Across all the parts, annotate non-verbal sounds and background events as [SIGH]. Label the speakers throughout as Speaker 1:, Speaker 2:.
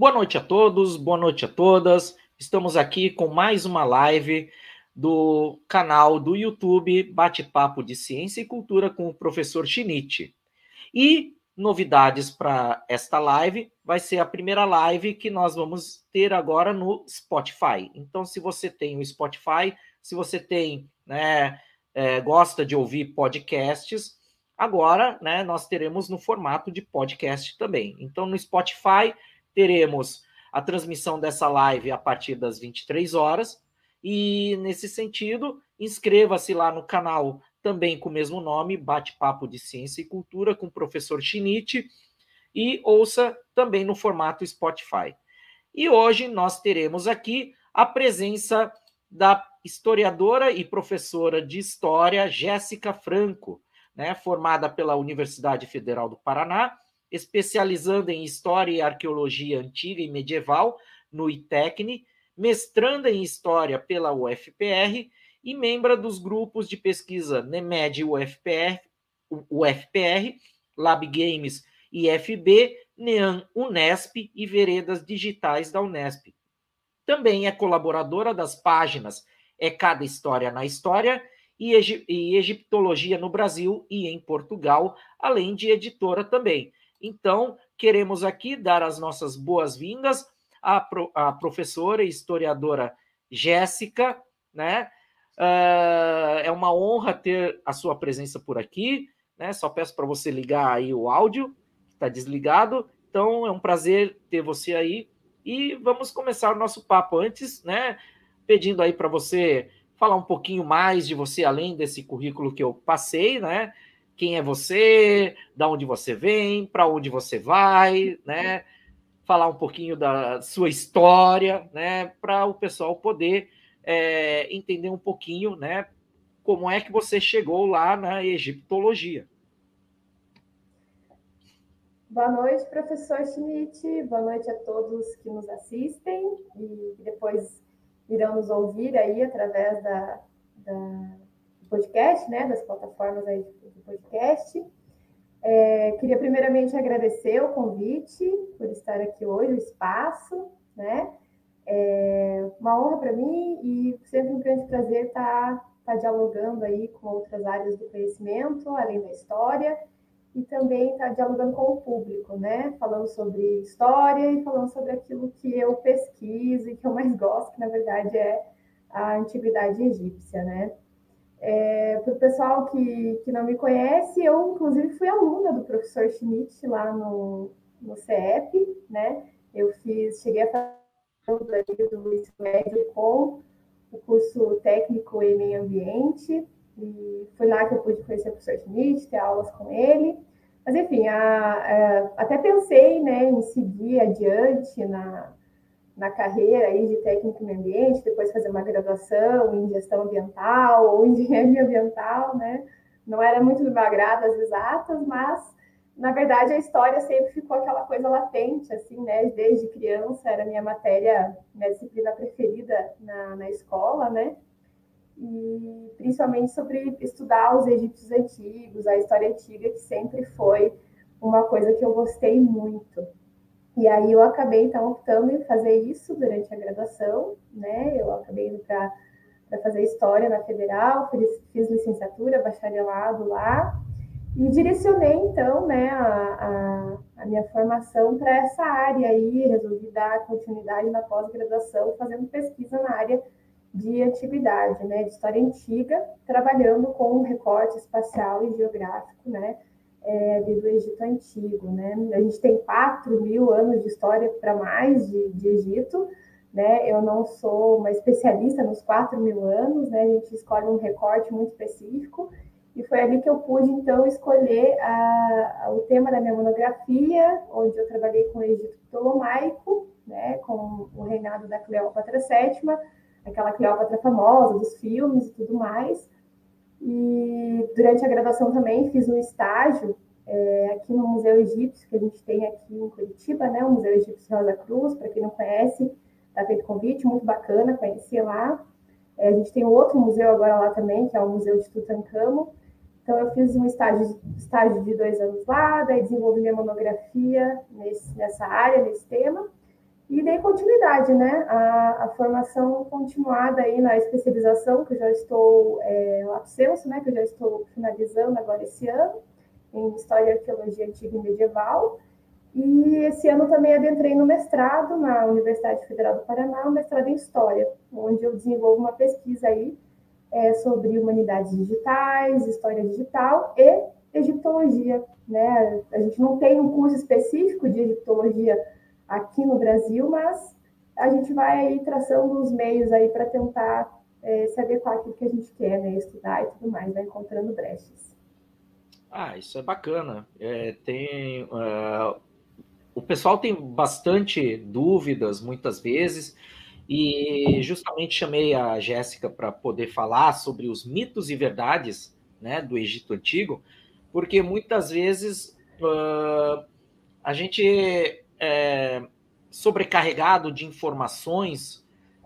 Speaker 1: Boa noite a todos, boa noite a todas. Estamos aqui com mais uma live do canal do YouTube Bate-Papo de Ciência e Cultura com o professor Schinitti. E novidades para esta live, vai ser a primeira live que nós vamos ter agora no Spotify. Então, se você tem o Spotify, se você tem, né, é, gosta de ouvir podcasts, agora, né, nós teremos no formato de podcast também. Então, no Spotify, teremos a transmissão dessa live a partir das 23 horas. E nesse sentido, inscreva-se lá no canal também com o mesmo nome, Bate-Papo de Ciência e Cultura com o professor Chinite, e ouça também no formato Spotify. E hoje nós teremos aqui a presença da historiadora e professora de História Jéssica Franco, né, formada pela Universidade Federal do Paraná especializando em História e Arqueologia Antiga e Medieval no ITECNE, mestranda em História pela UFPR e membro dos grupos de pesquisa NEMED UFPR, UFPR, Lab Games IFB, NEAN Unesp e Veredas Digitais da Unesp. Também é colaboradora das páginas É Cada História na História e Egiptologia no Brasil e em Portugal, além de editora também. Então, queremos aqui dar as nossas boas-vindas à, pro, à, professora e historiadora Jéssica, né? Uh, é uma honra ter a sua presença por aqui, né? Só peço para você ligar aí o áudio, está desligado. Então, é um prazer ter você aí. E vamos começar o nosso papo antes, né? Pedindo aí para você falar um pouquinho mais de você, além desse currículo que eu passei, né? Quem é você, da onde você vem, para onde você vai, né? Falar um pouquinho da sua história, né? Para o pessoal poder é, entender um pouquinho, né? Como é que você chegou lá na egiptologia.
Speaker 2: Boa noite, professor Schmidt. Boa noite a todos que nos assistem e depois irão nos ouvir aí através da, da podcast, né, das plataformas aí de podcast. É, queria primeiramente agradecer o convite por estar aqui hoje, o espaço, né? É uma honra para mim e sempre um grande prazer estar, tá, estar tá dialogando aí com outras áreas do conhecimento, além da história, e também estar tá dialogando com o público, né? Falando sobre história e falando sobre aquilo que eu pesquiso e que eu mais gosto, que na verdade é a antiguidade egípcia, né? É, Para o pessoal que, que não me conhece, eu, inclusive, fui aluna do professor Schmidt lá no, no CEP, né? Eu fiz, cheguei a fazer do ensino médio com o curso técnico em meio ambiente, e foi lá que eu pude conhecer o professor Schmidt, ter aulas com ele. Mas, enfim, a, a, até pensei né, em seguir adiante na, na carreira aí de técnico em ambiente, depois fazer uma graduação em gestão ambiental ou engenharia ambiental, né? Não era muito do meu agrado as exatas, mas na verdade a história sempre ficou aquela coisa latente, assim, né? Desde criança era minha matéria, minha disciplina preferida na, na escola, né? E principalmente sobre estudar os egípcios antigos, a história antiga, que sempre foi uma coisa que eu gostei muito. E aí eu acabei, então, optando em fazer isso durante a graduação, né? Eu acabei indo para fazer História na Federal, fiz, fiz, licenciatura, bacharelado lá, e direcionei, então, né, a, a, a minha formação para essa área aí, resolvi dar continuidade na pós-graduação, fazendo pesquisa na área de antiguidade, né, de história antiga, trabalhando com recorte espacial e geográfico, né, é, do Egito Antigo. Né? A gente tem 4 mil anos de história para mais de, de, Egito. Né? Eu não sou uma especialista nos 4 mil anos, né? a gente escolhe um recorte muito específico. E foi ali que eu pude, então, escolher a, a, o tema da minha monografia, onde eu trabalhei com o Egito Ptolomaico, né, com o reinado da Cleópatra VII, aquela Cleópatra famosa dos filmes e tudo mais. E durante a graduação também fiz um estágio é, aqui no Museu Egípcio, que a gente tem aqui em Curitiba, né? O Museu Egípcio Rosa Cruz, para quem não conhece, está feito convite, muito bacana conhecer lá. É, a gente tem outro museu agora lá também, que é o Museu de Tutankhamon. Então, eu fiz um estágio, estágio de dois anos lá, daí desenvolvi minha monografia nesse, nessa área, nesse tema. E dei continuidade, né, a, a formação continuada aí na especialização, que eu já estou, é, o Senso, né, que eu já estou finalizando agora esse ano, em História e Arqueologia Antiga e Medieval, e esse ano também adentrei no mestrado na Universidade Federal do Paraná, um mestrado em História, onde eu desenvolvo uma pesquisa aí é, sobre humanidades digitais, história digital e egiptologia. Né? A gente não tem um curso específico de egiptologia aqui no Brasil, mas a gente vai aí traçando os meios aí para tentar é, se adequar àquilo que a gente quer, né? estudar e tudo mais, vai encontrando brechas.
Speaker 1: Ah, isso é bacana. É, tem uh, o pessoal tem bastante dúvidas muitas vezes e justamente chamei a Jéssica para poder falar sobre os mitos e verdades né, do Egito Antigo, porque muitas vezes uh, a gente é sobrecarregado de informações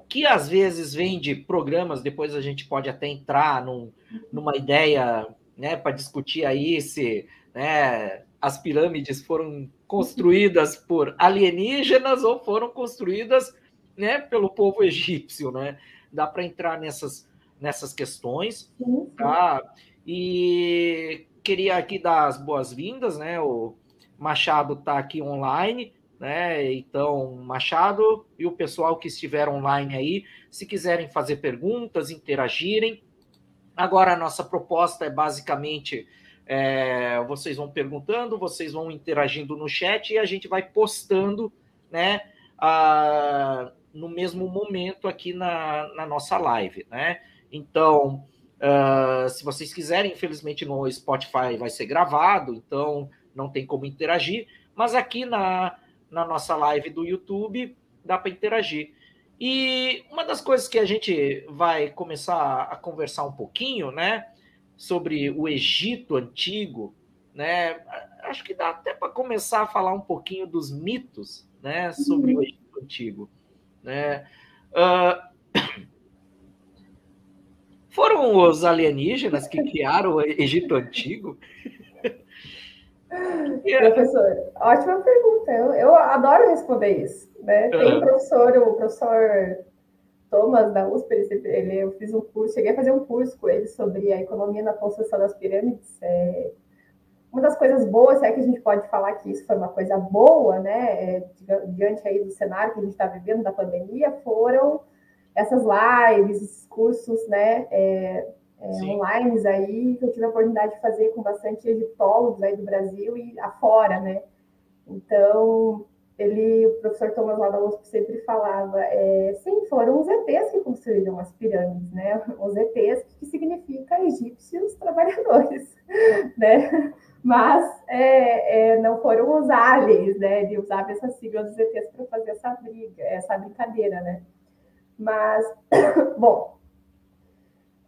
Speaker 1: que às vezes vem de programas, depois a gente pode até entrar num, numa ideia né, para discutir aí se né, as pirâmides foram construídas por alienígenas ou foram construídas né, pelo povo egípcio, né? Dá para entrar nessas, nessas questões, tá? E queria aqui dar as boas-vindas, né? O Machado está aqui online, né? Então, Machado e o pessoal que estiver online aí, se quiserem fazer perguntas, interagirem. Agora, a nossa proposta é basicamente é, vocês vão perguntando, vocês vão interagindo no chat e a gente vai postando, né? A, no mesmo momento aqui na, na nossa live, né? Então, uh, se vocês quiserem, infelizmente no Spotify vai ser gravado, então não tem como interagir, mas aqui na, na nossa live do YouTube dá para interagir. E uma das coisas que a gente vai começar a conversar um pouquinho, né? sobre o Egito antigo, né? Acho que dá até para começar a falar um pouquinho dos mitos, né, sobre uhum. o Egito antigo, né? Uh, [COUGHS] foram os alienígenas que criaram o Egito antigo? [LAUGHS]
Speaker 2: Professor, ótima pergunta. Eu, eu adoro responder isso. Né? Tem um professor, o professor Thomas da USP, ele, ele, eu fiz um curso, cheguei a fazer um curso com ele sobre a economia na construção das pirâmides. É, uma das coisas boas, é que a gente pode falar que isso foi uma coisa boa, né, é, diante aí do cenário que a gente está vivendo da pandemia, foram essas lives, esses cursos, né, é, é, online aí, que eu tive a oportunidade de fazer com bastante egiptólogos aí do Brasil e afora, né. Então, ele, o professor Thomas lá da USP sempre falava, é, sim, foram os ETs que construíram as pirâmides, né? Os ETs, que significa egípcios trabalhadores, [LAUGHS] né? Mas é, é, não foram os aliens, né? De usar essa sigla dos ETs para fazer essa briga, essa brincadeira, né? Mas, [COUGHS] bom,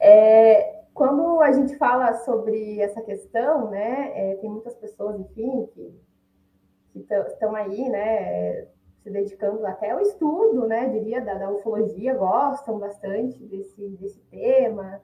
Speaker 2: é, quando a gente fala sobre essa questão, né? É, tem muitas pessoas, enfim, que que estão aí, né, se dedicando até ao estudo, né, diria, da, da ufologia, gostam bastante desse, desse tema,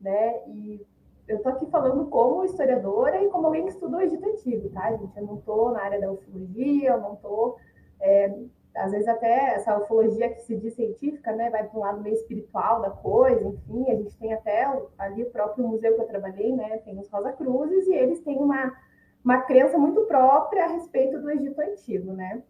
Speaker 2: né, e eu estou aqui falando como historiadora e como alguém que estudou Egito Antigo, tá, gente? Eu não estou na área da ufologia, eu não estou. É, às vezes, até essa ufologia que se diz científica, né, vai para um lado meio espiritual da coisa, enfim. A gente tem até ali o próprio museu que eu trabalhei, né, tem os Rosa Cruzes, e eles têm uma uma crença muito própria a respeito do Egito Antigo, né?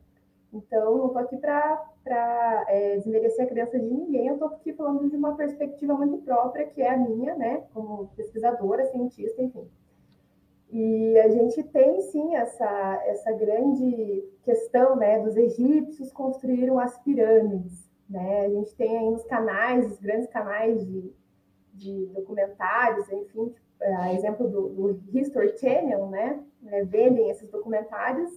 Speaker 2: Então, não estou aqui para é, desmerecer a crença de ninguém, eu estou aqui falando de uma perspectiva muito própria, que é a minha, né, como pesquisadora, cientista, enfim. E a gente tem, sim, essa, essa grande questão, né, dos egípcios construíram as pirâmides, né? A gente tem aí nos canais, os grandes canais de, de documentários, enfim, é, a exemplo do, do History Channel, né, né, vendem esses documentários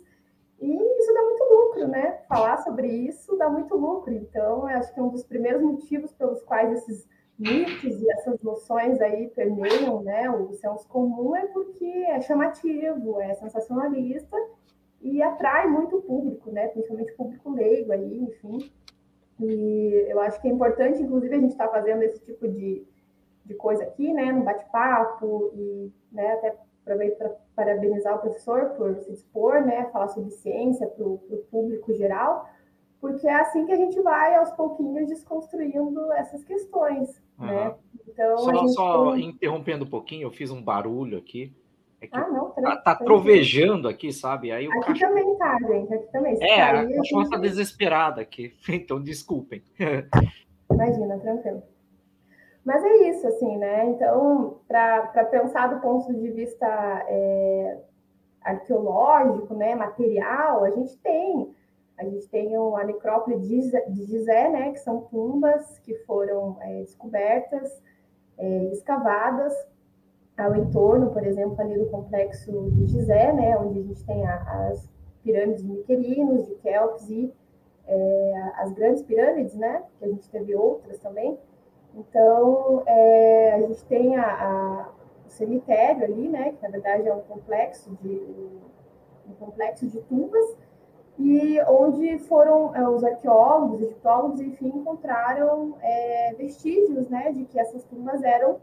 Speaker 2: e isso dá muito lucro, né? Falar sobre isso dá muito lucro. Então, acho que um dos primeiros motivos pelos quais esses mitos e essas noções aí permeiam, né, o senso comum é porque é chamativo, é sensacionalista e atrai muito público, né? Principalmente público leigo aí, enfim. E eu acho que é importante, inclusive, a gente estar tá fazendo esse tipo de, de coisa aqui, né, no bate-papo e, né, até aproveito para parabenizar o professor por se dispor, né, falar sobre ciência para o público geral, porque é assim que a gente vai aos pouquinhos desconstruindo essas questões, uhum. né?
Speaker 1: Então, só, só tem... interrompendo um pouquinho, eu fiz um barulho aqui.
Speaker 2: É ah, não,
Speaker 1: tá, tá trovejando aqui, sabe? Aí o
Speaker 2: aqui cachorro... também tá, gente. Aqui também.
Speaker 1: é, a cachorra tá desesperada aqui. [LAUGHS] Então, desculpem.
Speaker 2: Imagina, tranquilo. Mas é isso, assim, né? Então, para pensar do ponto de vista é, arqueológico, né, material, a gente tem a gente tem a necrópole de Gizé, né, que são tumbas que foram é, descobertas, é, escavadas ao entorno, por exemplo, ali do complexo de Gizé, né, onde a gente tem a, as pirâmides de Miquerinos, de Kelps e é, as grandes pirâmides, né, que a gente teve outras também. Então, é, a gente tem a, a, o cemitério ali, né, que na verdade é um complexo de um complexo de tumbas e onde foram é, os arqueólogos, egiptólogos, enfim, encontraram é, vestígios, né, de que essas tumbas eram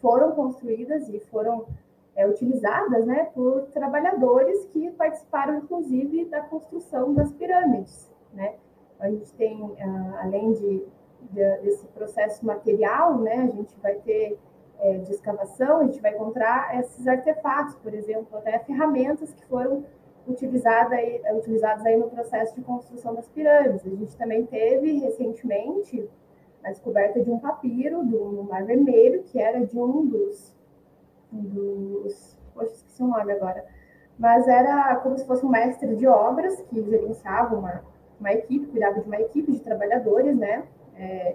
Speaker 2: foram construídas e foram é, utilizadas, né, por trabalhadores que participaram, inclusive, da construção das pirâmides, né. A gente tem, ah, além de, de, desse processo material, né, a gente vai ter é, de escavação, a gente vai encontrar esses artefatos, por exemplo, até ferramentas que foram utilizada aí, utilizados aí no processo de construção das pirâmides. A gente também teve recentemente a descoberta de um papiro do Mar Vermelho, que era de um dos, dos poxa, esqueci o nome agora, mas era como se fosse um mestre de obras que gerenciava uma, uma equipe, cuidava de uma equipe de trabalhadores, né, é,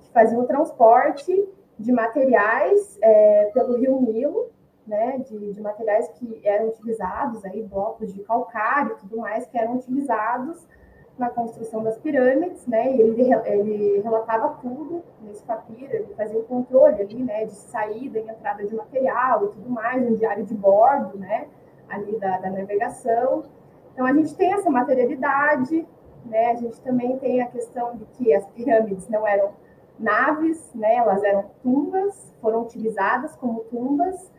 Speaker 2: que faziam o transporte de materiais é, pelo rio Nilo né, de, de, materiais que eram utilizados, aí, blocos de calcário e tudo mais, que eram utilizados na construção das pirâmides, né, e ele, ele relatava tudo nesse papiro, ele fazia o controle ali, né, de saída e entrada de material e tudo mais, um diário de bordo, né, ali da, da navegação. Então, a gente tem essa materialidade, né, a gente também tem a questão de que as pirâmides não eram naves, né, elas eram tumbas, foram utilizadas como tumbas,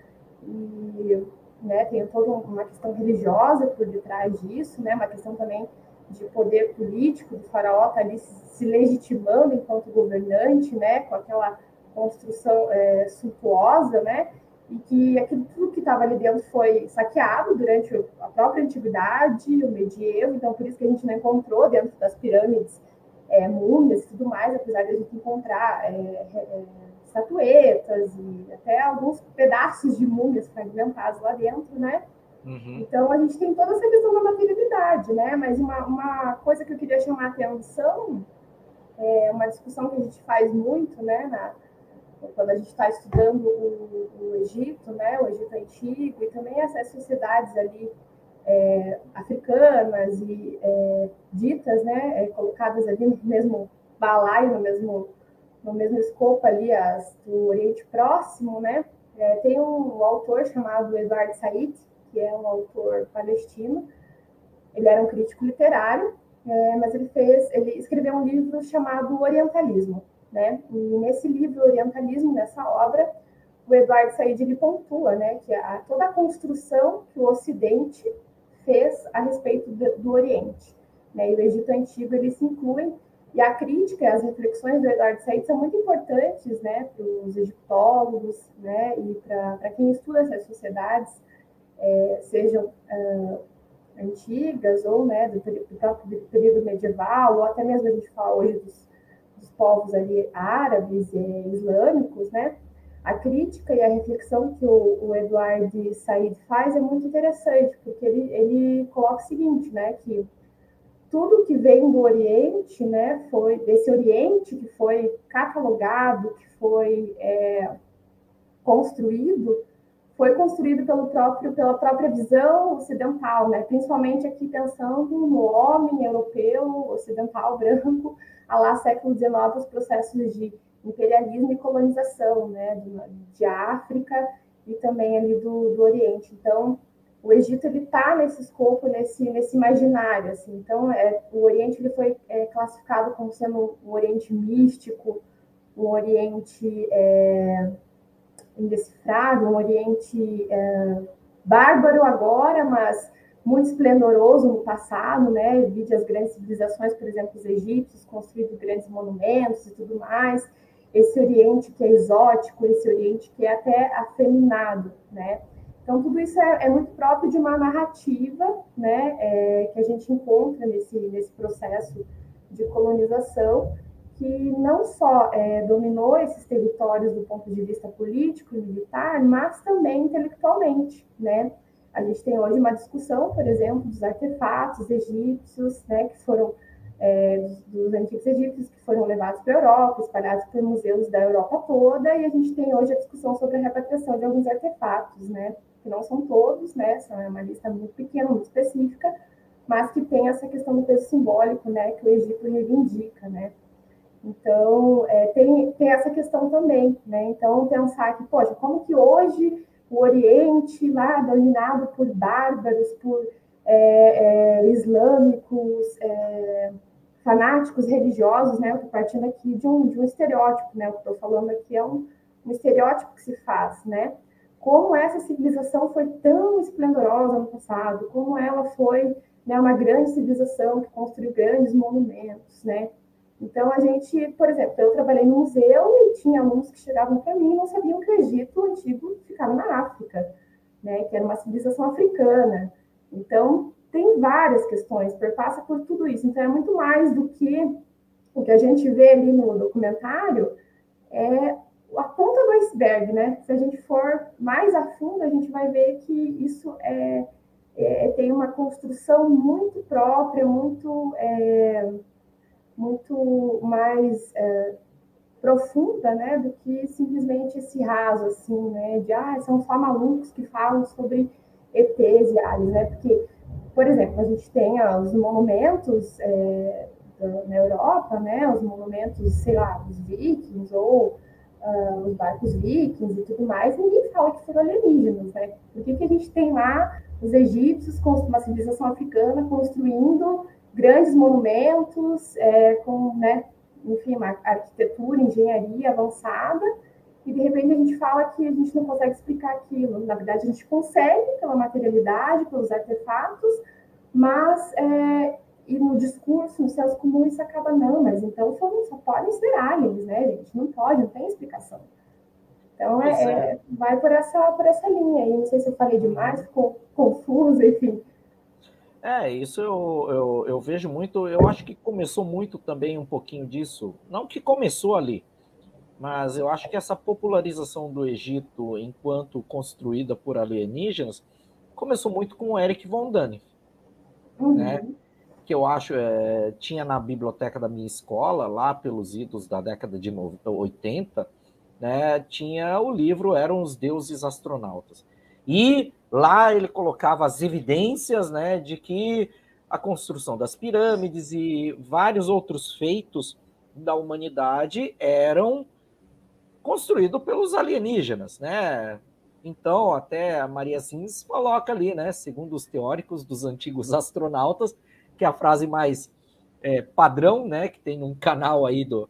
Speaker 2: e né, tem toda uma questão religiosa por detrás disso, né, uma questão também de poder político do faraó tá ali se legitimando enquanto governante, né, com aquela construção é, suntuosa, né, e que aquilo tudo que estava ali dentro foi saqueado durante a própria antiguidade, o medievo, então por isso que a gente não encontrou dentro das pirâmides é, múmias e tudo mais, apesar de a gente encontrar é, é, estatuetas e até alguns pedaços de múmias fragmentados lá dentro, né? Uhum. Então a gente tem toda essa questão da materialidade, né? Mas uma, uma coisa que eu queria chamar a atenção é uma discussão que a gente faz muito, né? Na, quando a gente está estudando o, o, Egito, né? O Egito antigo e também essas sociedades ali é, africanas e é, ditas, né? É, colocadas ali no mesmo balaio, no mesmo no mesmo escopo ali as do Oriente Próximo, né? É, tem um, autor chamado Edward Said, que é um autor palestino. Ele era um crítico literário, é, mas ele fez, ele escreveu um livro chamado Orientalismo, né? E nesse livro Orientalismo, nessa obra, o Eduardo Said ele pontua, né, que a, toda a construção que o Ocidente fez a respeito do, do Oriente, né? E o Egito antigo ele se inclui e a crítica as reflexões do Eduardo Said são muito importantes né, para os egiptólogos né, e para quem estuda essas sociedades, é, sejam uh, antigas ou né, do, do, próprio período medieval, ou até mesmo a gente fala hoje dos, dos povos ali árabes e islâmicos, né? A crítica e a reflexão que o, o Eduardo Said faz é muito interessante, porque ele, ele coloca o seguinte, né, que tudo que vem do Oriente, né, foi desse Oriente que foi catalogado, que foi é, construído, foi construído pelo próprio, pela própria visão ocidental, né, principalmente aqui pensando no homem europeu, ocidental, branco, a lá século XIX, os processos de imperialismo e colonização, né, de, de África e também ali do, do Oriente. Então, o Egito ele está nesse escopo, nesse, nesse imaginário, assim. Então, é, o Oriente ele foi é, classificado como sendo um Oriente místico, um Oriente é, indecifrável, um Oriente é, bárbaro agora, mas muito esplendoroso no passado, né? Vide as grandes civilizações, por exemplo, os egípcios, construindo grandes monumentos e tudo mais. Esse Oriente que é exótico, esse Oriente que é até afeminado, né? Então, tudo isso é, é muito próprio de uma narrativa, né? É, que a gente encontra nesse, nesse processo de colonização, que não só é, dominou esses territórios do ponto de vista político e militar, mas também intelectualmente, né? A gente tem hoje uma discussão, por exemplo, dos artefatos egípcios, né, que foram é, dos, antigos egípcios que foram levados para a Europa, espalhados por museus da Europa toda, e a gente tem hoje a discussão sobre a repatriação de alguns artefatos, né, que não são todos, né, são uma lista muito pequena, muito específica, mas que tem essa questão do peso simbólico, né, que o Egito reivindica, né. Então, é, tem, tem essa questão também, né, então pensar que, poxa, como que hoje o Oriente lá dominado por bárbaros, por é, é, islâmicos, é, fanáticos religiosos, né? Eu estou partindo aqui de um, de um estereótipo, né? O que estou falando aqui é um, um estereótipo que se faz, né? Como essa civilização foi tão esplendorosa no passado, como ela foi né, uma grande civilização que construiu grandes monumentos, né? Então, a gente, por exemplo, eu trabalhei no museu e tinha alunos que chegavam para mim e não sabiam que o Egito antigo ficava na África, né, que era uma civilização africana. Então, tem várias questões, perpassa por tudo isso. Então, é muito mais do que o que a gente vê ali no documentário, é a ponta do iceberg, né? Se a gente for mais a fundo, a gente vai ver que isso é, é tem uma construção muito própria, muito. É, muito mais é, profunda, né, do que simplesmente esse raso, assim, né, de, ah, são só malucos que falam sobre ETs e aliens, né, porque, por exemplo, a gente tem ó, os monumentos é, na Europa, né, os monumentos, sei lá, dos vikings ou uh, os barcos vikings e tudo mais, ninguém fala que foram alienígenas, né, por que, que a gente tem lá os egípcios, uma civilização africana, construindo grandes monumentos é, com, né, enfim, arquitetura, engenharia avançada, e de repente a gente fala que a gente não consegue explicar aquilo. Na verdade, a gente consegue pela materialidade, pelos artefatos, mas é, e no discurso, no senso comum, isso acaba não, mas então só, só podem ser aliens, né, gente? Não pode, não tem explicação. Então, é, é. é, vai por essa, por essa linha aí. Não sei se eu falei demais, ficou confuso, enfim.
Speaker 1: É, isso eu, eu, eu, vejo muito. Eu acho que começou muito também um pouquinho disso. Não que começou ali, mas eu acho que essa popularização do Egito enquanto construída por alienígenas começou muito com o Eric von Däniken, uhum. né? Que eu acho é, tinha na biblioteca da minha escola, lá pelos idos da década de 80, né? Tinha o livro Eram os Deuses Astronautas. E Lá ele colocava as evidências né, de que a construção das pirâmides e vários outros feitos da humanidade eram construídos pelos alienígenas, né? Então, até a Maria Sims coloca ali, né, segundo os teóricos dos antigos [LAUGHS] astronautas, que é a frase mais é, padrão, né, que tem um canal aí do,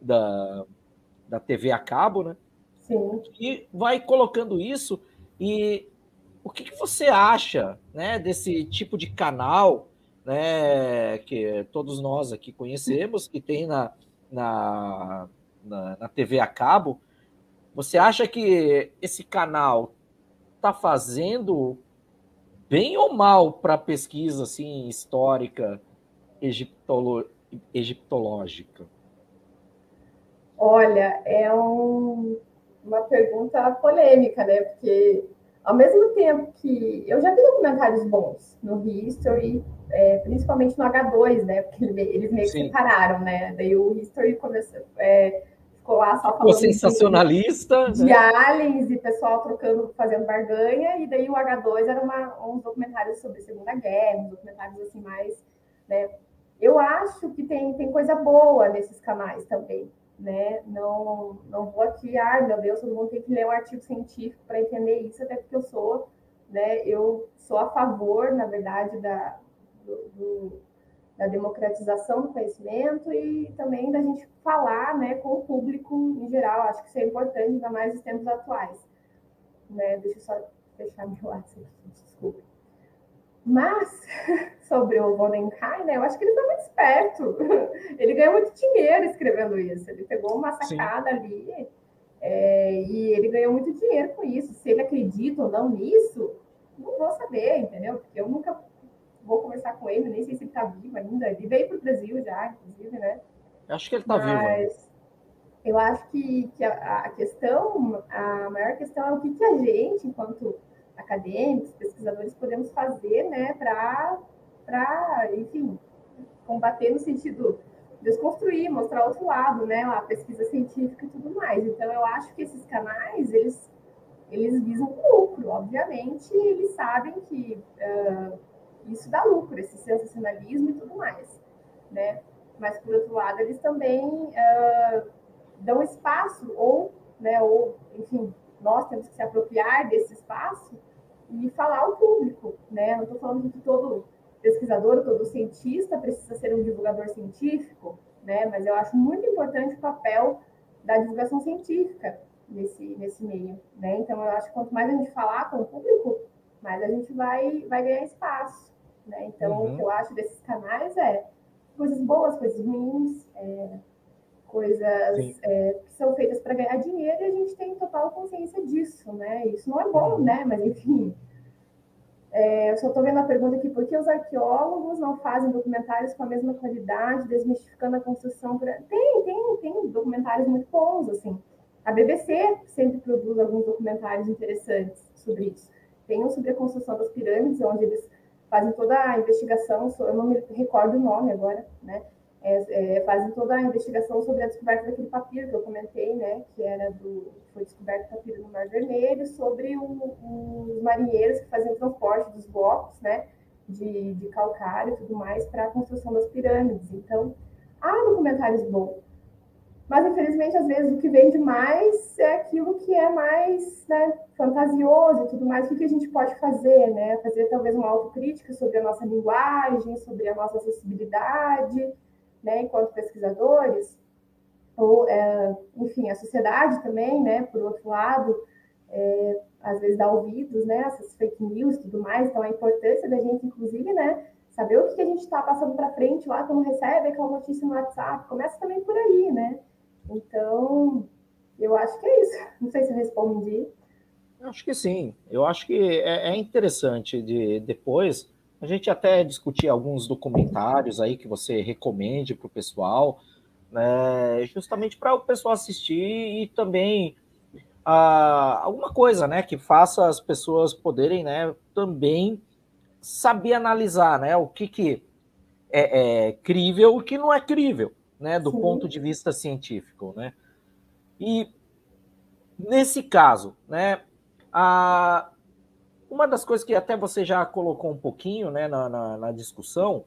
Speaker 1: da, da TV a cabo, né?
Speaker 2: Sim.
Speaker 1: E vai colocando isso e o que, que você acha né, desse tipo de canal né, que todos nós aqui conhecemos, que tem na, na, na, na TV a cabo? Você acha que esse canal está fazendo bem ou mal para a pesquisa assim, histórica egiptolo, egiptológica?
Speaker 2: Olha, é um, uma pergunta polêmica, né? Porque ao mesmo tempo que eu já vi documentários bons no History, é, principalmente no H2, né? Porque eles meio que separaram, né? Daí o History começou, é, ficou lá só falando.
Speaker 1: sensacionalista.
Speaker 2: De, né? de aliens e pessoal trocando, fazendo barganha, e daí o H2 era uma, uns documentários sobre a Segunda Guerra, uns documentários assim mais. Né? Eu acho que tem, tem coisa boa nesses canais também né? Não, não vou aqui, ai meu Deus, todo mundo tem que ler um artigo científico para entender isso, até porque eu sou, né? Eu sou a favor, na verdade, da, do, do, da democratização do conhecimento e também da gente falar, né, com o público em geral. Acho que isso é importante, ainda mais nos tempos atuais, né? Deixa eu só fechar meu WhatsApp, desculpa. Mas, [LAUGHS] sobre o Vonenkai, né, eu acho que ele foi muito esperto. [LAUGHS] Ele ganhou muito dinheiro escrevendo isso. Ele pegou uma sacada Sim. ali é, e ele ganhou muito dinheiro com isso. Se ele acredita ou não nisso, não vou saber, entendeu? Porque eu nunca vou conversar com ele, nem sei se ele está vivo ainda. Ele veio para o Brasil já, inclusive, né?
Speaker 1: Acho que ele está vivo. Mas
Speaker 2: eu acho que, que a, a, questão, a maior questão é o que, que a gente, enquanto acadêmicos, pesquisadores, podemos fazer, né, para, enfim, combater no sentido desconstruir, mostrar outro lado, né, a pesquisa científica e tudo mais. Então, eu acho que esses canais, eles, eles visam lucro, obviamente, eles sabem que uh, isso dá lucro, esse sensacionalismo e tudo mais, né? Mas, por outro lado, eles também uh, dão espaço, ou, né, ou, enfim, nós temos que se apropriar desse espaço e falar ao público, né? Não estou falando que todo pesquisador, todo cientista precisa ser um divulgador científico, né? Mas eu acho muito importante o papel da divulgação científica nesse, nesse meio, né? Então, eu acho que quanto mais a gente falar com o público, mais a gente vai, vai ganhar espaço, né? Então, uhum. o que eu acho desses canais é coisas boas, coisas ruins, é, coisas é, que são feitas para ganhar dinheiro e a gente tem total consciência disso, né? Isso não é bom, uhum. né? Mas, enfim, é, eu só estou vendo a pergunta aqui, por que os arqueólogos não fazem documentários com a mesma qualidade, desmistificando a construção? Por... Tem, tem, tem documentários muito bons, assim. A BBC sempre produz alguns documentários interessantes sobre isso. Tem um sobre a construção das pirâmides, onde eles fazem toda a investigação, eu não me recordo o nome agora, né? É, é, fazem toda a investigação sobre a descoberta daquele papiro que eu comentei, né? Que era do foi descoberto papiro no Mar Vermelho, sobre o, os marinheiros que faziam transporte dos blocos, né? De, de calcário e tudo mais para a construção das pirâmides. Então, há documentários bons. Mas, infelizmente, às vezes o que vende mais é aquilo que é mais né, fantasioso e tudo mais. O que a gente pode fazer? Né? Fazer talvez uma autocrítica sobre a nossa linguagem, sobre a nossa acessibilidade, né, enquanto pesquisadores, ou, é, enfim, a sociedade também, né, por outro lado, é, às vezes dá ouvidos, né, essas fake news e tudo mais, então a importância da gente, inclusive, né, saber o que a gente está passando para frente lá, quando recebe aquela notícia no WhatsApp, começa também por aí, né, então, eu acho que é isso, [LAUGHS] não sei se respondi.
Speaker 1: Acho que sim, eu acho que é, é interessante de depois a gente até discutir alguns documentários aí que você recomende para o pessoal, né, justamente para o pessoal assistir e também ah, alguma coisa, né, que faça as pessoas poderem, né, também saber analisar, né, o que que é, é crível o que não é crível, né, do Sim. ponto de vista científico, né. E nesse caso, né, a, uma das coisas que até você já colocou um pouquinho né, na, na, na discussão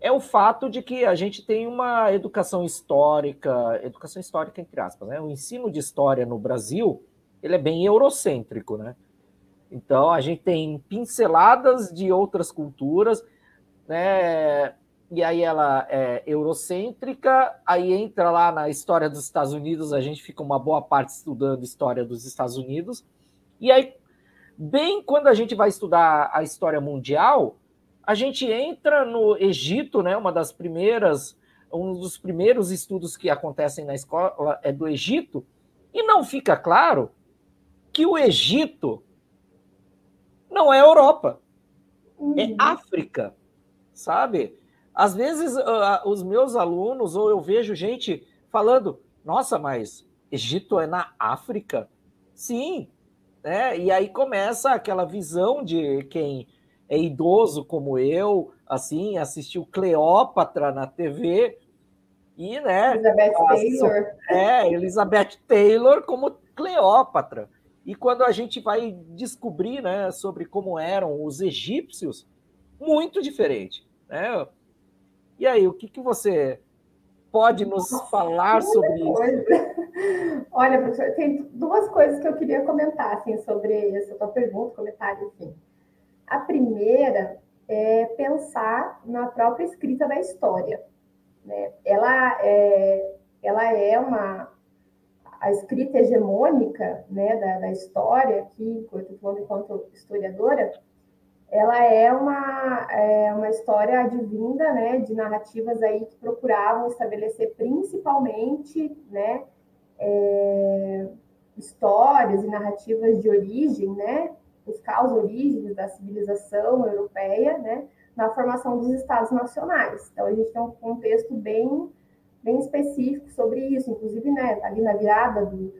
Speaker 1: é o fato de que a gente tem uma educação histórica, educação histórica entre aspas, né? O ensino de história no Brasil, ele é bem eurocêntrico, né? Então a gente tem pinceladas de outras culturas, né? E aí ela é eurocêntrica, aí entra lá na história dos Estados Unidos, a gente fica uma boa parte estudando história dos Estados Unidos. E aí Bem quando a gente vai estudar a história mundial, a gente entra no Egito, né? Uma das primeiras, um dos primeiros estudos que acontecem na escola é do Egito, e não fica claro que o Egito não é Europa, é uhum. é África, sabe? Às vezes uh, os meus alunos, ou eu vejo gente falando, nossa, mas Egito é na África? Sim, né? E aí começa aquela visão de quem é idoso como eu, assim, assistiu Cleópatra na TV e, né?
Speaker 2: Elizabeth Taylor.
Speaker 1: É, Elizabeth Taylor como Cleópatra. E quando a gente vai descobrir, né, sobre como eram os egípcios, muito diferente, né? E aí, o que, que você pode nos Nossa, falar sobre coisa.
Speaker 2: isso? [LAUGHS] Olha, professor, tem duas coisas que eu queria comentar assim, sobre essa tua pergunta, comentário, enfim. A primeira é pensar na própria escrita da história. Né? Ela, é, ela é uma a escrita hegemônica né, da, da história, falando enquanto historiadora, ela é uma, é uma história advinda né, de narrativas aí que procuravam estabelecer principalmente né, é, histórias e narrativas de origem, né, buscar as origens da civilização europeia, né, na formação dos estados nacionais. Então, a gente tem um contexto bem, bem específico sobre isso, inclusive, né, ali na virada do,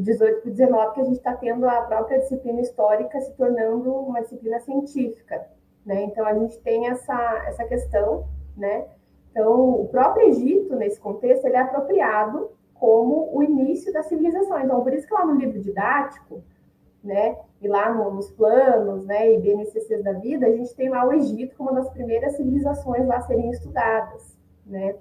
Speaker 2: 18 para 19, que a gente está tendo a própria disciplina histórica se tornando uma disciplina científica, né? Então, a gente tem essa, essa questão, né? Então, o próprio Egito, nesse contexto, ele é apropriado como o início da civilização. Então, por isso que lá no livro didático, né, e lá no, nos planos, né, e BNCCs da vida, a gente tem lá o Egito como uma das primeiras civilizações lá a serem estudadas, né?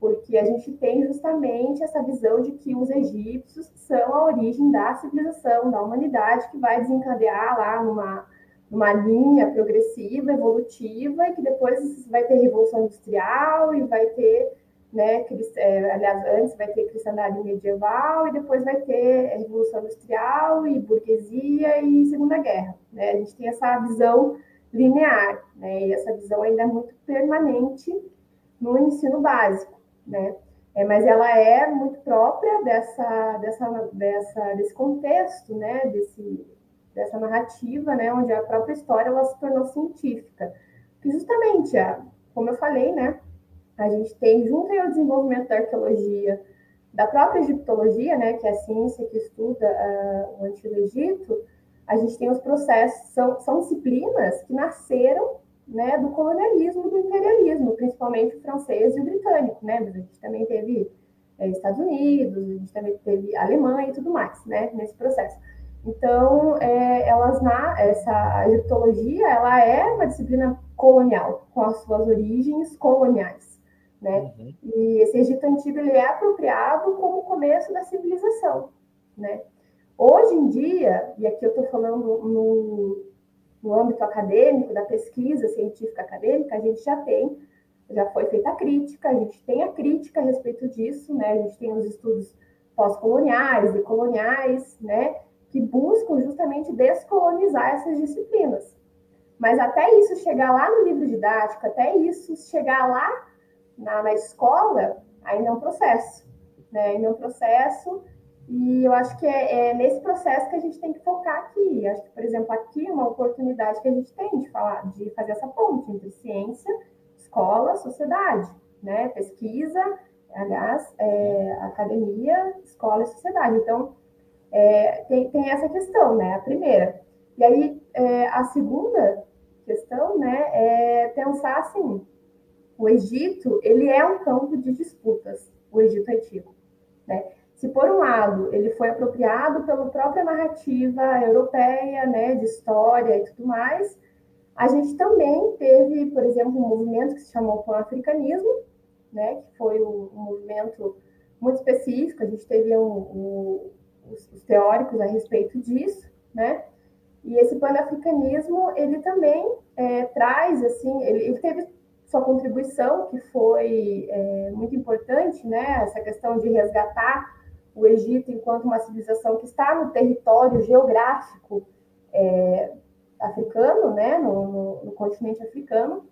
Speaker 2: Porque a gente tem justamente essa visão de que os egípcios são a origem da civilização, da humanidade, que vai desencadear lá numa, numa linha progressiva, evolutiva, e que depois vai ter revolução industrial e vai ter né? É, aliás, antes vai ter cristandade medieval e depois vai ter Revolução Industrial e burguesia e Segunda Guerra, né? A gente tem essa visão linear, né? E essa visão ainda é muito permanente no ensino básico, né? É, mas ela é muito própria dessa, dessa, dessa, desse contexto, né? Desse, dessa narrativa, né? Onde a própria história ela se tornou científica, que justamente, a, como eu falei, né? a gente tem, junto ao desenvolvimento da arqueologia, da própria egiptologia, né, que é a ciência que estuda uh, o Antigo Egito, a gente tem os processos, são, são disciplinas que nasceram né, do colonialismo, do imperialismo, principalmente o francês e o britânico, né, mas a gente também teve é, Estados Unidos, a gente também teve Alemanha e tudo mais, né, nesse processo. Então, é, elas na essa egiptologia, ela é uma disciplina colonial, com as suas origens coloniais né? Uhum. E esse Egito antigo ele é apropriado como o começo da civilização, né? Hoje em dia, e aqui eu estou falando no, no âmbito acadêmico, da pesquisa científica acadêmica, a gente já tem, já foi feita a crítica, a gente tem a crítica a respeito disso, né? A gente tem os estudos pós-coloniais e coloniais, né? Que buscam justamente descolonizar essas disciplinas. Mas até isso chegar lá no livro didático, até isso chegar lá na, na escola, ainda é um processo, né? Ainda é um processo, e eu acho que é, é, nesse processo que a gente tem que focar aqui. Acho que, por exemplo, aqui é uma oportunidade que a gente tem de falar, de fazer essa ponte entre ciência, escola, sociedade, né? Pesquisa, aliás, é, academia, escola e sociedade. Então, é, tem, tem essa questão, né? A primeira. E aí, é, a segunda questão, né, é pensar assim, o Egito ele é um campo de disputas, o Egito antigo. Né? Se por um lado ele foi apropriado pela própria narrativa europeia, né, de história e tudo mais, a gente também teve, por exemplo, um movimento que se chamou pan-africanismo, né, que foi um, movimento muito específico. A gente teve um, um, os, os teóricos a respeito disso, né? E esse pan-africanismo ele também é, traz assim, ele, ele teve sua contribuição, que foi é, muito importante, né? Essa questão de resgatar o Egito enquanto uma civilização que está no território geográfico é, africano, né? No, no, no, continente africano,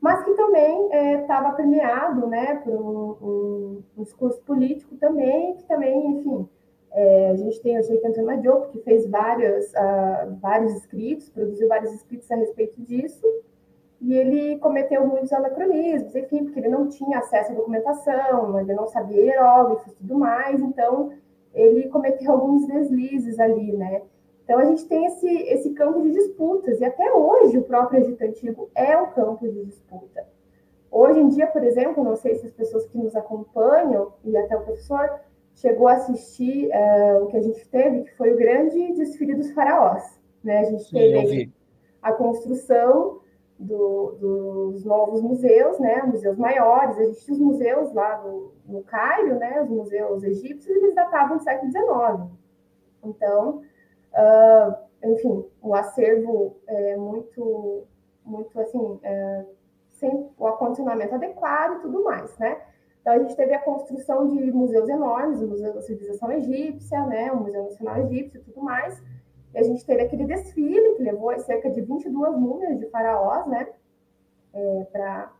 Speaker 2: mas que também estava é, permeado, né? Por um, um, discurso político também, que também, enfim, é, a gente tem o Sheikh Antônio Diop, que fez vários, uh, vários escritos, produziu vários escritos a respeito disso, e ele cometeu muitos anacronismos, enfim, porque ele não tinha acesso à documentação, ele não sabia hieróglifos e tudo mais, então ele cometeu alguns deslizes ali, né? Então a gente tem esse, esse campo de disputas, e até hoje o próprio Egito Antigo é um campo de disputa. Hoje em dia, por exemplo, não sei se as pessoas que nos acompanham, e até o professor, chegou a assistir uh, o que a gente teve, que foi o grande desfile dos faraós. Né? A gente Sim, teve a construção do, dos novos museus, né, museus maiores. Tinha os museus lá no, no Cairo, né, os museus egípcios, eles datavam do século XIX. Então, uh, enfim, o acervo é muito, muito assim, é, sem o acondicionamento adequado e tudo mais, né? Então, a gente teve a construção de museus enormes, o Museu da Civilização Egípcia, né, o Museu Nacional Egípcio e tudo mais, E a gente teve aquele desfile que levou cerca de 22 múmias de faraós, né? É, para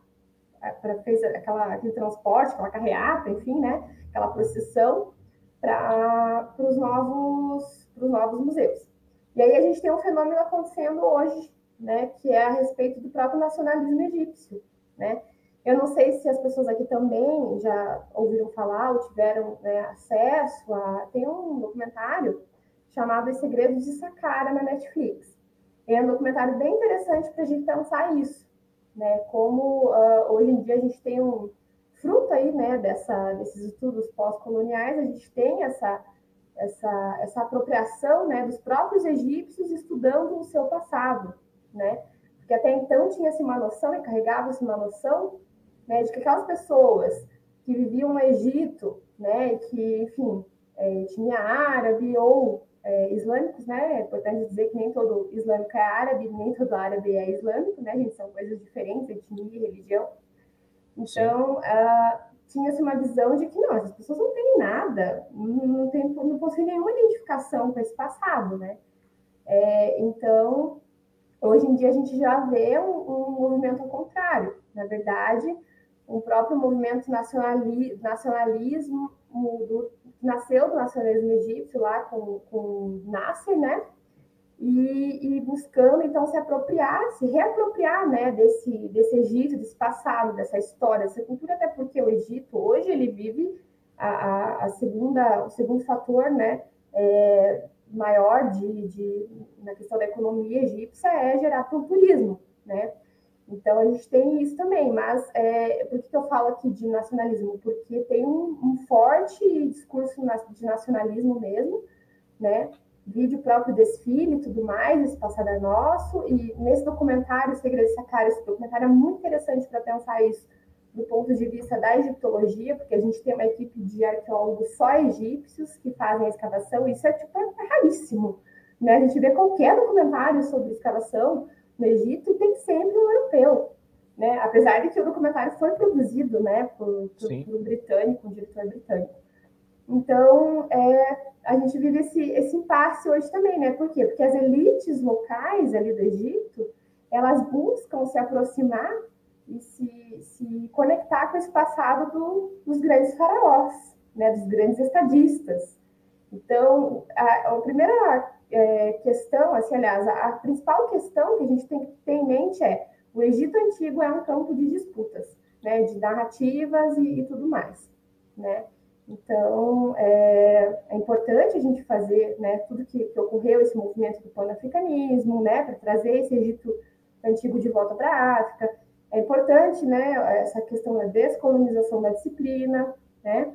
Speaker 2: fez aquela, aquele transporte, aquela carreata, enfim, né? Aquela procissão para os novos, novos museus. E aí a gente tem um fenômeno acontecendo hoje, né? Que é a respeito do próprio nacionalismo egípcio, né? Eu não sei se as pessoas aqui também já ouviram falar ou tiveram né, acesso a. Tem um documentário chamado Os Segredos de Saqqara na Netflix. É um documentário bem interessante para a gente pensar isso, né? Como uh, hoje em dia a gente tem um fruto aí, né, dessa, desses estudos pós-coloniais, a gente tem essa, essa, essa apropriação, né, dos próprios egípcios estudando o seu passado, né? Porque até então tinha-se uma noção e carregava-se uma noção né, de que aquelas pessoas que viviam no Egito, né, que, enfim, é, tinha árabe ou é, islâmicos, né, é importante dizer que nem todo islâmico é árabe, nem todo árabe é islâmico, né, gente, são coisas diferentes, etnia e religião. Então, uh, tinha-se uma visão de que, não, essas pessoas não têm nada, não, tem, não possuem nenhuma identificação com esse passado, né. É, então, hoje em dia a gente já vê um, um movimento ao contrário. Na verdade, o próprio movimento nacionali, nacionalismo do, nasceu do nacionalismo egípcio lá com, com Nasser, né? E, e, buscando então se apropriar, se reapropriar, né, desse desse Egito, desse passado, dessa história, dessa cultura, até porque o Egito hoje ele vive a, a, a segunda, o segundo fator, né, é, maior de, de na questão da economia egípcia é gerar turismo, né? Então, a gente tem isso também, mas é, por que eu falo aqui de nacionalismo? Porque tem um, um forte discurso de nacionalismo mesmo, né? Vídeo próprio desfile e tudo mais, esse passado é nosso, e nesse documentário, Segredo Sacar, esse documentário é muito interessante para pensar isso do ponto de vista da egiptologia, porque a gente tem uma equipe de arqueólogos só egípcios que fazem a escavação, isso é tipo é raríssimo, né? A gente vê qualquer documentário sobre escavação, no Egito e tem sempre um europeu. Né? Apesar de que o documentário foi produzido né, por, por, por um britânico, um diretor britânico. Então, é, a gente vive esse, esse impasse hoje também, né? Por quê? Porque as elites locais ali do Egito, elas buscam se aproximar e se, se conectar com esse passado do, dos grandes faraós, né? Dos grandes estadistas. Então, a, a primeira é, questão, assim, aliás, a, principal questão que a gente tem que ter em mente é o Egito Antigo é um campo de disputas, né, de narrativas e, e tudo mais, né? Então, é, é, importante a gente fazer né, tudo que, que ocorreu, esse movimento do pan-africanismo, né, para trazer esse Egito antigo de volta para a África. É importante né, essa questão da descolonização da disciplina, né,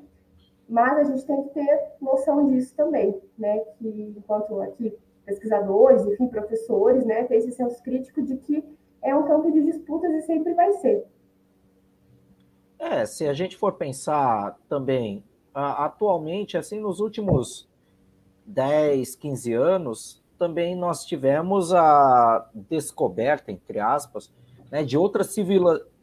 Speaker 2: mas a gente tem que ter noção disso também, né? Que enquanto aqui pesquisadores, enfim, professores, né, ter esse senso crítico de que é um campo de disputas e sempre vai ser.
Speaker 1: É, se a gente for pensar também, atualmente, assim, nos últimos 10, 15 anos, também nós tivemos a descoberta, entre aspas, né, de outras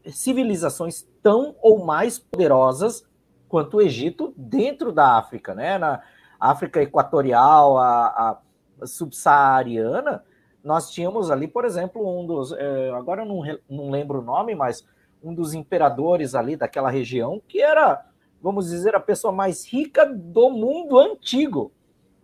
Speaker 1: civilizações tão ou mais poderosas quanto o Egito dentro da África, né? Na África Equatorial, a, a subsaariana, nós tínhamos ali, por exemplo, um dos. É, agora eu não, não lembro o nome, mas um dos imperadores ali daquela região, que era, vamos dizer, a pessoa mais rica do mundo antigo.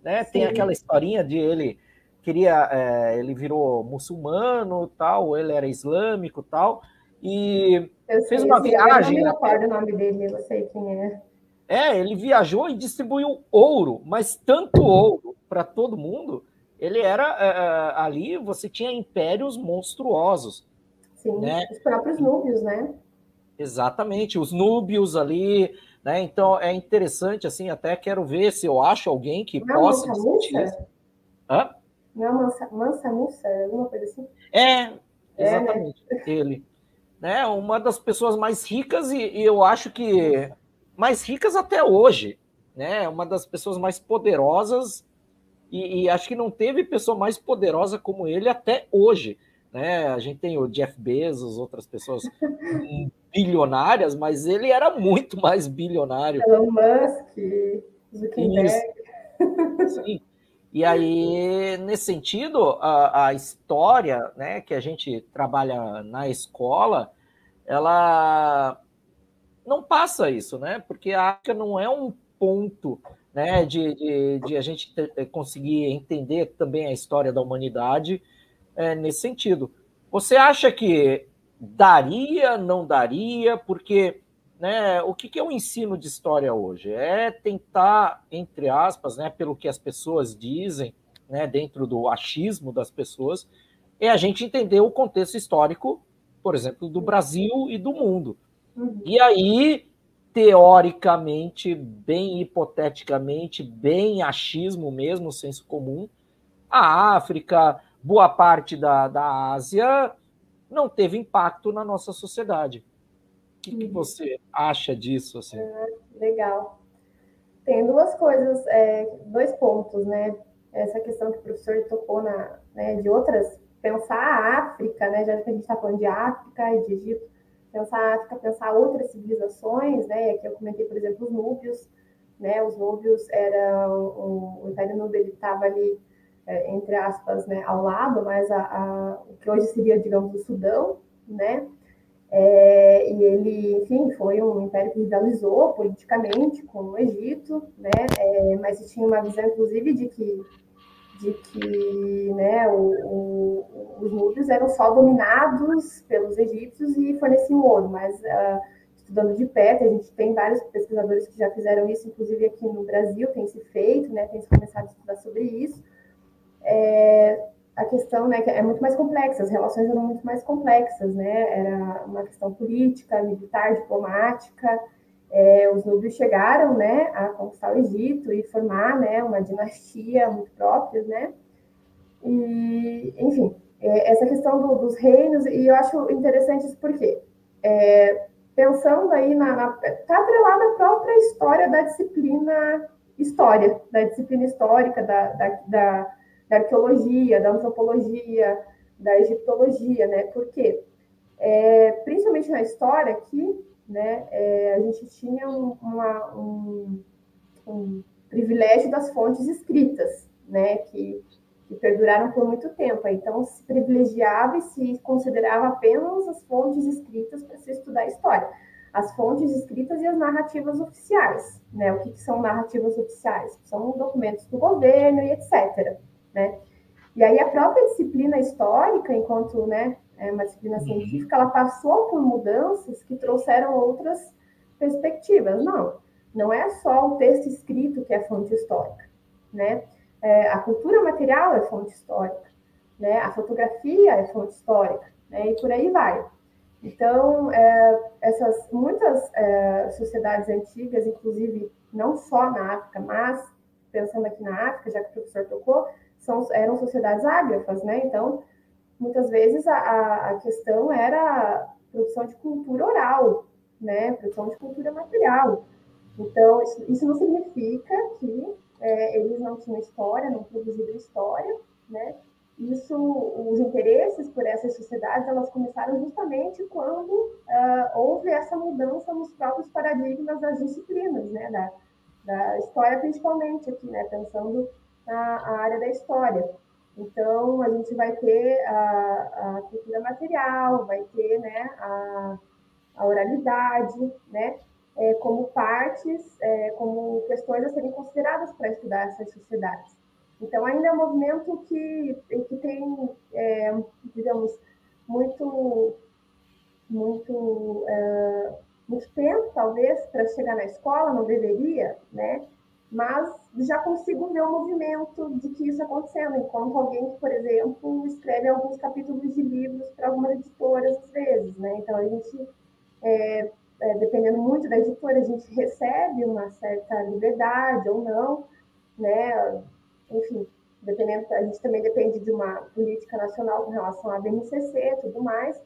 Speaker 1: Né? Tem aquela historinha de ele queria, é, ele virou muçulmano, tal, ele era islâmico, tal, e eu fez uma viagem. Eu
Speaker 2: não recordo o nome dele, eu sei quem é.
Speaker 1: É, ele viajou e distribuiu ouro, mas tanto ouro para todo mundo. Ele era uh, ali, você tinha impérios monstruosos.
Speaker 2: Sim, né? os próprios núbios, né?
Speaker 1: Exatamente, os núbios ali, né? Então é interessante, assim, até quero ver se eu acho alguém que
Speaker 2: não,
Speaker 1: possa
Speaker 2: discutir isso. Hã? Não é Mansa, Mansa Musa, alguma coisa assim?
Speaker 1: É, exatamente, é, né? ele né, uma das pessoas mais ricas e, e, eu acho que mais ricas até hoje, né, uma das pessoas mais poderosas e, e, acho que não teve pessoa mais poderosa como ele até hoje, né? A gente tem o Jeff Bezos, outras pessoas [LAUGHS] bilionárias, mas ele era muito mais bilionário.
Speaker 2: Elon Musk, Zuckerberg.
Speaker 1: Sim. E aí, nesse sentido, a, a história né, que a gente trabalha na escola, ela não passa isso, né? Porque a África não é um ponto né, de, de, de a gente ter, eh, conseguir entender também a história da humanidade é, nesse sentido. Você acha que daria, não daria? Porque né, o que, que é o ensino de história hoje? É tentar, entre aspas, né, pelo que as pessoas dizem, né, dentro do achismo das pessoas, é a gente entender o contexto histórico, por exemplo, do Brasil e do mundo. Uhum. E aí, teoricamente, bem hipoteticamente, bem achismo mesmo, senso comum, a África, boa parte da, da Ásia, não teve impacto na nossa sociedade. O que, que uhum. você acha disso? Assim?
Speaker 2: Ah, legal. Tem duas coisas, é, dois pontos, né? Essa questão que o professor tocou na, né, de outras, pensar a África, né? Já que a gente está falando de África e de Egito, pensar a África, pensar outras civilizações, né? Aqui eu comentei, por exemplo, os núbios, né? Os núbios era o, o Império Núbio estava ali é, entre aspas, né, ao lado, mas a, a, o que hoje seria, digamos, o Sudão, né? É, e ele, enfim, foi um império que rivalizou politicamente com o Egito, né? É, mas tinha uma visão, inclusive, de que de que né, o, o, os núbios eram só dominados pelos egípcios e forneciam ouro, mas uh, estudando de perto, a gente tem vários pesquisadores que já fizeram isso, inclusive aqui no Brasil tem se feito, né, tem se começado a estudar sobre isso, é, a questão né, que é muito mais complexa, as relações eram muito mais complexas, né? Era uma questão política, militar, diplomática. É, os núbios chegaram né, a conquistar o Egito e formar né, uma dinastia muito própria, né? E, enfim, é, essa questão do, dos reinos, e eu acho interessante isso porque, é, pensando aí na. Está atrelada à própria história da disciplina história, da disciplina histórica, da, da, da da arqueologia, da antropologia, da egiptologia, né? Porque, é, principalmente na história aqui, né, é, a gente tinha um, uma, um, um, privilégio das fontes escritas, né, que, que perduraram por muito tempo. Então, se privilegiava e se considerava apenas as fontes escritas para se estudar a história. As fontes escritas e as narrativas oficiais, né? O que, que são narrativas oficiais? São documentos do governo e etc né? E aí a própria disciplina histórica, enquanto né, é uma disciplina uhum. científica, ela passou por mudanças que trouxeram outras perspectivas. Não, não é só o texto escrito que é fonte histórica, né? É, a cultura material é fonte histórica, né? A fotografia é fonte histórica, né? E por aí vai. Então, é, essas muitas é, sociedades antigas, inclusive não só na África, mas pensando aqui na África, já que o professor tocou, são, eram sociedades ágrafas, né? Então, muitas vezes a, a questão era produção de cultura oral, né? Produção de cultura material. Então, isso, isso não significa que é, eles não tinham história, não produziram história, né? Isso, os interesses por essas sociedades, elas começaram justamente quando uh, houve essa mudança nos próprios paradigmas das disciplinas, né? Da, da história, principalmente aqui, né? Pensando a, área da história. Então, a gente vai ter a, a cultura material, vai ter né, a, a oralidade, né, é, como partes, é, como questões a serem consideradas para estudar essas sociedades. Então, ainda é um movimento que, que tem, é, digamos, muito, muito, é, muito tempo, talvez, para chegar na escola, não deveria, né? Mas já consigo ver o movimento de que isso acontecendo, enquanto alguém que, por exemplo, escreve alguns capítulos de livros para algumas editoras, às vezes, né? Então, a gente, é, é, dependendo muito da editora, a gente recebe uma certa liberdade ou não, né? Enfim, dependendo, a gente também depende de uma política nacional com relação à BNCC e tudo mais,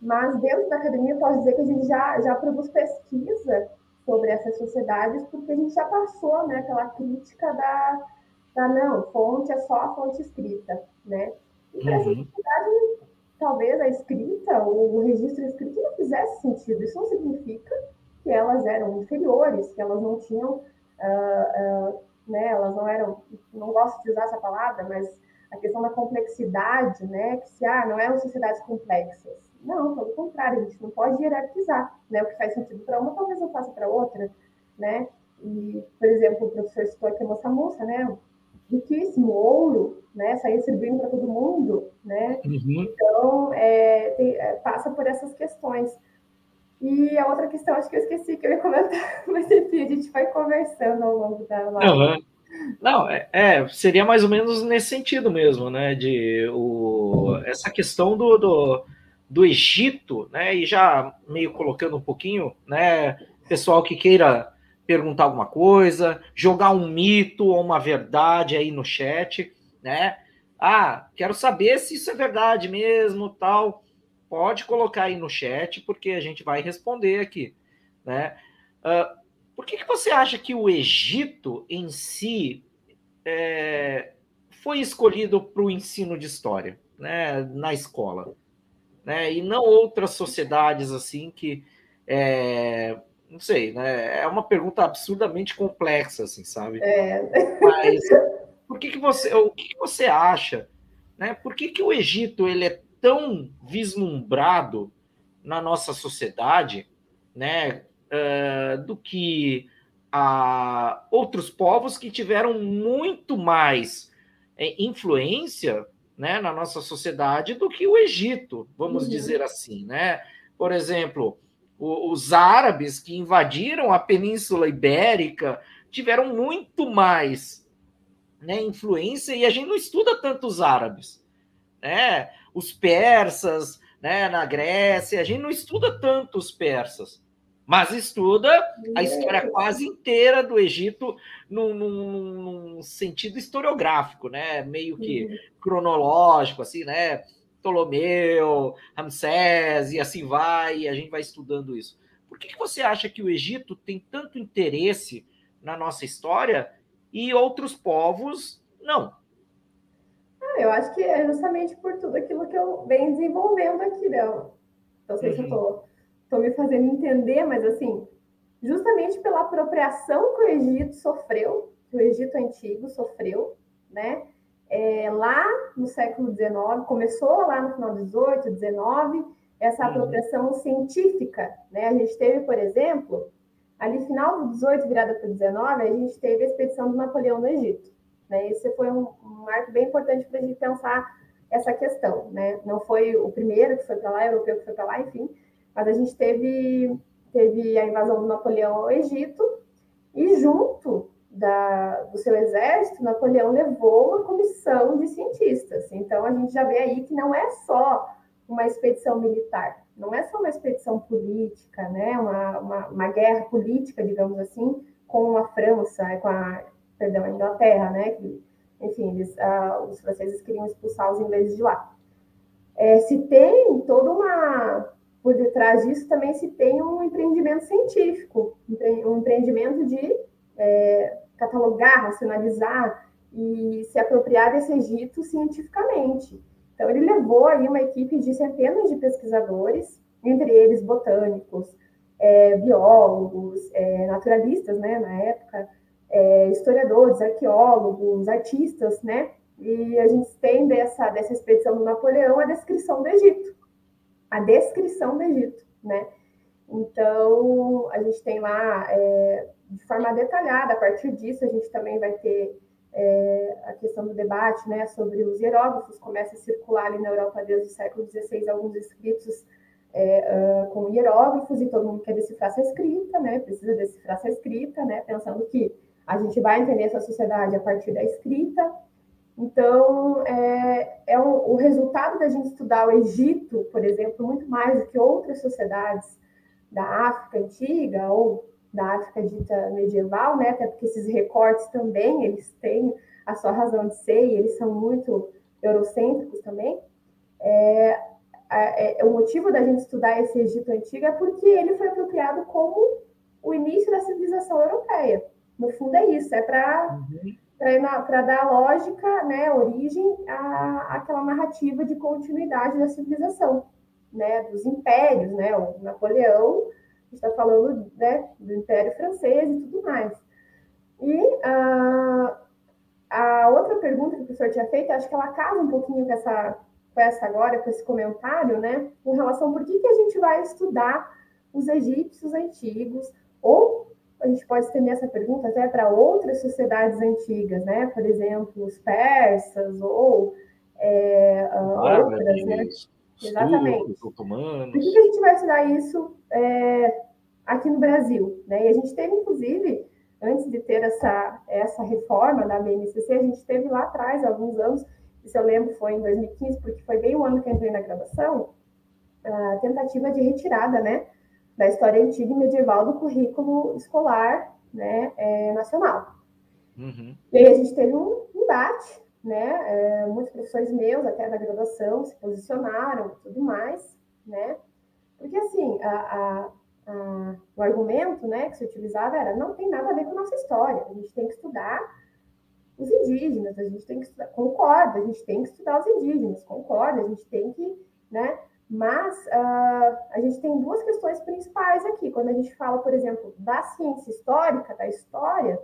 Speaker 2: mas dentro da academia, posso dizer que a gente já, já produz pesquisa sobre essas sociedades, porque a gente já passou né, pela crítica da, da não, fonte é só a fonte escrita, né? E para uhum. essa sociedade, talvez a escrita, o registro escrito não fizesse sentido. Isso não significa que elas eram inferiores, que elas não tinham uh, uh, né? Elas não eram, não gosto de usar essa palavra, mas a questão da complexidade, né? Que se ah, não eram sociedades complexas. Não, pelo contrário, a gente não pode hierarquizar, né? O que faz sentido para uma, talvez não faça para outra, né? E, por exemplo, o professor citou aqui a moça moça, né? Riquíssimo, ouro, né? Sair distribuindo para todo mundo, né? Uhum. Então, é, tem, é, passa por essas questões. E a outra questão, acho que eu esqueci que eu ia comentar, [LAUGHS] mas enfim, a gente vai conversando ao longo da live.
Speaker 1: Uhum. Não, é, é, seria mais ou menos nesse sentido mesmo, né? De o, essa questão do, do, do Egito, né? E já meio colocando um pouquinho, né? Pessoal que queira perguntar alguma coisa, jogar um mito ou uma verdade aí no chat, né? Ah, quero saber se isso é verdade mesmo, tal. Pode colocar aí no chat, porque a gente vai responder aqui, né? Uh, por que, que você acha que o Egito em si é, foi escolhido para o ensino de história, né, na escola, né, e não outras sociedades assim que, é, não sei, né, é uma pergunta absurdamente complexa, assim, sabe? É. Mas por que, que você, o que, que você acha, né? Por que, que o Egito ele é tão vislumbrado na nossa sociedade, né? uh, do que a outros povos que tiveram muito mais é, influência né, na nossa sociedade do que o Egito, vamos uhum. dizer assim. Né? Por exemplo, o, os árabes que invadiram a Península Ibérica tiveram muito mais né, influência e a gente não estuda tanto os árabes. Né? Os persas né, na Grécia, a gente não estuda tanto os persas mas estuda a história quase inteira do Egito num, num, num sentido historiográfico, né? Meio que uhum. cronológico, assim, né? Ptolomeu, Ramsés e assim vai, e a gente vai estudando isso. Por que, que você acha que o Egito tem tanto interesse na nossa história e outros povos não?
Speaker 2: Ah, eu acho que é justamente por tudo aquilo que eu venho desenvolvendo aqui, né? Não sei uhum. se eu estou estou me fazendo entender, mas assim, justamente pela apropriação que o Egito sofreu, que o Egito antigo sofreu, né? É, lá no século XIX, começou lá no final do XVIII, XIX, essa uhum. apropriação científica, né? A gente teve, por exemplo, ali final do XVIII, virada para o XIX, a gente teve a expedição do Napoleão no Egito, né? Esse foi um, um marco bem importante para a gente pensar essa questão, né? Não foi o primeiro que foi para lá, europeu que foi para lá, enfim, mas a gente teve, teve a invasão do Napoleão ao Egito, e junto da, do seu exército, Napoleão levou uma comissão de cientistas. Então, a gente já vê aí que não é só uma expedição militar, não é só uma expedição política, né? uma, uma, uma guerra política, digamos assim, com a França, com a, perdão, a Inglaterra, né? Que, enfim, eles, os franceses queriam expulsar os ingleses de lá. É, se tem toda uma, por detrás disso também se tem um empreendimento científico, um empreendimento de é, catalogar, racionalizar e se apropriar desse Egito cientificamente. Então, ele levou aí uma equipe de centenas de pesquisadores, entre eles botânicos, é, biólogos, é, naturalistas, né, na época, é, historiadores, arqueólogos, artistas, né, e a gente tem dessa, dessa expedição do Napoleão a descrição do Egito a descrição do Egito, né? Então, a gente tem lá, é, de forma detalhada, a partir disso, a gente também vai ter é, a questão do debate né, sobre os hieróglifos, começa a circular ali na Europa desde o século XVI alguns escritos é, uh, com hieróglifos, e todo mundo quer decifrar essa escrita, né, precisa decifrar essa escrita, né, pensando que a gente vai entender essa sociedade a partir da escrita, então, é, é o, o, resultado da gente estudar o Egito, por exemplo, muito mais do que outras sociedades da África antiga ou da África dita medieval, né? Até porque esses recortes também, eles têm a sua razão de ser e eles são muito eurocêntricos também. É, é, o motivo da gente estudar esse Egito antigo é porque ele foi apropriado como o início da civilização europeia. No fundo é isso, é para uhum para dar lógica, né, origem à, àquela narrativa de continuidade da civilização, né, dos impérios, né, o Napoleão, está falando né, do Império Francês e tudo mais. E uh, a outra pergunta que o professor tinha feito, acho que ela casa um pouquinho com essa, com essa agora, com esse comentário, né? Com relação por que, que a gente vai estudar os egípcios antigos, ou a gente pode estender essa pergunta até para outras sociedades antigas, né? Por exemplo, os persas ou é, uh, outras, né? Exatamente. Por que, que a gente vai estudar isso é, aqui no Brasil? Né? E a gente teve, inclusive, antes de ter essa, essa reforma da BNCC, a gente teve lá atrás, alguns anos, se eu lembro foi em 2015, porque foi bem o ano que eu entrei na graduação, a tentativa de retirada, né, da história antiga e medieval do currículo escolar, né, é, nacional. Uhum. E aí a gente teve um embate, né, é, muitos professores meus, até da graduação, se posicionaram e tudo mais, né, porque assim, a, a ah, o argumento né, que se utilizava era não tem nada a ver com a nossa história, a gente tem que estudar os indígenas, a gente tem que estudar, concorda, a gente tem que estudar os indígenas, concorda, a gente tem que, né, mas uh, a gente tem duas questões principais aqui, quando a gente fala, por exemplo, da ciência histórica, da história,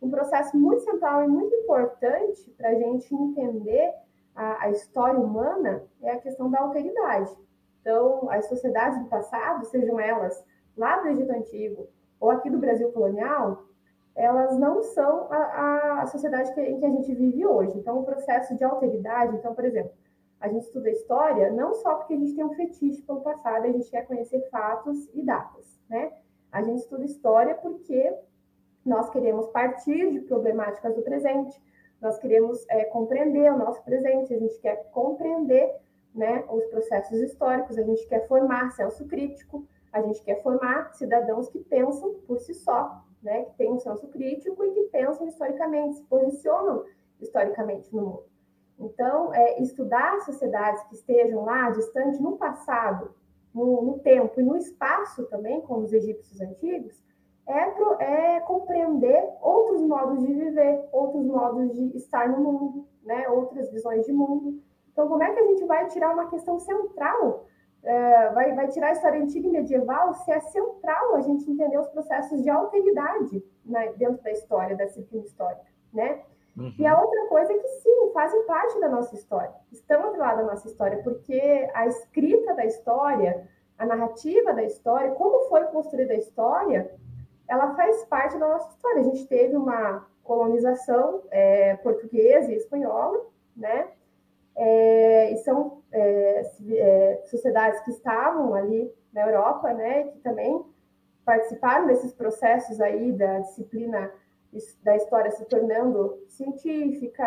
Speaker 2: um processo muito central e muito importante para a gente entender a, a história humana é a questão da alteridade. Então, as sociedades do passado, sejam elas lá do Egito Antigo ou aqui do Brasil colonial, elas não são a, a sociedade que, em que a gente vive hoje. Então, o processo de alteridade, então, por exemplo, a gente estuda história não só porque a gente tem um fetiche pelo passado, a gente quer conhecer fatos e datas, né? A gente estuda história porque nós queremos partir de problemáticas do presente, nós queremos é, compreender o nosso presente, a gente quer compreender né, os processos históricos, a gente quer formar senso crítico, a gente quer formar cidadãos que pensam por si só, né, que têm um senso crítico e que pensam historicamente, se posicionam historicamente no mundo. Então, é, estudar sociedades que estejam lá, distantes no passado, no, no, tempo e no espaço também, como os egípcios antigos, é, pro, é, compreender outros modos de viver, outros modos de estar no mundo, né, outras visões de mundo. Então, como é que a gente vai tirar uma questão central? É, vai, vai tirar a história antiga e medieval se é central a gente entender os processos de alteridade né, dentro da história, da disciplina histórica, né? Uhum. E a outra coisa é que, sim, fazem parte da nossa história, estão atrelados da nossa história, porque a escrita da história, a narrativa da história, como foi construída a história, ela faz parte da nossa história. A gente teve uma colonização é, portuguesa e espanhola, né? é, e são é, é, sociedades que estavam ali na Europa, né, que também participaram desses processos aí da disciplina da história se tornando científica,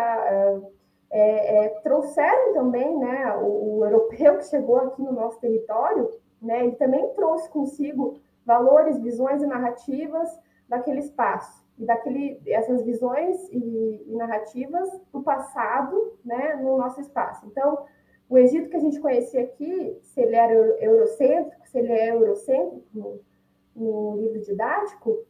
Speaker 2: é, é, trouxeram também, né, o, o, europeu que chegou aqui no nosso território, né, ele também trouxe consigo valores, visões e narrativas daquele espaço e daquele, essas visões e, e, narrativas do passado né, no nosso espaço. Então, o Egito que a gente conhecia aqui, se ele era eurocêntrico, se ele é eurocêntrico no, no livro didático,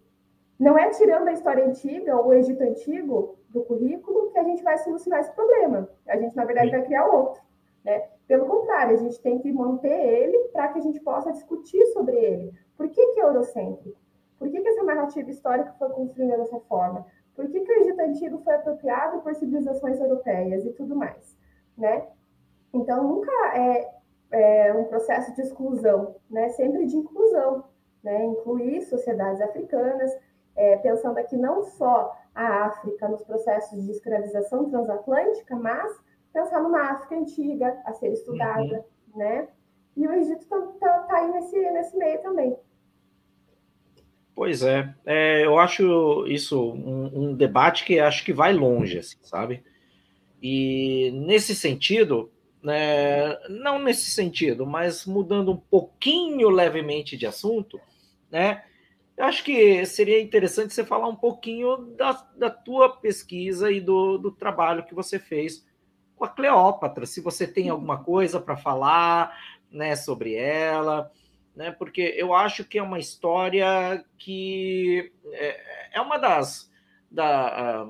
Speaker 2: não é tirando a história antiga ou o Egito antigo do currículo que a gente vai solucionar esse problema. A gente, na verdade, vai criar outro. Né? Pelo contrário, a gente tem que manter ele para que a gente possa discutir sobre ele. Por que, que é eurocêntrico? Por que, que essa narrativa histórica foi construída dessa forma? Por que, que o Egito Antigo foi apropriado por civilizações europeias e tudo mais? Né? Então, nunca é, é um processo de exclusão, né? sempre de inclusão. Né? Incluir sociedades africanas, é, pensando aqui não só a África nos processos de escravização transatlântica, mas pensar numa África antiga a ser estudada, uhum. né? E o Egito está tá, tá aí nesse, nesse meio também.
Speaker 1: Pois é, é eu acho isso um, um, debate que acho que vai longe, assim, sabe? E nesse sentido, né, não nesse sentido, mas mudando um pouquinho levemente de assunto, né? Eu acho que seria interessante você falar um pouquinho da, da tua pesquisa e do, do trabalho que você fez com a Cleópatra, se você tem alguma coisa para falar né, sobre ela né? Porque eu acho que é uma história que é, é uma das da,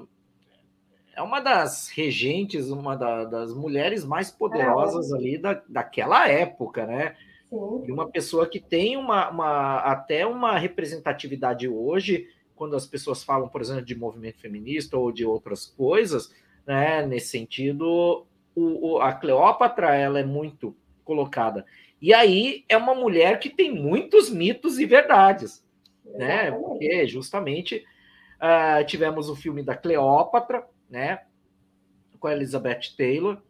Speaker 1: é uma das regentes, uma da, das mulheres mais poderosas ali da, daquela época, né? Sim. E uma pessoa que tem uma, uma até uma representatividade hoje quando as pessoas falam, por exemplo, de movimento feminista ou de outras coisas, né, nesse sentido, o, o, a Cleópatra ela é muito colocada. E aí é uma mulher que tem muitos mitos e verdades, né? Porque justamente uh, tivemos o filme da Cleópatra, né? Com a Elizabeth Taylor.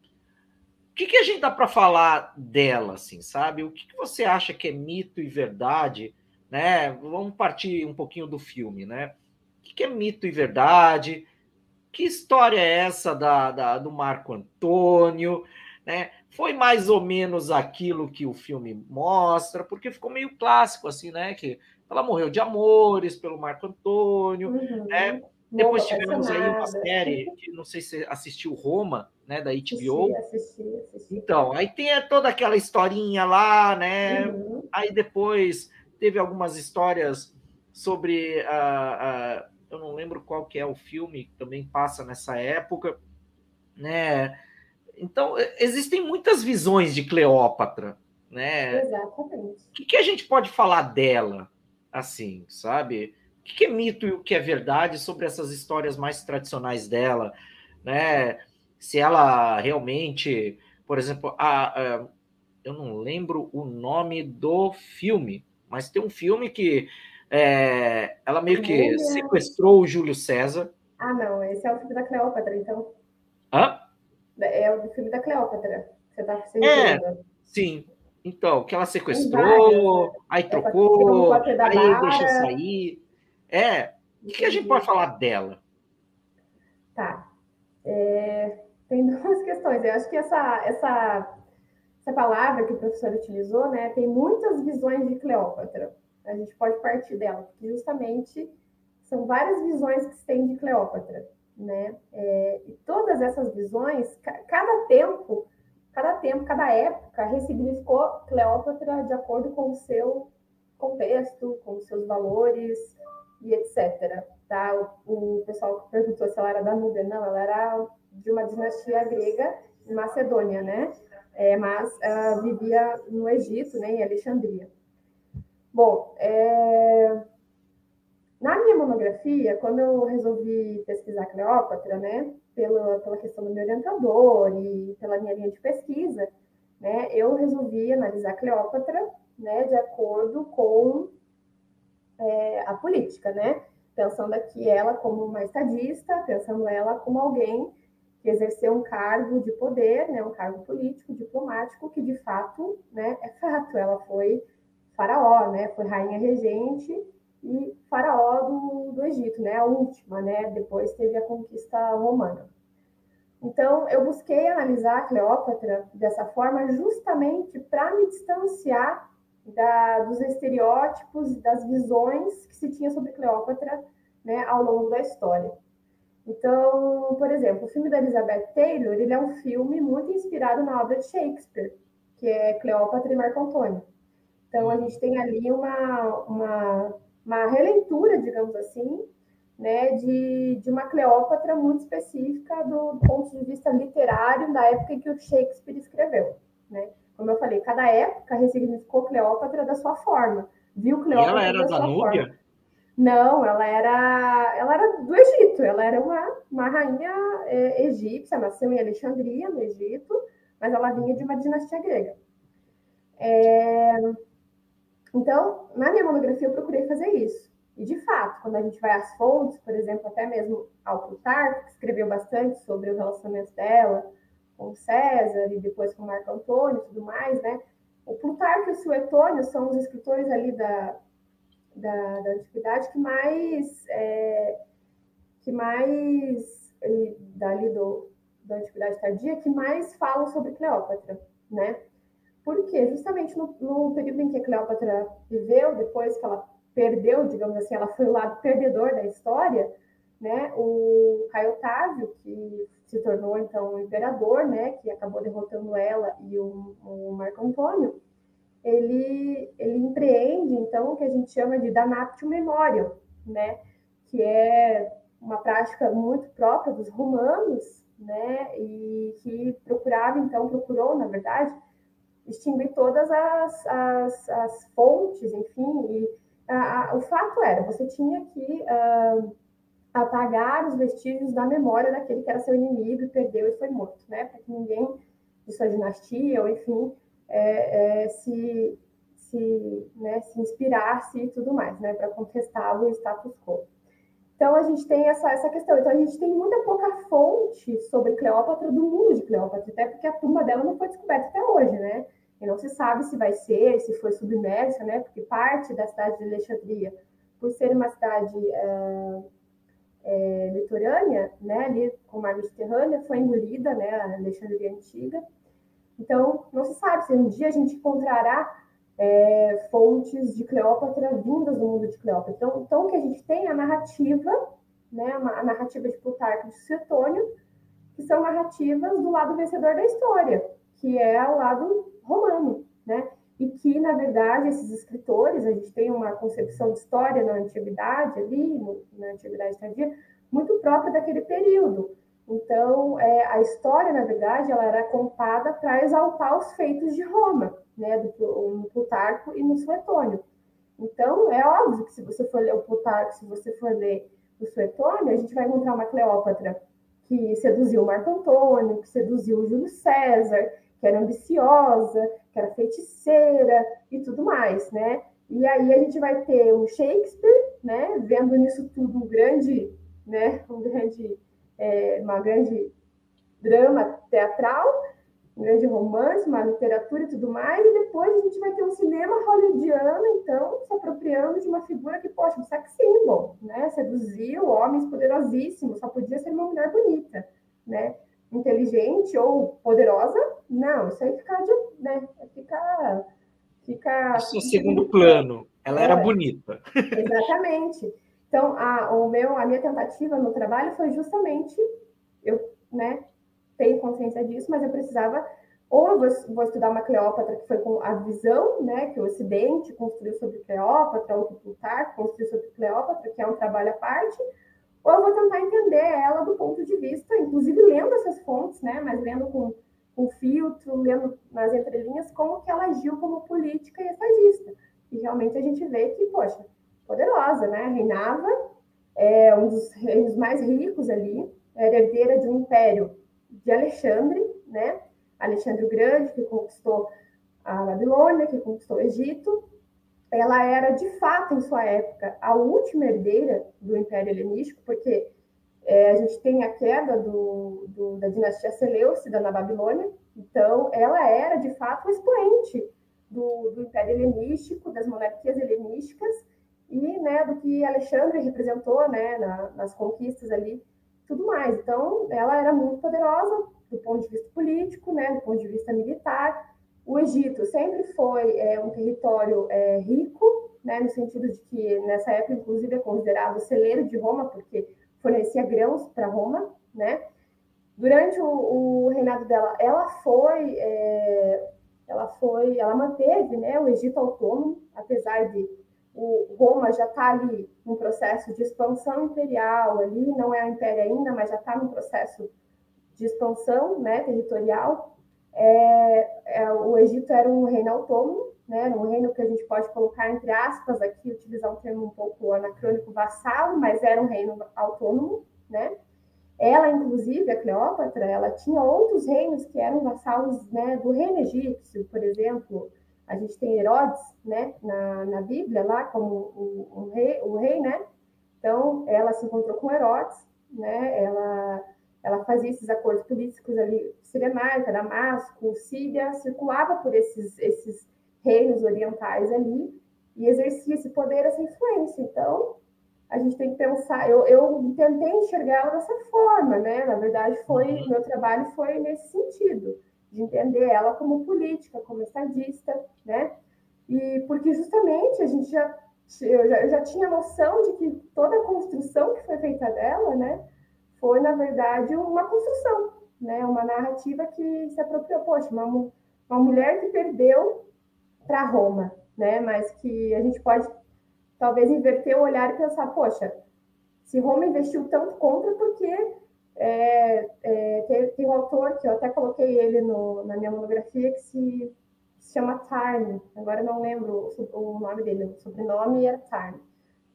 Speaker 1: Que, que a gente dá para falar dela, assim, sabe? O que, que você acha que é mito e verdade né? Vamos partir um pouquinho do filme, né? O que é mito e verdade? Que história é essa da, da, do Marco Antônio? Né? Foi mais ou menos aquilo que o filme mostra, porque ficou meio clássico, assim, né? Que ela morreu de amores pelo Marco Antônio, uhum. né? Depois tivemos aí uma série, que não sei se assistiu Roma, né, da HBO. Assisti, assisti, assisti. Então, aí tem toda aquela historinha lá, né? Uhum. Aí depois teve algumas histórias sobre a, a, eu não lembro qual que é o filme que também passa nessa época, né? Então existem muitas visões de Cleópatra, né?
Speaker 2: Exatamente.
Speaker 1: O que, que a gente pode falar dela, assim, sabe? O que, é mito e o que é verdade sobre essas histórias mais tradicionais dela, né? Se ela realmente, por exemplo, a, a eu não lembro o nome do filme, mas tem um filme que é, ela meio que sequestrou o Júlio César.
Speaker 2: Ah, não, esse é o filme da Cleópatra, então.
Speaker 1: Hã?
Speaker 2: É o filme da Cleópatra. Você está
Speaker 1: É, sim. Então, que ela sequestrou, aí trocou, aí deixa sair. É, o que a gente pode falar dela?
Speaker 2: Tá. É, tem [LAUGHS] duas questões. Eu acho que essa, essa essa palavra que o professor utilizou, né, tem muitas visões de Cleópatra. A gente pode partir dela, porque justamente são várias visões que se tem de Cleópatra, né? É, e todas essas visões, cada tempo, cada tempo, cada época ressignificou Cleópatra de acordo com o seu contexto, com os seus valores e etc. Tá? O, o pessoal perguntou se ela era da Núbia, não, ela era de uma dinastia grega, Macedônia, né? é, mas uh, vivia no Egito, né, em Alexandria. Bom, é... na minha monografia, quando eu resolvi pesquisar Cleópatra, né, pela, pela questão do meu orientador e pela minha linha de pesquisa, né, eu resolvi analisar Cleópatra, né, de acordo com é, a política, né, pensando aqui ela como uma estadista, pensando ela como alguém que exerceu um cargo de poder, né, um cargo político, diplomático, que de fato né, é fato. Ela foi faraó, né, foi rainha regente e faraó do, do Egito, né, a última, né, depois teve a conquista romana. Então, eu busquei analisar a Cleópatra dessa forma justamente para me distanciar da, dos estereótipos, das visões que se tinha sobre Cleópatra né, ao longo da história. Então, por exemplo, o filme da Elizabeth Taylor, ele é um filme muito inspirado na obra de Shakespeare, que é Cleópatra e Marco Antônio. Então, a gente tem ali uma, uma, uma releitura, digamos assim, né, de, de uma Cleópatra muito específica do, do, ponto de vista literário da época em que o Shakespeare escreveu. Né? Como eu falei, cada época ressignificou Cleópatra da sua forma. Viu Cleópatra
Speaker 1: ela era da, da Núbia? Forma.
Speaker 2: Não, ela era, ela era do Egito, ela era uma, uma rainha é, egípcia, nasceu em Alexandria, no Egito, mas ela vinha de uma dinastia grega. É... Então, na minha monografia, eu procurei fazer isso. E, de fato, quando a gente vai às fontes, por exemplo, até mesmo ao Plutarco, que escreveu bastante sobre o relacionamento dela com César e depois com Marco Antônio e tudo mais, né? O Plutarco e o Suetônio são os escritores ali da, da, da antiguidade que mais é, que mais dali do, da antiguidade tardia que mais falam sobre Cleópatra, né? Porque justamente no, no período em que Cleópatra viveu, depois que ela perdeu, digamos assim, ela foi o lado perdedor da história, né? O Caio Otávio, que se tornou então o imperador, né? Que acabou derrotando ela e o, o Marco Antônio, ele, ele empreende, então, o que a gente chama de Danaptio Memoriam, né? que é uma prática muito própria dos romanos, né? e que procurava, então, procurou, na verdade, extinguir todas as, as, as fontes, enfim, e a, a, o fato era, você tinha que uh, apagar os vestígios da memória daquele que era seu inimigo e perdeu e foi morto, né? Para que ninguém de sua dinastia, ou enfim, é, é, se, se, né, se inspirasse e tudo mais, né? Para contestar o status quo. Então, a gente tem essa, essa questão. Então, a gente tem muita pouca fonte sobre Cleópatra do mundo de Cleópatra, até porque a tumba dela não foi descoberta até hoje, né? E não se sabe se vai ser, se foi submersa, né? Porque parte da cidade de Alexandria, por ser uma cidade é, é, litorânea, né? Ali com mar Mediterrânea, foi engolida, né? A Alexandria antiga. Então, não se sabe se um dia a gente encontrará é, fontes de Cleópatra vindas do mundo de Cleópatra. Então, então, o que a gente tem é a narrativa, né, a narrativa de Plutarco e de Suetônio, que são narrativas do lado vencedor da história, que é o lado romano, né? E que, na verdade, esses escritores, a gente tem uma concepção de história na antiguidade ali, na antiguidade tardia, muito própria daquele período. Então, é, a história, na verdade, ela era contada para exaltar os feitos de Roma, né, do, no Plutarco e no Suetônio. Então, é óbvio que se você for ler o Plutarco, se você for ler o Suetônio, a gente vai encontrar uma Cleópatra que seduziu Marco Antônio, que seduziu Júlio César, que era ambiciosa, que era feiticeira e tudo mais, né? E aí a gente vai ter o Shakespeare, né, vendo nisso tudo um grande, né, um grande, é, uma grande drama teatral, um grande romance, uma literatura e tudo mais, e depois a gente vai ter um cinema hollywoodiano, então, se apropriando de uma figura que, poxa, um sex symbol, né? Seduziu homens poderosíssimos, só podia ser uma mulher bonita, né? Inteligente ou poderosa, não, isso aí fica, de, né? Fica, fica...
Speaker 1: Isso é segundo plano, ela é, era bonita. [LAUGHS]
Speaker 2: Exatamente. Então, a, o meu, a minha tentativa no trabalho foi justamente, eu, né, tenho consciência disso, mas eu precisava ou eu vou, vou, estudar uma Cleópatra que foi com a visão, né, que o Ocidente construiu sobre Cleópatra, ou que Plutarco construiu sobre Cleópatra, que é um trabalho à parte, ou eu vou tentar entender ela do ponto de vista, inclusive lendo essas fontes, né, mas lendo com, com filtro, lendo nas entrelinhas, como que ela agiu como política e estadista. E realmente a gente vê que, poxa, poderosa, né, reinava, é um dos reinos mais ricos ali, era herdeira de um império de Alexandre, né? Alexandre o Grande, que conquistou a Babilônia, que conquistou o Egito. Ela era, de fato, em sua época, a última herdeira do Império Helenístico, porque é, a gente tem a queda do, do, da dinastia Seleucida na Babilônia, então ela era, de fato, o expoente do, do Império Helenístico, das monarquias helenísticas, e né, do que Alexandre representou né, na, nas conquistas ali tudo mais. Então, ela era muito poderosa do ponto de vista político, né, do ponto de vista militar. O Egito sempre foi é, um território é, rico, né, no sentido de que nessa época, inclusive, é considerado celeiro de Roma, porque fornecia grãos para Roma, né? Durante o, o, reinado dela, ela foi, é, ela foi, ela manteve, né, o Egito autônomo, apesar de o Roma já está ali num processo de expansão imperial ali, não é o império ainda, mas já está num processo de expansão né, territorial. É, é, o Egito era um reino autônomo, né, um reino que a gente pode colocar entre aspas aqui, utilizar um termo um pouco anacrônico, vassalo, mas era um reino autônomo, né? Ela, inclusive, a Cleópatra, ela tinha outros reinos que eram vassalos né, do reino egípcio, por exemplo, a gente tem Herodes, né, na, na Bíblia, lá como o, o, rei, o rei, né? Então, ela se encontrou com Herodes, né? Ela, ela fazia esses acordos políticos ali, Cirenaica, Damasco, Síria, circulava por esses, esses reinos orientais ali e exercia esse poder, essa influência. Então, a gente tem que pensar, eu, eu tentei enxergar ela dessa forma, né? Na verdade, foi, uhum. meu trabalho foi nesse sentido de entender ela como política, como estadista, né? E porque justamente a gente já eu já, eu já tinha noção de que toda a construção que foi feita dela, né, foi na verdade uma construção, né, uma narrativa que se apropriou, poxa, uma, uma mulher que perdeu para Roma, né, mas que a gente pode talvez inverter o olhar e pensar, poxa, se Roma investiu tanto contra, porque é, é, tem, tem, um autor que eu até coloquei ele no, na minha monografia que se se chama Tarn, agora não lembro o nome dele, o sobrenome era Tarn.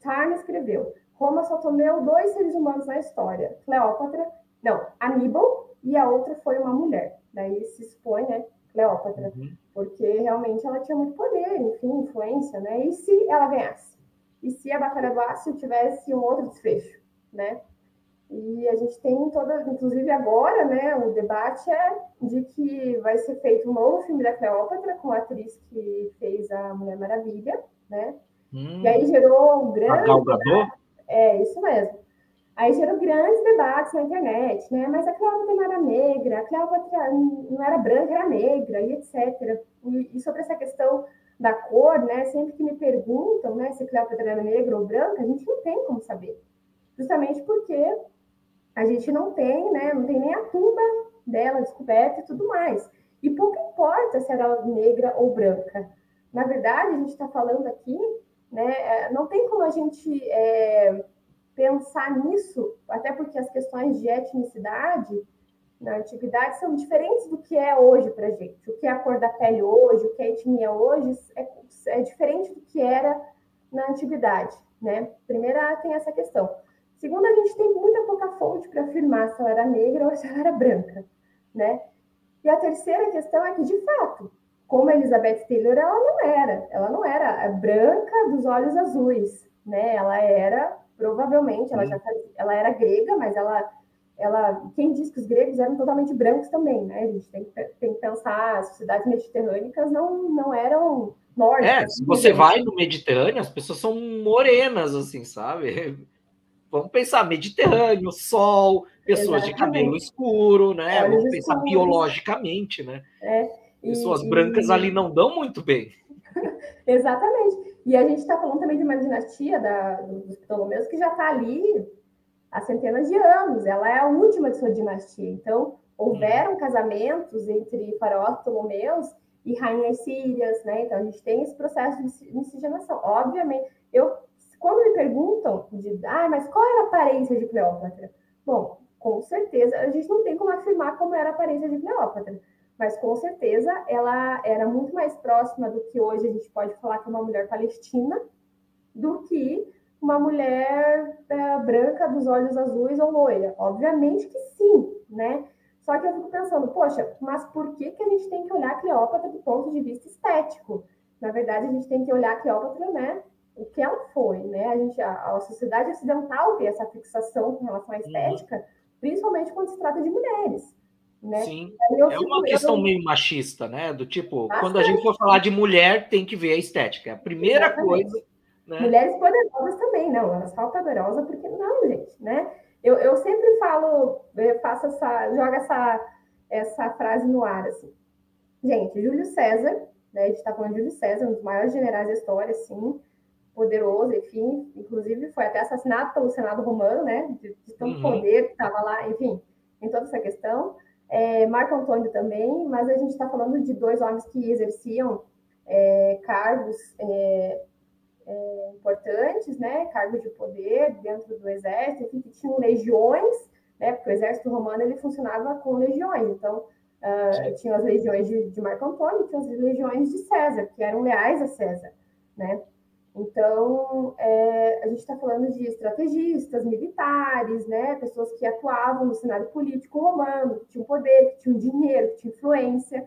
Speaker 2: Tarn escreveu: Roma só tomeu dois seres humanos na história, Cleópatra, não, Aníbal, e a outra foi uma mulher. Daí se expõe, né, Cleópatra, uhum. porque realmente ela tinha muito poder, enfim, influência, né? E se ela ganhasse? E se a Batalha do Ácio tivesse um outro desfecho, né? E a gente tem toda, inclusive agora, né, o debate é de que vai ser feito um novo filme da Cleópatra com a atriz que fez a Mulher Maravilha, né? Hum, e aí gerou um grande. A É, isso mesmo. Aí gerou grandes debates na internet, né? Mas a Cleópatra não era negra, a Cleópatra não era branca, era negra, e etc. E, e sobre essa questão da cor, né? Sempre que me perguntam, né, se Cleópatra era negra ou branca, a gente não tem como saber. Justamente porque a gente não tem, né? Não tem nem a tumba dela descoberta e tudo mais. E pouco importa se era negra ou branca. Na verdade, a gente está falando aqui, né? É, não tem como a gente é, pensar nisso, até porque as questões de etnicidade na antiguidade são diferentes do que é hoje para gente. O que é a cor da pele hoje, o que é etnia hoje, é, é diferente do que era na antiguidade, né? Primeira tem essa questão. Segundo, a gente tem muita pouca fonte para afirmar se ela era negra ou se ela era branca, né? E a terceira questão é que, de fato, como a Elizabeth Taylor, ela não era. Ela não era branca dos olhos azuis, né? Ela era, provavelmente, ela já ela era grega, mas ela, ela, quem diz que os gregos eram totalmente brancos também, né? A gente tem, tem que pensar, as sociedades mediterrânicas não, não eram nórdicas.
Speaker 1: É, se você vai no Mediterrâneo, as pessoas são morenas, assim, sabe? [LAUGHS] Vamos pensar Mediterrâneo, sol, pessoas Exatamente. de cabelo escuro, né? Olhos Vamos pensar escuros. biologicamente, né? É. E, pessoas brancas e... ali não dão muito bem. [LAUGHS]
Speaker 2: Exatamente. E a gente está falando também de uma dinastia da, dos Ptolomeus que já está ali há centenas de anos. Ela é a última de sua dinastia. Então, houveram hum. casamentos entre faraós Ptolomeus e rainhas sírias, né? Então, a gente tem esse processo de miscigenação. Obviamente, eu quando me perguntam de, ah, mas qual era a aparência de Cleópatra? Bom, com certeza, a gente não tem como afirmar como era a aparência de Cleópatra, mas com certeza ela era muito mais próxima do que hoje a gente pode falar que é uma mulher palestina do que uma mulher é, branca dos olhos azuis ou loira. Obviamente que sim, né? Só que eu fico pensando, poxa, mas por que, que a gente tem que olhar a Cleópatra do ponto de vista estético? Na verdade, a gente tem que olhar a Cleópatra, né, o que ela foi, né? A gente, a, a sociedade ocidental tem essa fixação com relação à uhum. estética, uhum. principalmente quando se trata de mulheres. Né?
Speaker 1: Sim, é uma questão meio machista, né? Do tipo, Bastante. quando a gente for falar de mulher, tem que ver a estética. É a primeira Exatamente. coisa.
Speaker 2: Né? Mulheres poderosas também, não, elas falam poderosa porque não, gente, né? Eu, eu sempre falo, eu faço essa, jogo essa, essa frase no ar, assim. Gente, Júlio César, né? A gente está falando de Júlio César, um dos maiores generais da história, assim, poderoso, enfim, inclusive foi até assassinado pelo Senado Romano, né, de, de tanto uhum. poder que estava lá, enfim, em toda essa questão. É, Marco Antônio também, mas a gente está falando de dois homens que exerciam é, cargos é, é, importantes, né, cargos de poder dentro do exército, enfim, que tinham legiões, né, porque o exército romano ele funcionava com legiões, então uh, tinha as legiões de, de Marco Antônio, tinha as legiões de César, que eram leais a César, né, então, é, a gente está falando de estrategistas, militares, né, pessoas que atuavam no cenário político romano, que tinham poder, que tinham dinheiro, que tinham influência.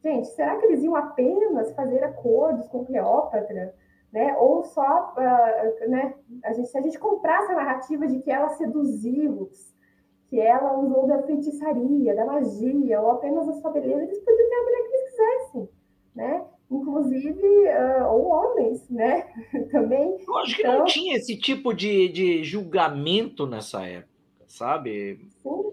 Speaker 2: Gente, será que eles iam apenas fazer acordos com Cleópatra? Né? Ou só, uh, né, a gente, se a gente comprasse a narrativa de que ela seduziu-os, que ela usou da feitiçaria, da magia, ou apenas da sua beleza, eles podiam ter a mulher que eles quisessem, né? Inclusive, uh, ou homens, né? [LAUGHS] Também.
Speaker 1: Eu acho que então... não tinha esse tipo de, de julgamento nessa época, sabe? Sim.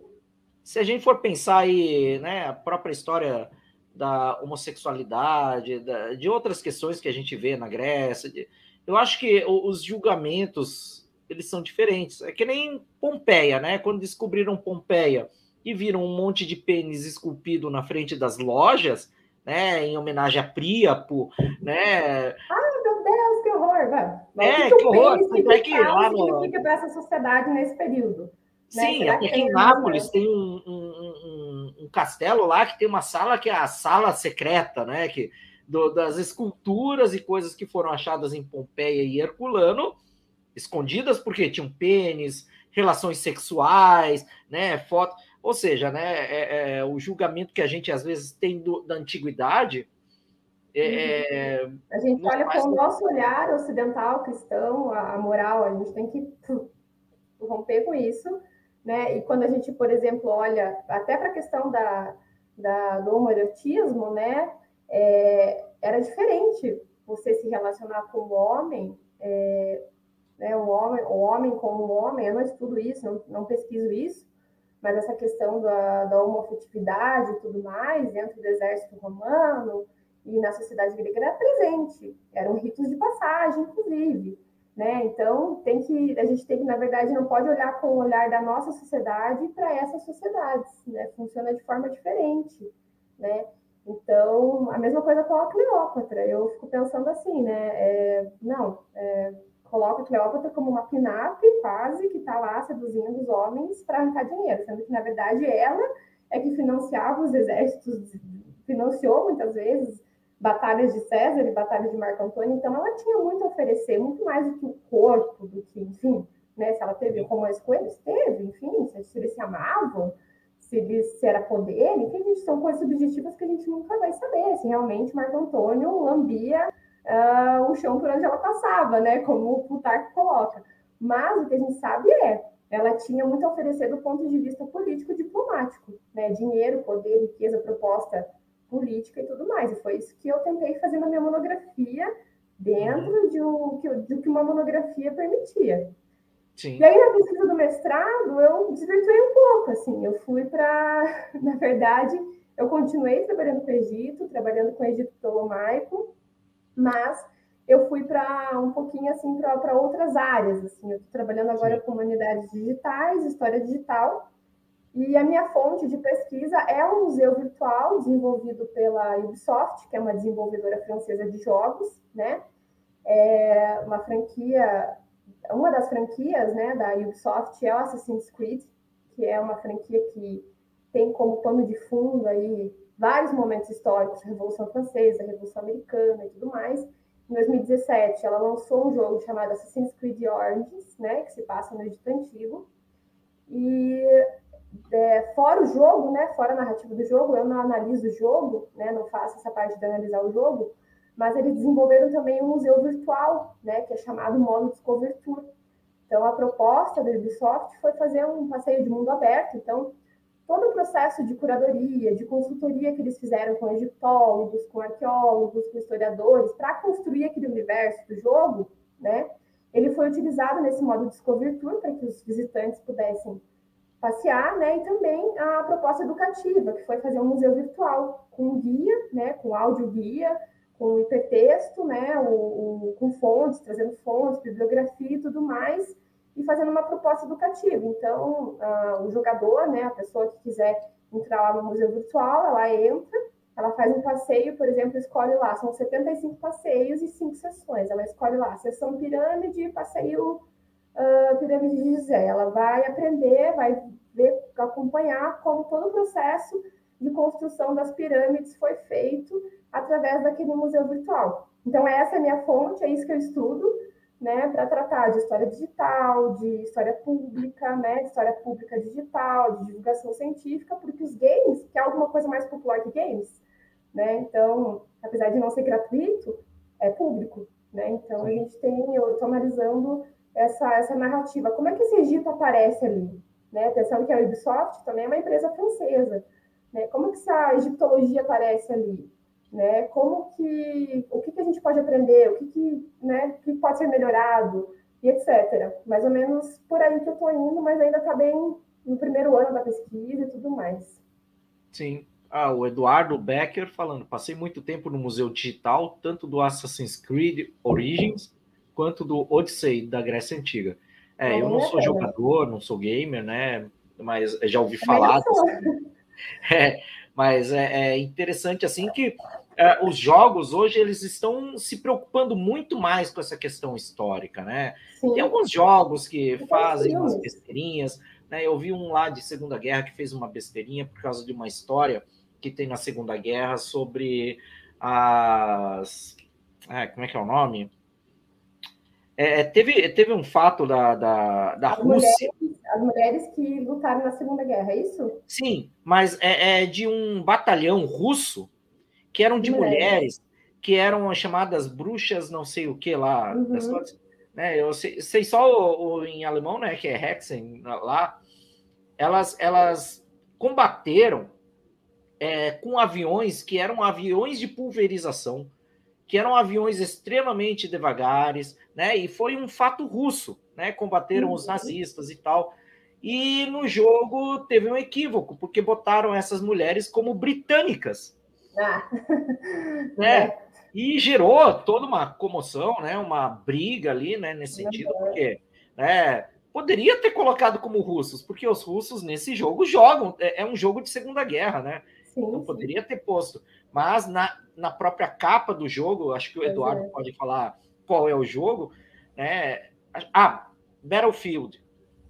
Speaker 1: Se a gente for pensar aí, né, a própria história da homossexualidade, da, de outras questões que a gente vê na Grécia, de, eu acho que os julgamentos eles são diferentes. É que nem Pompeia, né? Quando descobriram Pompeia e viram um monte de pênis esculpido na frente das lojas, né, em homenagem a Príapo, né?
Speaker 2: Ai, meu Deus, que horror!
Speaker 1: Mas é, que, que horror!
Speaker 2: É que lá no... significa para essa sociedade nesse período?
Speaker 1: Né? Sim, né? aqui em Nápoles tem um, um, um, um, castelo lá que tem uma sala que é a sala secreta, né? Que do, das esculturas e coisas que foram achadas em Pompeia e Herculano, escondidas porque tinham pênis, relações sexuais, né, foto, ou seja, né, é, é, o julgamento que a gente às vezes tem do, da antiguidade.
Speaker 2: É, uhum. a gente olha com o nosso olhar ocidental, cristão, a, a moral, a gente tem que [LAUGHS] romper com isso, né? E quando a gente, por exemplo, olha até para a questão da, da, do homoerotismo, né? É, era diferente você se relacionar com o homem, é, né? O homem, o homem como homem, eu não estudo isso, não, não pesquiso isso, mas essa questão da, da homofetividade e tudo mais, dentro do exército romano e na sociedade grega era presente, eram ritos de passagem, inclusive. Né? Então, tem que, a gente tem que, na verdade, não pode olhar com o olhar da nossa sociedade para essas sociedades, né? Funciona de forma diferente, né? Então, a mesma coisa com a Cleópatra. Eu fico pensando assim, né? É, não, é, coloca Cleópatra como uma pinap quase que está lá seduzindo os homens para arrancar dinheiro, sendo que, na verdade, ela é que financiava os exércitos, financiou muitas vezes batalhas de César e batalhas de Marco Antônio, então ela tinha muito a oferecer, muito mais do que o corpo, do que, enfim, né, se ela teve romance com eles, teve, enfim, se eles se amavam, se, eles, se era poder, enfim, são coisas subjetivas que a gente nunca vai saber, se realmente Marco Antônio lambia uh, o chão por onde ela passava, né, como o Plutarco coloca. Mas o que a gente sabe é, ela tinha muito a oferecer do ponto de vista político diplomático, né, dinheiro, poder, riqueza, proposta política e tudo mais. E foi isso que eu tentei fazer na minha monografia, dentro uhum. de, um, de, que uma monografia permitia. Sim. E aí, na pesquisa do mestrado, eu desvirtuei um pouco, assim, eu fui para, [LAUGHS] na verdade, eu continuei trabalhando com o Egito, trabalhando com o Egito Ptolomaico, mas eu fui para um pouquinho, assim, para outras áreas, assim, eu estou trabalhando agora Sim. com humanidades digitais, história digital, e a minha fonte de pesquisa é um museu virtual desenvolvido pela Ubisoft, que é uma desenvolvedora francesa de jogos, né? É uma franquia, uma das franquias, né, da Ubisoft é o Assassin's Creed, que é uma franquia que tem como pano de fundo aí vários momentos históricos, Revolução Francesa, Revolução Americana e tudo mais. Em 2017, ela lançou um jogo chamado Assassin's Creed Origins, né, que se passa no Egito Antigo. E é, fora o jogo, né, fora a narrativa do jogo, eu não analiso o jogo, né, não faço essa parte de analisar o jogo, mas eles desenvolveram também um museu virtual, né, que é chamado Modo Discover Tour. Então, a proposta da Ubisoft foi fazer um passeio de mundo aberto. Então, todo o processo de curadoria, de consultoria que eles fizeram com egiptólogos, com arqueólogos, com historiadores, para construir aquele universo do jogo, né, ele foi utilizado nesse modo Discover Tour para que os visitantes pudessem passear, né? E também a proposta educativa, que foi fazer um museu virtual com guia, né? Com áudio guia, com hipertexto, né? O, o, com fontes, trazendo fontes, bibliografia e tudo mais, e fazendo uma proposta educativa. Então, uh, o jogador, né? A pessoa que quiser entrar lá no museu virtual, ela entra, ela faz um passeio, por exemplo, escolhe lá, são 75 passeios e cinco sessões. Ela escolhe lá, sessão pirâmide, passeio uh, pirâmide de Gizé. Ela vai aprender, vai ver, acompanhar como todo o processo de construção das pirâmides foi feito através daquele museu virtual. Então, essa é a minha fonte, é isso que eu estudo, né, para tratar de história digital, de história pública, né, história pública digital, de divulgação científica, porque os games, que é alguma coisa mais popular que games, né, então, apesar de não ser gratuito, é público, né, então a gente tem, eu estou analisando essa, essa narrativa. Como é que esse Egito aparece ali? Né? Pensando que a Ubisoft também é uma empresa francesa. Né? Como que essa egiptologia aparece ali? Né? Como que, o que, que a gente pode aprender? O que, que, né, que pode ser melhorado? E etc. Mais ou menos por aí que eu estou indo, mas ainda está bem no primeiro ano da pesquisa e tudo mais.
Speaker 1: Sim. Ah, o Eduardo Becker falando, passei muito tempo no Museu Digital, tanto do Assassin's Creed Origins quanto do Odyssey da Grécia Antiga. É, eu não sou jogador, não sou gamer, né? Mas já ouvi falar. Assim, [LAUGHS] é, mas é, é, interessante assim que é, os jogos hoje eles estão se preocupando muito mais com essa questão histórica, né? Sim. Tem alguns jogos que fazem umas besteirinhas, né? Eu vi um lá de Segunda Guerra que fez uma besteirinha por causa de uma história que tem na Segunda Guerra sobre as. É, como é que é o nome? É, é, teve, teve um fato da, da, da
Speaker 2: as
Speaker 1: Rússia.
Speaker 2: Mulheres, as mulheres que lutaram na Segunda Guerra, é isso?
Speaker 1: Sim, mas é, é de um batalhão russo que eram de mulheres, mulheres que eram chamadas bruxas, não sei o que lá. Uhum. né, eu sei, sei só o, o, em alemão, né? Que é Hexen lá. Elas, elas combateram é, com aviões que eram aviões de pulverização que eram aviões extremamente devagares, né? E foi um fato russo, né? Combateram uhum. os nazistas e tal. E no jogo teve um equívoco, porque botaram essas mulheres como britânicas. Ah. Né? E gerou toda uma comoção, né? Uma briga ali, né? Nesse sentido, uhum. porque né, poderia ter colocado como russos, porque os russos nesse jogo jogam, é, é um jogo de Segunda Guerra, né? Sim, então poderia ter posto. Mas na, na própria capa do jogo, acho que o Eduardo é. pode falar qual é o jogo, né? Ah, Battlefield.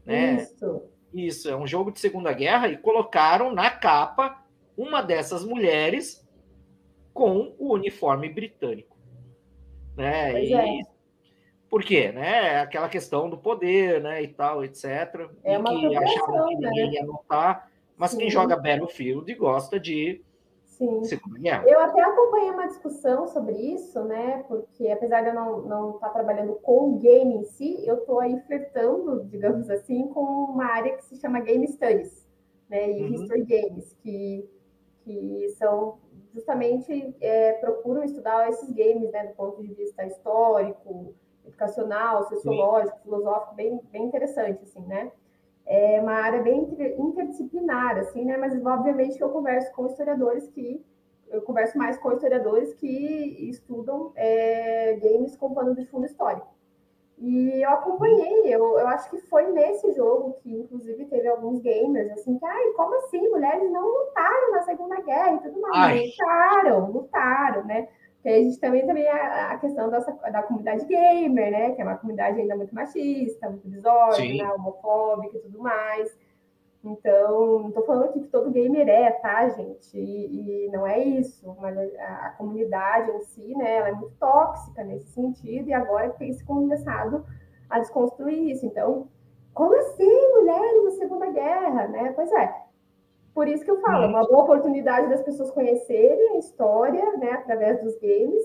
Speaker 1: Né? Isso. Isso, é um jogo de Segunda Guerra e colocaram na capa uma dessas mulheres com o uniforme britânico. Né? Pois e, é. Por quê? Né? Aquela questão do poder, né? E tal, etc.
Speaker 2: É uma
Speaker 1: que
Speaker 2: achavam que ninguém
Speaker 1: né? ia notar, mas Sim. quem joga Battlefield gosta de
Speaker 2: Sim. Eu até acompanhei uma discussão sobre isso, né? Porque apesar de eu não, não estar tá trabalhando com o game em si, eu estou aí flertando, digamos assim, com uma área que se chama Game Studies, né? E uhum. History Games, que, que são justamente é, procuram estudar esses games, né? Do ponto de vista histórico, educacional, sociológico, Sim. filosófico, bem, bem interessante, assim, né? é uma área bem interdisciplinar, assim, né? Mas obviamente eu converso com historiadores que eu converso mais com historiadores que estudam é, games com pano de fundo histórico. E eu acompanhei, eu, eu acho que foi nesse jogo que, inclusive, teve alguns gamers assim, que, ai, como assim? Mulheres não lutaram na Segunda Guerra e tudo mais. Ai. Lutaram, lutaram, né? Porque a gente também tem a, a questão dessa, da comunidade gamer, né? Que é uma comunidade ainda muito machista, muito misógina, homofóbica e tudo mais. Então, não estou falando aqui que todo gamer é, tá, gente? E, e não é isso, mas a, a, comunidade em si, né, ela é muito tóxica nesse sentido, e agora tem se começado a desconstruir isso. Então, como assim, mulheres na Segunda Guerra, né? Pois é, por isso que eu falo, é uma boa oportunidade das pessoas conhecerem a história, né, através dos games,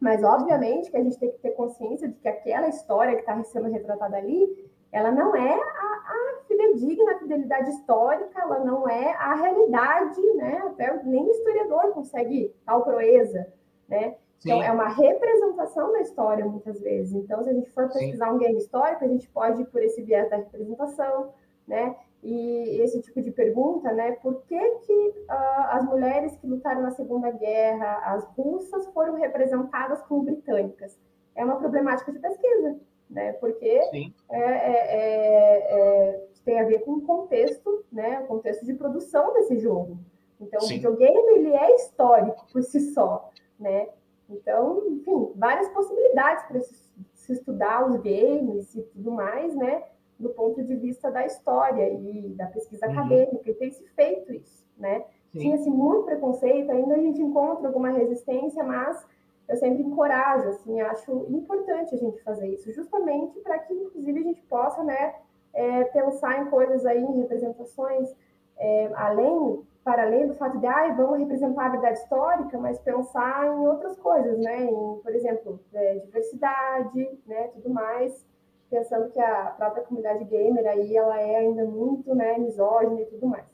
Speaker 2: mas obviamente que a gente tem que ter consciência de que aquela história que está sendo retratada ali, ela não é a, a fidedigna, a fidelidade histórica, ela não é a realidade, né? Até nem o historiador consegue tal proeza, né? Então, é uma representação da história, muitas vezes. Então, se a gente for pesquisar Sim. um game histórico, a gente pode ir por esse viés da representação, né? e esse tipo de pergunta, né? Por que, que uh, as mulheres que lutaram na Segunda Guerra, as russas, foram representadas como britânicas? É uma problemática de pesquisa, né? Porque é, é, é, é, tem a ver com o contexto, né? O contexto de produção desse jogo. Então, Sim. o videogame ele é histórico por si só, né? Então, enfim, várias possibilidades para se, se estudar os games e tudo mais, né? do ponto de vista da história e da pesquisa uhum. acadêmica, e tem se feito isso, né? Tinha-se muito preconceito, ainda a gente encontra alguma resistência, mas eu sempre encorajo, assim, acho importante a gente fazer isso, justamente para que, inclusive, a gente possa, né, é, pensar em coisas aí, em representações, é, além, para além do fato de, ah, vamos representar a verdade histórica, mas pensar em outras coisas, né, em, por exemplo, é, diversidade, né, tudo mais, pensando que a própria comunidade gamer aí ela é ainda muito né, misógina e tudo mais.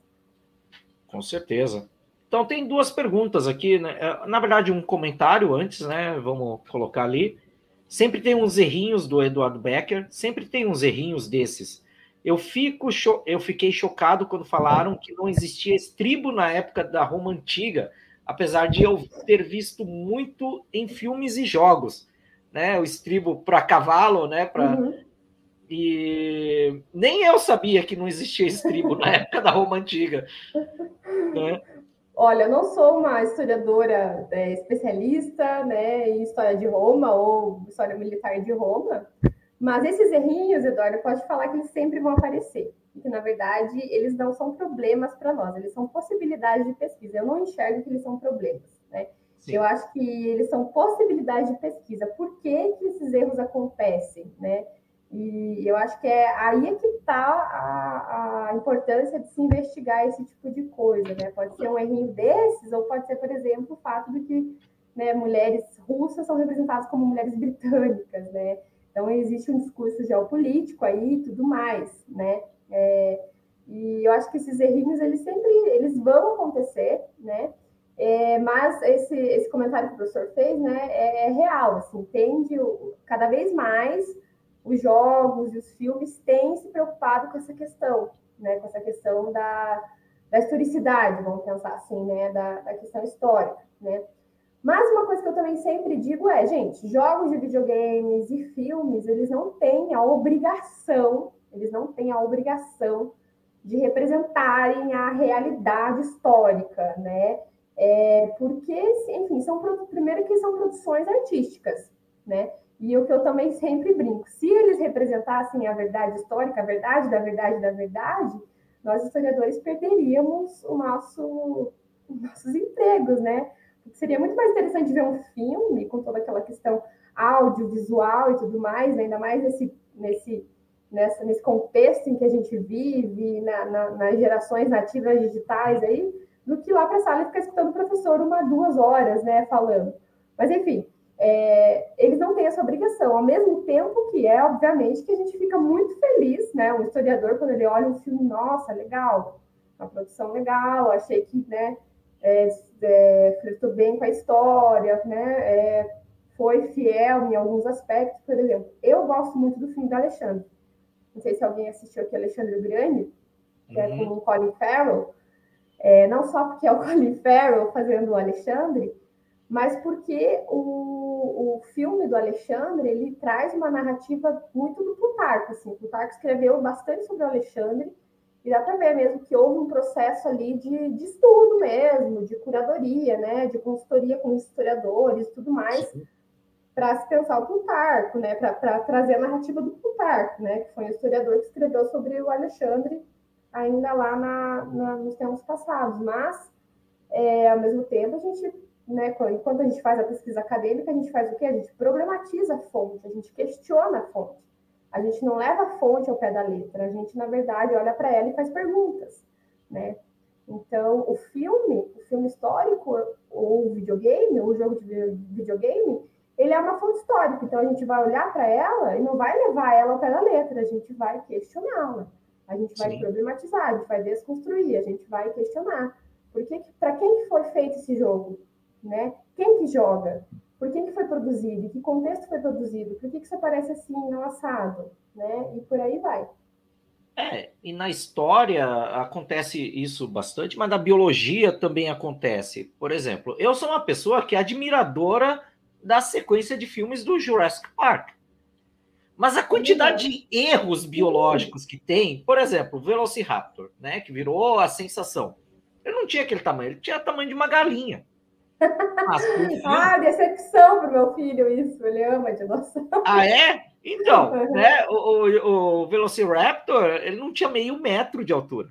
Speaker 1: Com certeza. Então tem duas perguntas aqui, né? É, na verdade um comentário antes, né? Vamos colocar ali. Sempre tem uns errinhos do Eduardo Becker, sempre tem uns errinhos desses. Eu fico eu fiquei chocado quando falaram que não existia estribo na época da Roma antiga, apesar de eu ter visto muito em filmes e jogos né? O estribo para cavalo, né? Pra... Uhum. E nem eu sabia que não existia estribo na época da Roma Antiga. Né?
Speaker 2: Olha, eu não sou uma historiadora é, especialista né, em história de Roma ou história militar de Roma, mas esses errinhos, Eduardo, pode falar que eles sempre vão aparecer. Que, na verdade, eles não são problemas para nós, eles são possibilidades de pesquisa. Eu não enxergo que eles são problemas. Né? Sim. Eu acho que eles são possibilidades de pesquisa. Por que, que esses erros acontecem, né? E eu acho que é aí é que está a, a, importância de se investigar esse tipo de coisa, né? Pode ser um errinho desses, ou pode ser, por exemplo, o fato de que né, mulheres russas são representadas como mulheres britânicas, né? Então existe um discurso geopolítico aí e tudo mais, né? É, e eu acho que esses errinhos eles sempre eles vão acontecer, né? É, mas esse, esse comentário que o professor fez, né, é, é real, assim, tende cada vez mais os jogos e os filmes têm se preocupado com essa questão, né, com essa questão da, da historicidade, vamos pensar assim, né, da, da questão histórica, né. Mas uma coisa que eu também sempre digo é, gente, jogos de videogames e filmes, eles não têm a obrigação, eles não têm a obrigação de representarem a realidade histórica, né? É, porque, enfim, são primeiro que são produções artísticas, né? E o que eu também sempre brinco, se eles representassem a verdade histórica, a verdade da verdade da verdade, nós historiadores perderíamos o nosso, os nossos empregos, né? Porque seria muito mais interessante ver um filme com toda aquela questão audiovisual e tudo mais, ainda mais nesse, nesse, nessa, nesse contexto em que a gente vive, na, na, nas gerações nativas digitais aí, do que lá para a sala e ficar escutando o professor uma, duas horas, né, falando. Mas, enfim, é, eles não têm essa obrigação, ao mesmo tempo que é, obviamente, que a gente fica muito feliz, né, um historiador, quando ele olha um filme, nossa, legal, uma produção legal, achei que, né, é, é, flertou bem com a história, né, é, foi fiel em alguns aspectos, por exemplo, eu gosto muito do filme do Alexandre, não sei se alguém assistiu aqui Alexandre Grande, que é uhum. com o Colin Farrell, é, não só porque é o [LAUGHS] Colin Farrell fazendo o Alexandre, mas porque o, o filme do Alexandre ele traz uma narrativa muito do Plutarco. Assim. Plutarco escreveu bastante sobre o Alexandre, e dá para ver mesmo que houve um processo ali de, de estudo mesmo, de curadoria, né, de consultoria com historiadores e tudo mais, para se pensar o Plutarco, né, para trazer a narrativa do Plutarco, né, que foi um historiador que escreveu sobre o Alexandre ainda lá na, na, nos tempos passados, mas, é, ao mesmo tempo, a gente, né, enquanto a gente faz a pesquisa acadêmica, a gente faz o quê? A gente problematiza a fonte, a gente questiona a fonte. A gente não leva a fonte ao pé da letra, a gente, na verdade, olha para ela e faz perguntas, né? Então, o filme, o filme histórico, ou o videogame, ou o jogo de videogame, ele é uma fonte histórica. Então, a gente vai olhar para ela e não vai levar ela ao pé da letra, a gente vai questioná-la. A gente vai Sim. problematizar, a gente vai desconstruir, a gente vai questionar. Por que, para quem foi feito esse jogo? Né? Quem que joga? Por que, que foi produzido? Em que contexto foi produzido? Por que, que isso aparece assim, não assado? Né? E por aí vai.
Speaker 1: É, e na história acontece isso bastante, mas na biologia também acontece. Por exemplo, eu sou uma pessoa que é admiradora da sequência de filmes do Jurassic Park. Mas a quantidade de erros biológicos que tem, por exemplo, o Velociraptor, né, que virou a sensação. Ele não tinha aquele tamanho, ele tinha o tamanho de uma galinha.
Speaker 2: Mas, ah, [LAUGHS] decepção pro meu filho isso, ele ama dinossauro.
Speaker 1: Ah, é? Então, uhum. né, o, o, o, Velociraptor, ele não tinha meio metro de altura.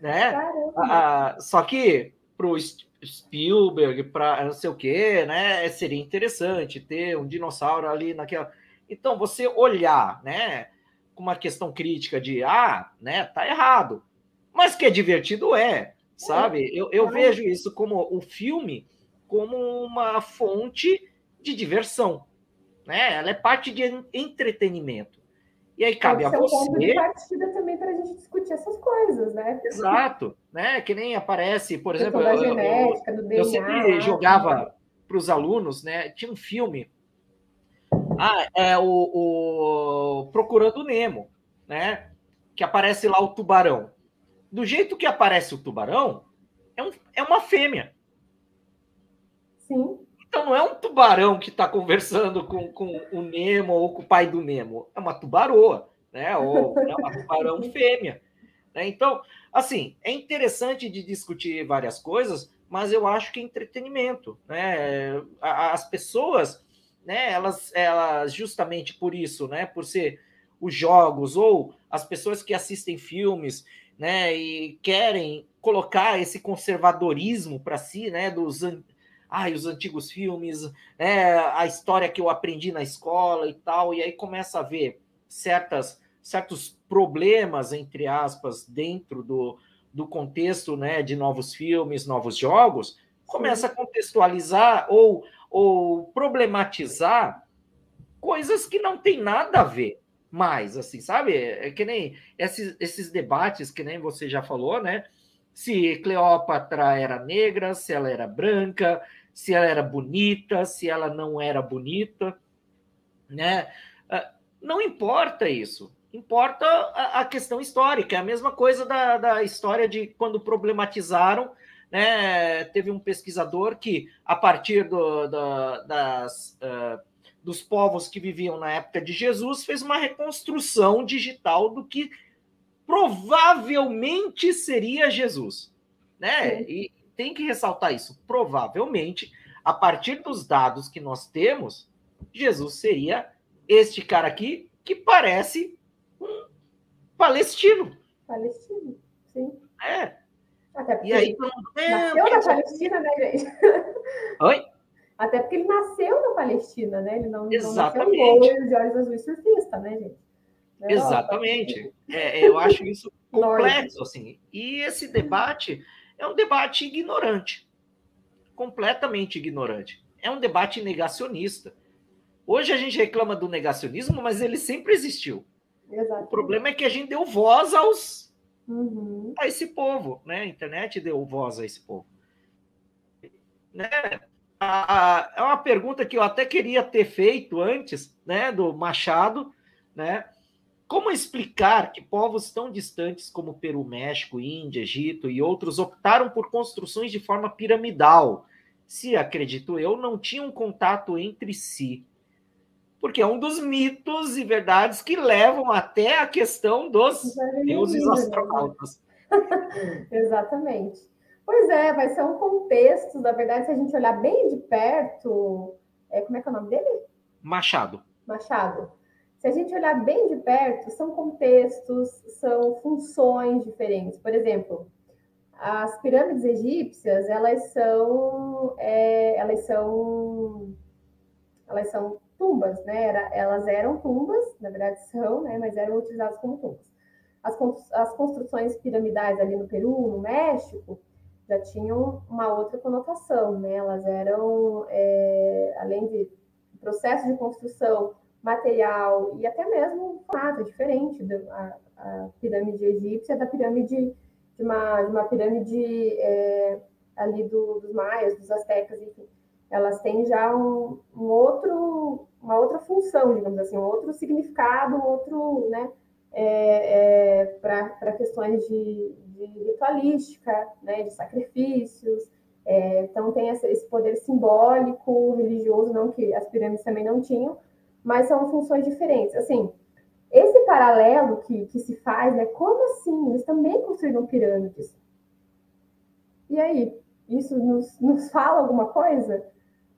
Speaker 1: Né? Ah, só que pro Spielberg, para não sei o quê, né, seria interessante ter um dinossauro ali naquela então, você olhar, né, com uma questão crítica de, ah, né, tá errado, mas que é divertido é, sabe? Eu, eu vejo isso como o filme como uma fonte de diversão, né? Ela é parte de entretenimento. E aí cabe a você. É um ponto
Speaker 2: de partida também para a gente discutir essas coisas, né?
Speaker 1: Exato, né? Que nem aparece, por exemplo, eu, genética, eu, eu sempre jogava para os alunos, né? Tinha um filme ah, é o, o Procurando Nemo, né? Que aparece lá o tubarão. Do jeito que aparece o tubarão, é, um, é uma fêmea.
Speaker 2: Sim.
Speaker 1: Então não é um tubarão que está conversando com, com o Nemo ou com o pai do Nemo. É uma tubaroa, né? Ou é uma [LAUGHS] tubarão fêmea. Né? Então, assim, é interessante de discutir várias coisas, mas eu acho que é entretenimento. Né? As pessoas né? Elas, elas justamente por isso, né? Por ser os jogos ou as pessoas que assistem filmes, né? E querem colocar esse conservadorismo para si, né? Dos ai, os antigos filmes, é, a história que eu aprendi na escola e tal, e aí começa a ver certas, certos problemas, entre aspas, dentro do, do contexto né, de novos filmes, novos jogos, começa a contextualizar ou, ou problematizar coisas que não tem nada a ver mais, assim, sabe? É que nem esses, esses debates que nem você já falou, né? Se Cleópatra era negra, se ela era branca, se ela era bonita, se ela não era bonita, né? Ah, não importa isso. Importa a, questão histórica. É a mesma coisa da, da história de quando problematizaram né, teve um pesquisador que, a partir do, do, das, uh, dos povos que viviam na época de Jesus, fez uma reconstrução digital do que provavelmente seria Jesus. Né? E tem que ressaltar isso. Provavelmente, a partir dos dados que nós temos, Jesus seria este cara aqui que parece um palestino.
Speaker 2: Palestino, sim.
Speaker 1: É. Até porque e aí,
Speaker 2: é, nasceu na Palestina, né, gente?
Speaker 1: Oi?
Speaker 2: Até porque ele nasceu na Palestina, né? Ele não,
Speaker 1: Exatamente.
Speaker 2: não nasceu de olhos azuis surfista, né, gente?
Speaker 1: É Exatamente. É, eu acho isso [LAUGHS] complexo, assim. E esse debate é um debate ignorante. Completamente ignorante. É um debate negacionista. Hoje a gente reclama do negacionismo, mas ele sempre existiu.
Speaker 2: Exatamente.
Speaker 1: O problema é que a gente deu voz aos
Speaker 2: uhum.
Speaker 1: a esse povo, né? A internet deu voz a esse povo. Né? É uma pergunta que eu até queria ter feito antes, né, do Machado, né? Como explicar que povos tão distantes como Peru, México, Índia, Egito e outros optaram por construções de forma piramidal, se, acredito eu, não tinham contato entre si? porque é um dos mitos e verdades que levam até a questão dos deuses astronautas. [LAUGHS]
Speaker 2: Exatamente. Pois é, vai ser um contexto, na verdade, se a gente olhar bem de perto, é, como é que é o nome dele?
Speaker 1: Machado.
Speaker 2: Machado. Se a gente olhar bem de perto, são contextos, são funções diferentes. Por exemplo, as pirâmides egípcias, elas são, é, elas são, elas são tumbas, né? Era, elas eram tumbas, na verdade são, né? Mas eram utilizadas como tumbas. As, as construções piramidais ali no Peru, no México, já tinham uma outra conotação, né? Elas eram, é, além de processo de construção, material e até mesmo formato diferente da a, pirâmide egípcia da pirâmide de uma, de uma pirâmide é, ali do, dos maias, dos astecas, enfim elas têm já um, um outro, uma outra função, digamos assim, um outro significado, um outro, né, é, é, para questões de, ritualística, né, de sacrifícios. É, então, tem esse, poder simbólico, religioso, não que as pirâmides também não tinham, mas são funções diferentes. Assim, esse paralelo que, que se faz, né, como assim? Eles também construíram pirâmides. E aí, isso nos, nos fala alguma coisa?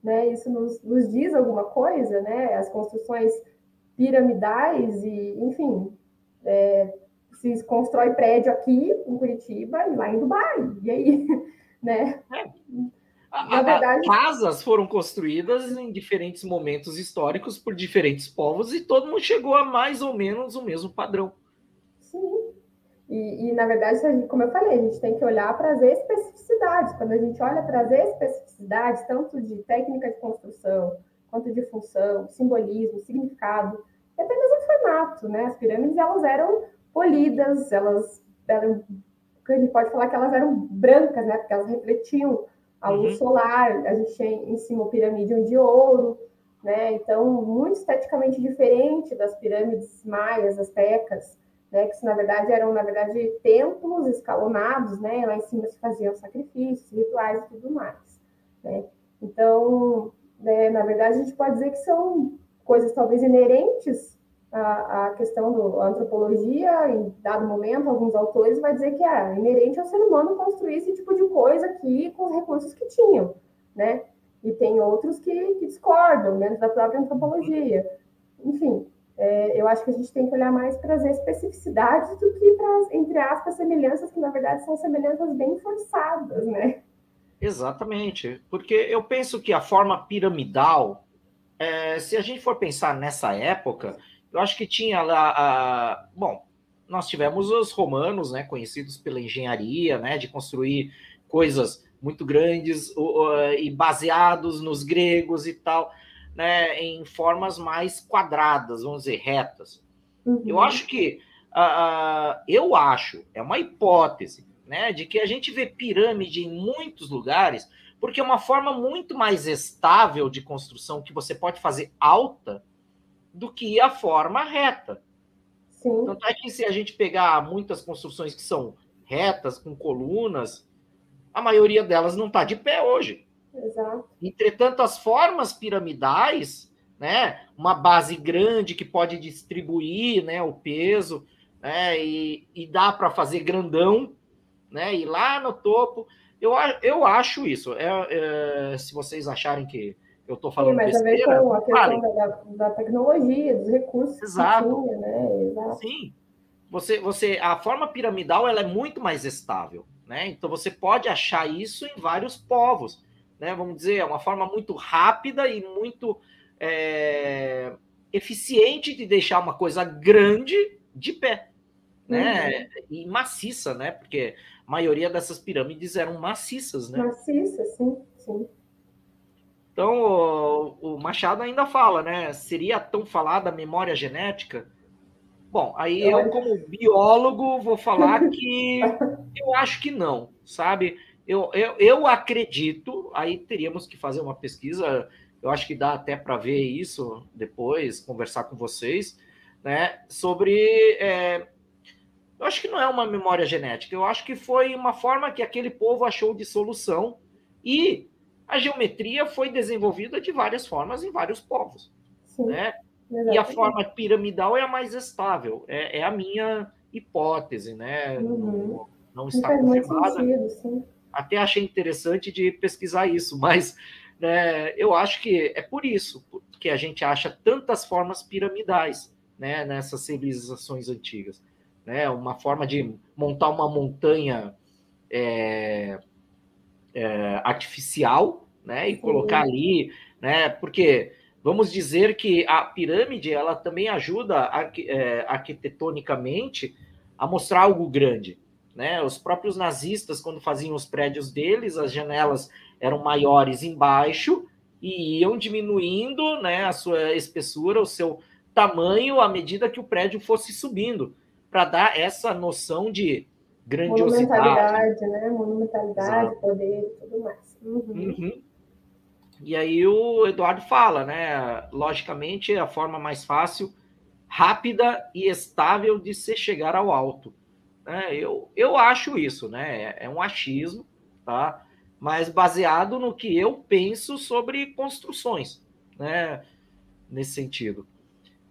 Speaker 2: né? Isso nos, nos diz alguma coisa, né? As construções piramidais e, enfim, é, se constrói prédio aqui em Curitiba e lá em Dubai, e aí, [LAUGHS] né?
Speaker 1: É. Na verdade, casas foram construídas em diferentes momentos históricos por diferentes povos e todo mundo chegou a mais ou menos o mesmo padrão.
Speaker 2: Sim. E, e, na verdade, como eu falei, a gente tem que olhar para as especificidades. Quando a gente olha para as especificidades, tanto de técnica de construção, quanto de função, simbolismo, significado, e até mesmo formato, né? As pirâmides, elas eram polidas, elas eram, a gente pode falar que elas eram brancas, né? Porque elas refletiam a luz uhum. solar, a gente tinha em cima o pirâmide de ouro, né? Então, muito esteticamente diferente das pirâmides maias, astecas, né, que na verdade eram na verdade templos escalonados, né, lá em cima se faziam sacrifícios, rituais e tudo mais, né? Então, né, na verdade a gente pode dizer que são coisas talvez inerentes à questão da antropologia, em dado momento alguns autores vai dizer que é inerente ao ser humano construir esse tipo de coisa aqui com os recursos que tinham, né? E tem outros que, que discordam dentro da própria antropologia. Enfim, é, eu acho que a gente tem que olhar mais para as especificidades do que para as, entre aspas, semelhanças, que na verdade são semelhanças bem forçadas, né?
Speaker 1: Exatamente, porque eu penso que a forma piramidal, é, se a gente for pensar nessa época, eu acho que tinha lá, a, bom, nós tivemos os romanos, né, conhecidos pela engenharia, né, de construir coisas muito grandes e baseados nos gregos e tal, né, em formas mais quadradas, vamos dizer, retas. Uhum. Eu acho que, uh, eu acho, é uma hipótese, né, de que a gente vê pirâmide em muitos lugares, porque é uma forma muito mais estável de construção que você pode fazer alta do que a forma reta. Sim. Tanto é que se a gente pegar muitas construções que são retas, com colunas, a maioria delas não está de pé hoje.
Speaker 2: Exato.
Speaker 1: Entretanto, as formas piramidais, né, uma base grande que pode distribuir né, o peso, né, e, e dá para fazer grandão, né, e lá no topo, eu, eu acho isso. É, é, se vocês acharem que eu estou falando Sim, mas besteira,
Speaker 2: com a questão da, da, tecnologia, dos recursos
Speaker 1: Exato. que tinha, né? Exato. Sim. Você, você, a forma piramidal ela é muito mais estável, né? Então você pode achar isso em vários povos, né? Vamos dizer, é uma forma muito rápida e muito é, eficiente de deixar uma coisa grande de pé, né? Uhum. E maciça, né? Porque a maioria dessas pirâmides eram maciças, né?
Speaker 2: Maciças, sim, sim.
Speaker 1: Então, o, Machado ainda fala, né? Seria tão falada a memória genética? Bom, aí eu, como biólogo, vou falar [LAUGHS] que eu acho que não, sabe? Eu, eu, eu acredito, aí teríamos que fazer uma pesquisa, eu acho que dá até para ver isso depois, conversar com vocês, né? Sobre. É, eu acho que não é uma memória genética, eu acho que foi uma forma que aquele povo achou de solução e a geometria foi desenvolvida de várias formas em vários povos. Sim, né? E a forma piramidal é a mais estável, é, é a minha hipótese, né? Uhum. Não, não, está confirmada. Sentido, Até achei interessante de pesquisar isso, [LAUGHS] mas né, eu acho que é por isso que a gente acha tantas formas piramidais né, nessas civilizações antigas. Né? Uma forma de montar uma montanha é, é, artificial, né? E colocar ali, né? Porque vamos dizer que a pirâmide ela também ajuda arqu é, arquitetonicamente a mostrar algo grande, né? Os próprios nazistas quando faziam os prédios deles, as janelas eram maiores embaixo e iam diminuindo, né? A sua espessura, o seu tamanho à medida que o prédio fosse subindo, para dar essa noção de grandiosidade.
Speaker 2: Monumentalidade, né? Monumentalidade, Exato. poder e tudo mais. Uhum. Uhum.
Speaker 1: E aí o Eduardo fala, né? Logicamente, a forma mais fácil, rápida e estável de se chegar ao alto. Né? Eu, eu acho isso, né? É, é um achismo, tá? Mas baseado no que eu penso sobre construções, né? Nesse sentido.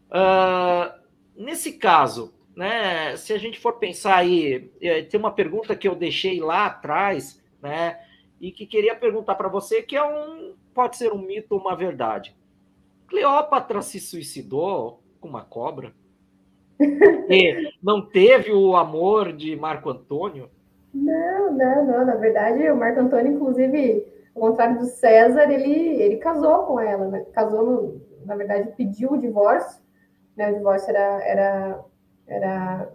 Speaker 1: Uh, nesse caso, né? Se a gente for pensar aí, é, tem uma pergunta que eu deixei lá atrás, né? E que queria perguntar para você, que é um pode ser um mito ou uma verdade. Cleópatra se suicidou com uma cobra? Não teve o amor de Marco Antônio?
Speaker 2: Não, não, não. Na verdade, o Marco Antônio, inclusive, ao contrário do César, ele, ele casou com ela, né? Casou, no, na verdade, pediu o divórcio. Né? O divórcio era, era era,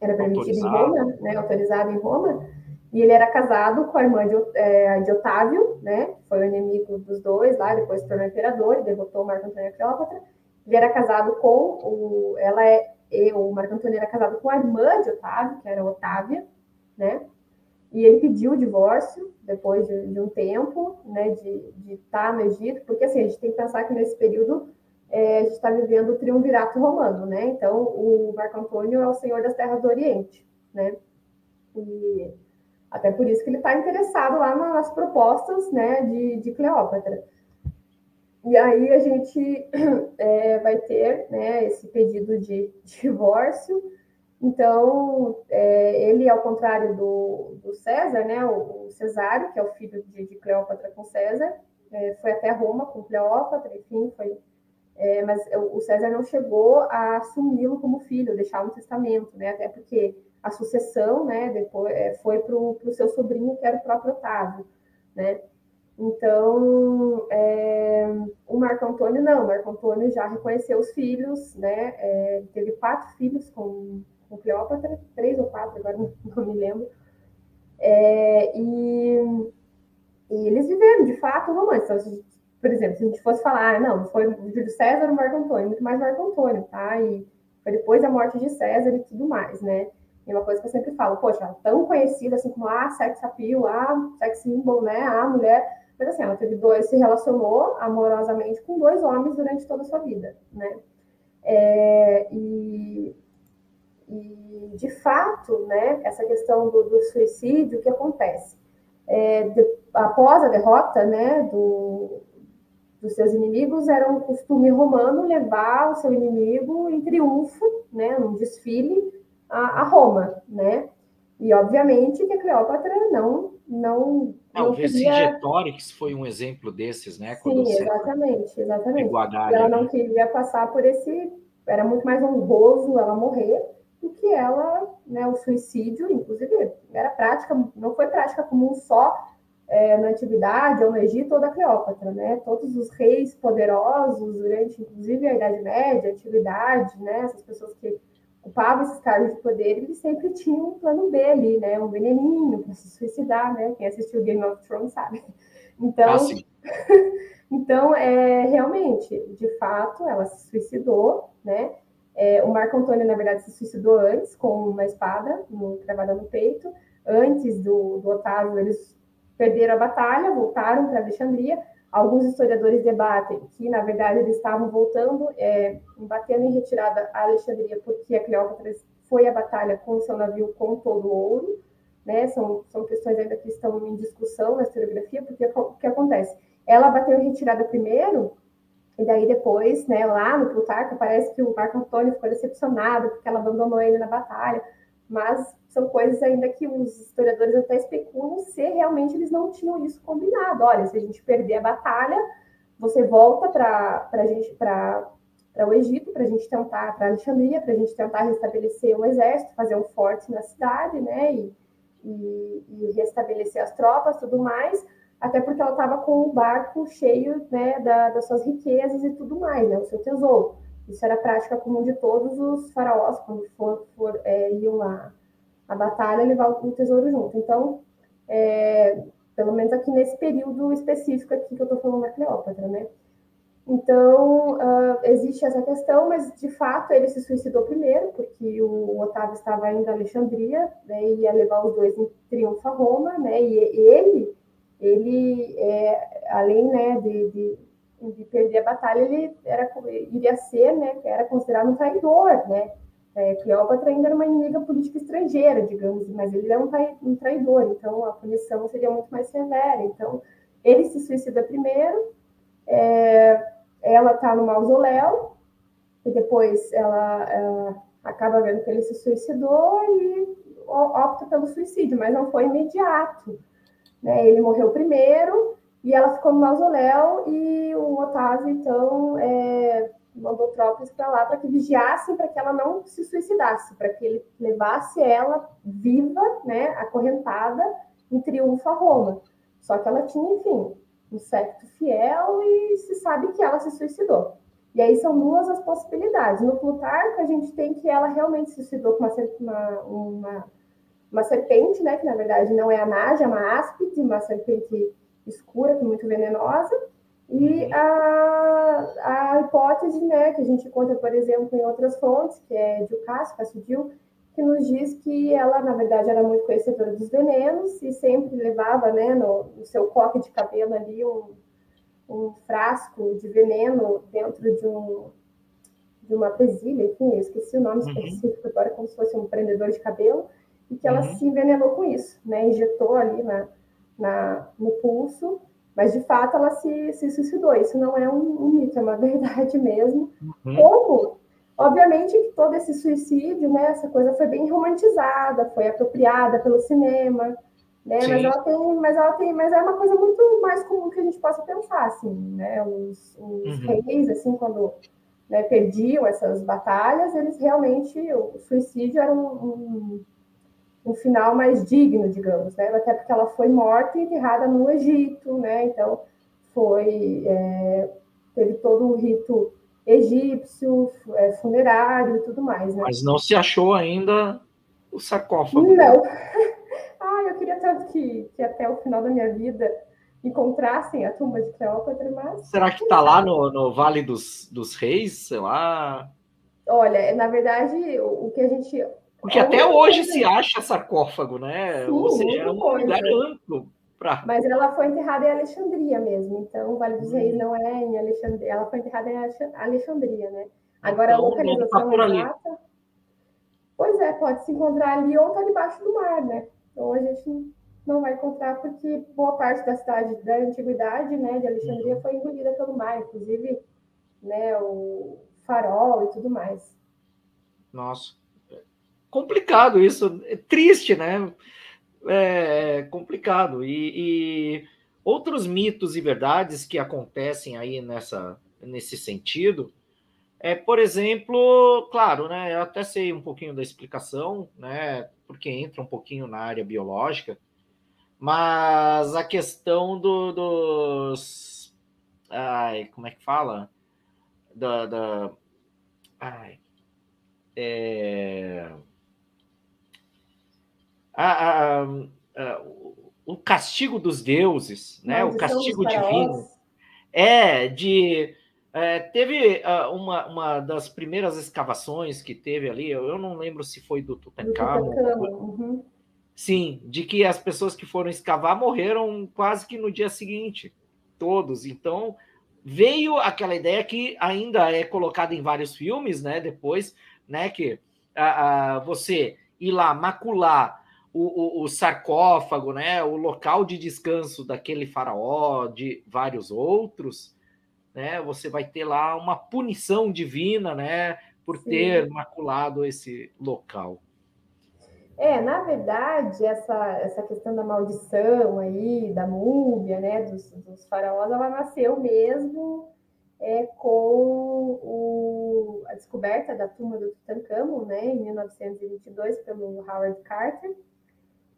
Speaker 2: era permitido em Roma, né, autorizado em Roma, e ele era casado com a irmã de, é, de Otávio, né, foi o inimigo dos dois lá, depois se tornou imperador, e derrotou o Marco Antônio Cleópatra. Ele era casado com o, ela é, o Marco Antônio era casado com a irmã de Otávio, que era Otávia, né, e ele pediu o divórcio depois de, de um tempo, né, de, estar no Egito, porque assim, a gente tem que pensar que nesse período é, a gente está vivendo o triunvirato romano, né? Então, o Marco Antônio é o senhor das terras do Oriente, né? E até por isso que ele está interessado lá nas propostas, né, de, de Cleópatra. E aí a gente [CLEARS THROAT] é, vai ter, né, esse pedido de [LAUGHS] divórcio. Então, é, ele, ao contrário do, do César, né, o, o, Cesário, que é o filho de, de Cleópatra com César, é, foi até Roma com Cleópatra, enfim, foi é, mas o César não chegou a assumi-lo como filho, deixar um testamento, né? Até porque a sucessão, né, depois é, foi para o seu sobrinho, que era o próprio Otávio, né? Então, é, o Marco Antônio não, o Marco Antônio já reconheceu os filhos, né? É, teve quatro filhos com, com Cleópatra, três ou quatro, agora [LAUGHS] não, me lembro. É, e, e, eles viveram, de fato, romance. Então, por exemplo, se a gente fosse falar, ah, não, foi o Júlio César ou Marco Antônio, muito mais Marco Antônio, tá? E foi depois da morte de César e tudo mais, né? E uma coisa que eu sempre falo, poxa, tão conhecida assim como a sex appeal, a sex symbol, né? A mulher mas assim, ela teve dois, se relacionou amorosamente com dois homens durante toda a sua vida, né? É, e, e, de fato, né, essa questão do, do suicídio, o que acontece? É, de, após a derrota né, do, dos seus inimigos, era um costume romano levar o seu inimigo em triunfo, né, num desfile, a, a Roma, né? E obviamente que a Cleópatra não não
Speaker 1: não, o Vercingetorix foi um exemplo desses, né?
Speaker 2: Sim, exatamente, exatamente. ela não queria passar por esse. Era muito mais honroso ela morrer do que ela, né? O suicídio, inclusive, era prática, não foi prática comum só é, na antiguidade ou no Egito ou da Cleópatra, né? Todos os reis poderosos durante, inclusive, a Idade Média, a antiguidade, né? Essas pessoas que ocupava esses cargos de poder, ele sempre tinha um plano B ali, né? Um veneninho para se suicidar, né? Quem assistiu Game of Thrones sabe. Então, ah, [LAUGHS] então é, realmente, de fato, ela se suicidou, né? É, o Marco Antônio, na verdade, se suicidou antes com uma espada no, cravada no peito. Antes do, do Otávio, eles perderam a batalha, voltaram para Alexandria. Alguns historiadores debatem que, na verdade, eles estavam voltando, é, batendo em retirada a Alexandria, porque a Cleópatra foi à batalha com seu navio com todo o ouro. Né? São, são questões ainda que estão em discussão na historiografia, porque o que acontece? Ela bateu em retirada primeiro, e daí depois, né, lá no Plutarco, parece que o Marco Antônio ficou decepcionado porque ela abandonou ele na batalha mas são coisas ainda que os historiadores até especulam se realmente eles não tinham isso combinado. Olha, se a gente perder a batalha, você volta para gente para o Egito para a gente tentar para Alexandria para a gente tentar restabelecer um exército, fazer um forte na cidade, né? E, e, e restabelecer as tropas, tudo mais. Até porque ela estava com o barco cheio, né, da, das suas riquezas e tudo mais, né, o seu tesouro. Isso era prática comum de todos os faraós, quando for, for é, iam à, à batalha, levar o tesouro junto. Então, é, pelo menos aqui nesse período específico aqui que eu estou falando da Cleópatra, né? Então, uh, existe essa questão, mas de fato ele se suicidou primeiro, porque o Otávio estava indo a Alexandria, né, e ia levar os dois em triunfo a Roma, né, e ele, ele é, além né, de, de de perder a batalha, ele era, iria ser, né, era considerado um traidor, né? É, Cleópatra ainda era uma inimiga política estrangeira, digamos, mas ele era um, traidor, então a punição seria muito mais severa. Então, ele se suicida primeiro, é, ela está no mausoléu, e depois ela, ela, acaba vendo que ele se suicidou e opta pelo suicídio, mas não foi imediato. Né? Ele morreu primeiro, e ela ficou no mausoléu e o Otávio, então, é, mandou tropas para lá para que vigiassem para que ela não se suicidasse, para que ele levasse ela viva, né, acorrentada, em triunfo a Roma. Só que ela tinha, enfim, um secto fiel e se sabe que ela se suicidou. E aí são duas as possibilidades. No Plutarco, a gente tem que ela realmente se suicidou com uma, uma, uma serpente, né, que na verdade não é a Naja, é uma áspide, uma serpente escura, que é muito venenosa, e uhum. a, a hipótese né, que a gente encontra, por exemplo, em outras fontes, que é de Cássio, Cassidil, que nos diz que ela, na verdade, era muito conhecedora dos venenos e sempre levava né, no, no seu coque de cabelo ali um, um frasco de veneno dentro de, um, de uma presilha, enfim, eu esqueci o nome uhum. específico agora, como se fosse um prendedor de cabelo, e que ela uhum. se envenenou com isso, né, injetou ali na, na, no pulso, mas de fato ela se, se suicidou. Isso não é um, um mito, é uma [LAUGHS] verdade mesmo. Uhum. Como, obviamente, que todo esse suicídio, né, essa coisa foi bem romantizada, foi apropriada pelo cinema, né? Mas ela tem, mas ela tem, mas é uma coisa muito mais comum que a gente possa pensar, assim, né? Os, os uhum. reis, assim, quando né, perdiam essas batalhas, eles realmente, o suicídio era um, um um final mais digno, digamos, né? Até porque ela foi morta e enterrada no Egito, né? Então foi é, teve todo um rito egípcio, é, funerário e tudo mais, né?
Speaker 1: Mas não se achou ainda o sarcófago.
Speaker 2: Não. [LAUGHS] ah, eu queria tanto que, que até o final da minha vida encontrassem a tumba de Cleópatra, mas...
Speaker 1: Será que está lá no, no Vale dos, dos Reis, sei lá?
Speaker 2: Olha, na verdade, o, o que a gente...
Speaker 1: Porque até hoje se acha sarcófago, né? Sim, Ou seja, é um lugar amplo Pra...
Speaker 2: Mas ela foi enterrada em Alexandria mesmo, então o Vale dos Reis hum. não é em Alexandria, ela foi enterrada em Alexandria, né? Agora então, a localização tá exata. Pois é, pode se encontrar ali ou tá debaixo do mar, né? Então a gente não vai encontrar porque boa parte da cidade da antiguidade, né, de Alexandria foi engolida pelo mar, inclusive, né, o farol e tudo mais.
Speaker 1: Nossa, complicado isso, é triste, né? é complicado. E, e, outros mitos e verdades que acontecem aí nessa, nesse sentido é, por exemplo, claro, né? Eu até sei um pouquinho da explicação, né? Porque entra um pouquinho na área biológica, mas a questão do, dos. Ai, como é que fala? Da. da ai. É a, a, a, o castigo dos deuses, né? o castigo divino. É, de. É, teve uh, uma, uma das primeiras escavações que teve ali, eu, eu não lembro se foi do Tutankhamon. Uhum. Sim, de que as pessoas que foram escavar morreram quase que no dia seguinte, todos. Então, veio aquela ideia que ainda é colocada em vários filmes, né? Depois, né? Que você ir lá macular o, o, o, sarcófago, né, o local de descanso daquele faraó, de vários outros, né, você vai ter lá uma punição divina, né, por Sim. ter maculado esse local.
Speaker 2: É, na verdade, essa, essa questão da maldição aí, da múmia, né, dos, dos faraós, ela nasceu mesmo é, com o, a descoberta da tumba do Tutankhamon, né, em 1922, pelo Howard Carter,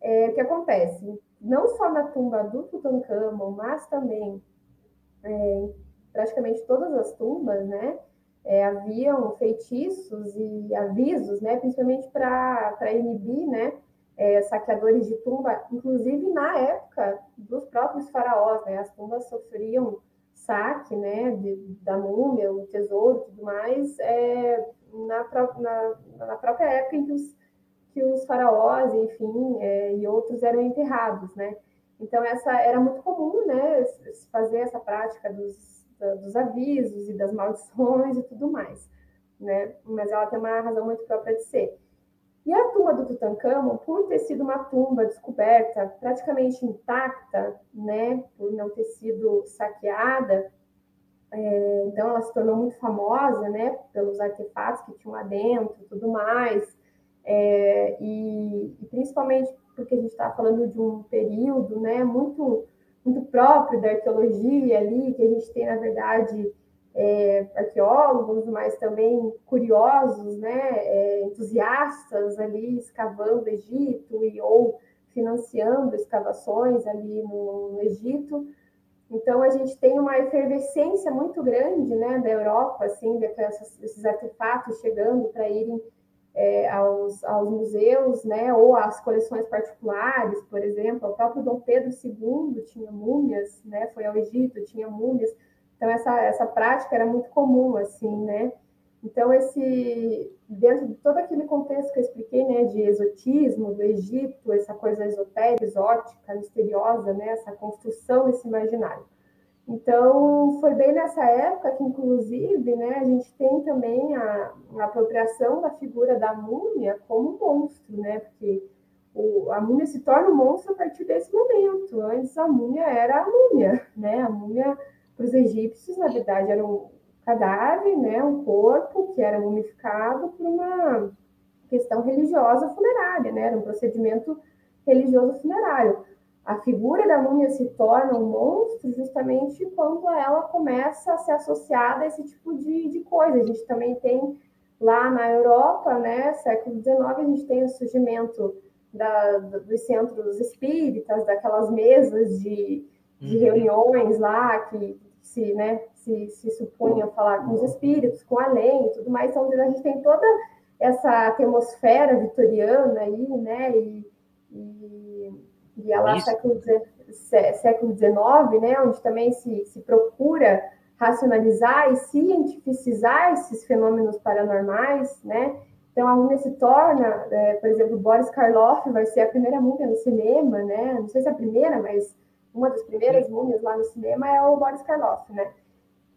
Speaker 2: é, que acontece? Não só na tumba do Tutankhamon, mas também é, praticamente todas as tumbas, né? É, haviam feitiços e avisos, né? Principalmente para inibir, né? É, saqueadores de tumba, inclusive na época dos próprios faraós, né? As tumbas sofriam saque, né? De, da múmia, o tesouro, tudo mais, é, na, na, na própria época em que os que os faraós, enfim, é, e outros eram enterrados, né? Então essa era muito comum, né, fazer essa prática dos, dos avisos e das maldições e tudo mais, né? Mas ela tem uma razão muito própria de ser. E a tumba do Tutankhamon, por ter sido uma tumba descoberta praticamente intacta, né, por não ter sido saqueada, é, então ela se tornou muito famosa, né, pelos artefatos que tinham lá dentro, tudo mais. É, e, e, principalmente porque a gente está falando de um período né, muito, muito próprio da arqueologia ali, que a gente tem, na verdade, é, arqueólogos, mas também curiosos, né, é, entusiastas ali escavando Egito e ou financiando escavações ali no, no Egito. Então a gente tem uma efervescência muito grande, né, da Europa, assim, desses artefatos chegando para irem é, aos, aos, museus, né, ou às coleções particulares, por exemplo, o próprio Dom Pedro II tinha múmias, né, foi ao Egito, tinha múmias, então essa, essa prática era muito comum, assim, né, então esse, dentro de todo aquele contexto que eu expliquei, né, de exotismo do Egito, essa coisa esotérica, exótica, misteriosa, né, essa construção desse imaginário. Então, foi bem nessa época que, inclusive, né, a gente tem também a, a apropriação da figura da múmia como monstro, né, porque o, a múmia se torna um monstro a partir desse momento. Antes, a múmia era a múmia, né, a múmia para os egípcios, na verdade, era um cadáver, né, um corpo que era mumificado por uma questão religiosa funerária, né, era um procedimento religioso funerário a figura da múmia se torna um monstro justamente quando ela começa a ser associada a esse tipo de, de coisa. A gente também tem lá na Europa, né, século XIX, a gente tem o surgimento da, dos centros espíritas, daquelas mesas de, de uhum. reuniões lá que se, né, se, se supunha falar com os espíritos, com além e tudo mais. Então, a gente tem toda essa atmosfera vitoriana aí, né? E, e, e é lá século, século XIX, né? Onde também se, se procura racionalizar e cientificizar esses fenômenos paranormais, né? Então, a múmia se torna, é, por exemplo, Boris Karloff vai ser a primeira múmia no cinema, né? Não sei se é a primeira, mas uma das primeiras múmias lá no cinema é o Boris Karloff, né?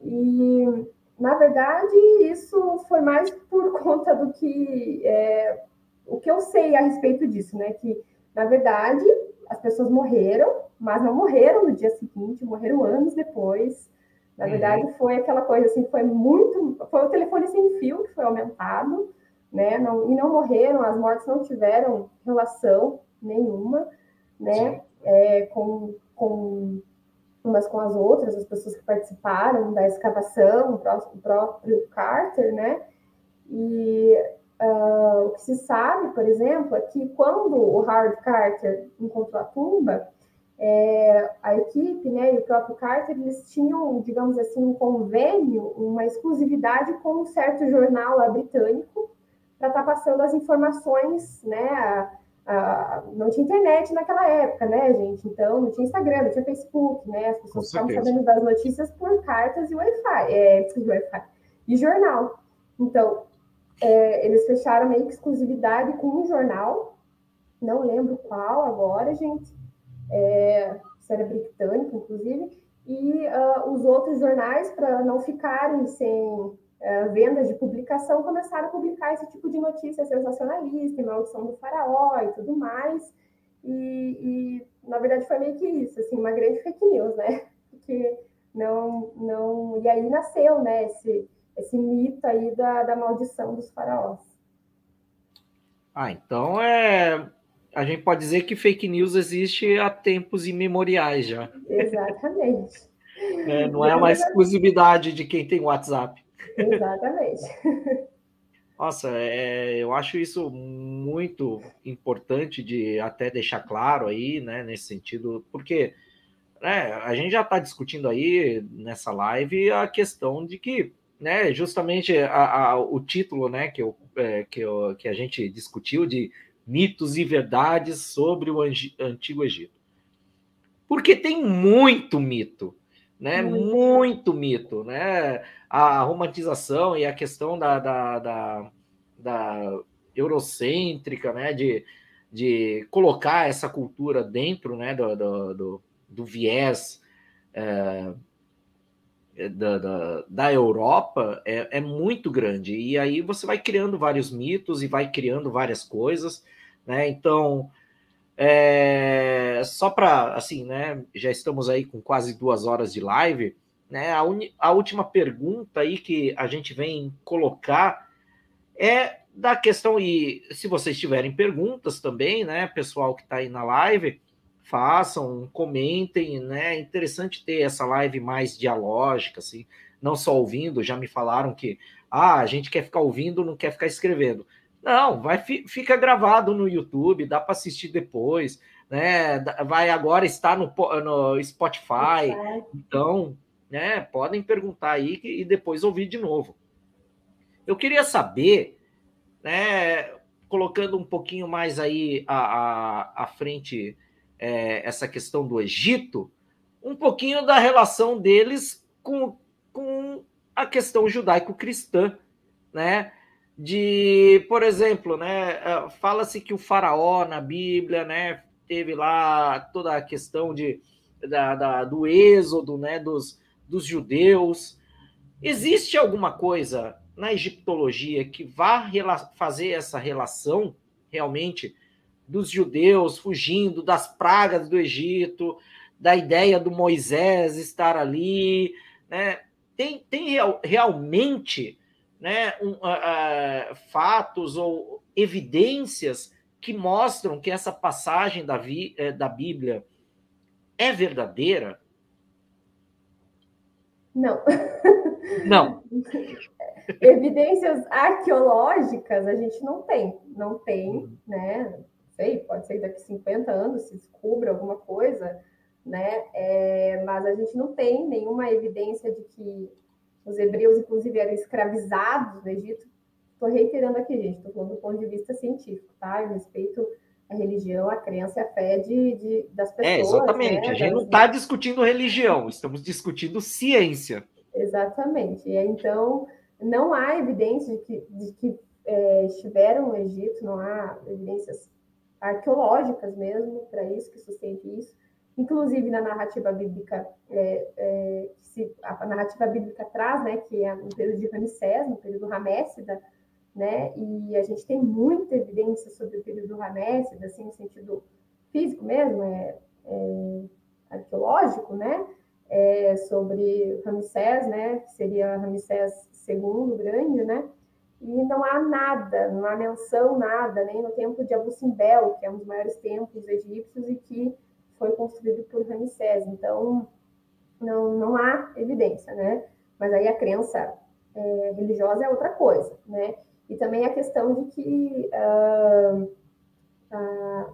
Speaker 2: E, na verdade, isso foi mais por [LAUGHS] conta do que... É, o que eu sei a respeito disso, né? Que, na verdade, as pessoas morreram, mas não morreram no dia seguinte, morreram anos depois. Na uhum. verdade, foi aquela coisa assim, foi muito... Foi o telefone sem fio que foi aumentado, né? Não, e não morreram, as mortes não tiveram relação nenhuma, né? É, com, com umas com as outras, as pessoas que participaram da escavação, o próprio, o próprio Carter, né? E uh, o que se sabe, por exemplo, é que quando o Howard Carter encontrou a tumba, é, a equipe, né, e o próprio Carter, eles tinham, digamos assim, um convênio, uma exclusividade com um certo jornal lá britânico, para estar tá passando as informações, né? A, a, não tinha internet naquela época, né, gente? Então não tinha Instagram, não tinha Facebook, né? As pessoas estavam sabendo das notícias por cartas e Wi-Fi, é, Wi-Fi e jornal. Então é, eles fecharam meio que exclusividade com um jornal, não lembro qual agora, gente. É, se era britânico, inclusive, e uh, os outros jornais, para não ficarem sem uh, vendas de publicação começaram a publicar esse tipo de notícia sensacionalista, maldição do faraó e tudo mais. E, e, na verdade foi meio que isso, assim, uma grande fake news, né? [LAUGHS] Porque não, não, e aí nasceu, né, esse, esse mito aí da, da maldição dos faraós.
Speaker 1: Ah, então é, a gente pode dizer que fake news existe há tempos imemoriais já.
Speaker 2: Exatamente. [LAUGHS]
Speaker 1: É, não é uma exclusividade de quem tem WhatsApp.
Speaker 2: Exatamente. [LAUGHS]
Speaker 1: Nossa, é, eu acho isso muito importante de até deixar claro aí, né, nesse sentido, porque né, a gente já está discutindo aí nessa live a questão de que, né, justamente a, a, o título, né, que, eu, é, que, eu, que a gente discutiu de mitos e verdades sobre o Antigo Egito. Porque tem muito mito, né? Muito, muito mito, né? A romantização e a questão da, da, da, da eurocêntrica, né? De, de colocar essa cultura dentro, né? Do, do, do, do viés é, da, da, da, Europa é, é muito grande. E aí você vai criando vários mitos e vai criando várias coisas, né? Então é, só para, assim, né? Já estamos aí com quase duas horas de live. Né, a, uni, a última pergunta aí que a gente vem colocar é da questão, e se vocês tiverem perguntas também, né, pessoal que está aí na live, façam, comentem, né? É interessante ter essa live mais dialógica, assim, não só ouvindo, já me falaram que ah, a gente quer ficar ouvindo, não quer ficar escrevendo. Não, vai fica gravado no YouTube, dá para assistir depois, né? Vai agora estar no, no Spotify. Então, né, podem perguntar aí e depois ouvir de novo. Eu queria saber, né, colocando um pouquinho mais aí à, à, à frente é, essa questão do Egito, um pouquinho da relação deles com, com a questão judaico-cristã, né? de, por exemplo, né, é, fala-se que o faraó na Bíblia, né, teve lá toda a questão de, da, da, do êxodo, né, dos, dos judeus. Existe alguma coisa na egiptologia que vá fazer essa relação realmente dos judeus fugindo das pragas do Egito, da ideia do Moisés estar ali, né? Tem, tem real, realmente né, um, uh, uh, fatos ou evidências que mostram que essa passagem da, vi, uh, da Bíblia é verdadeira?
Speaker 2: Não.
Speaker 1: Não. [LAUGHS]
Speaker 2: Evidências arqueológicas a gente não tem, não tem, uhum. né? Sei, pode ser daqui 50 anos se descubra alguma coisa, né? É, mas a gente não tem nenhuma evidência de que os hebreus, inclusive, eram escravizados no Egito. Estou reiterando aqui, gente, estou falando do ponto de vista científico, tá? Eu respeito a religião, a crença e a fé de, de das é, pessoas.
Speaker 1: É, exatamente. Né? A gente não está discutindo religião, estamos discutindo ciência.
Speaker 2: Exatamente. E então, não há evidência de que, de que é, estiveram no Egito, não há evidências arqueológicas mesmo para isso, que sustente isso. Inclusive, na narrativa bíblica, é, é, se, a narrativa bíblica traz, né, que é no período de Ramsés, no período Ramessida, né, e a gente tem muita evidência sobre o período Ramessida, assim, no sentido físico mesmo, é, é arqueológico, né, é, sobre Ramsés, né, que seria Ramsés II Grande, né, e não há nada, não há menção, nada, nem no templo de Abu Simbel, que é um dos maiores templos egípcios e que foi construído por Ramsés. Então, não, não há evidência, né? Mas aí a crença é, religiosa é outra coisa, né? E também a questão de que uh, a,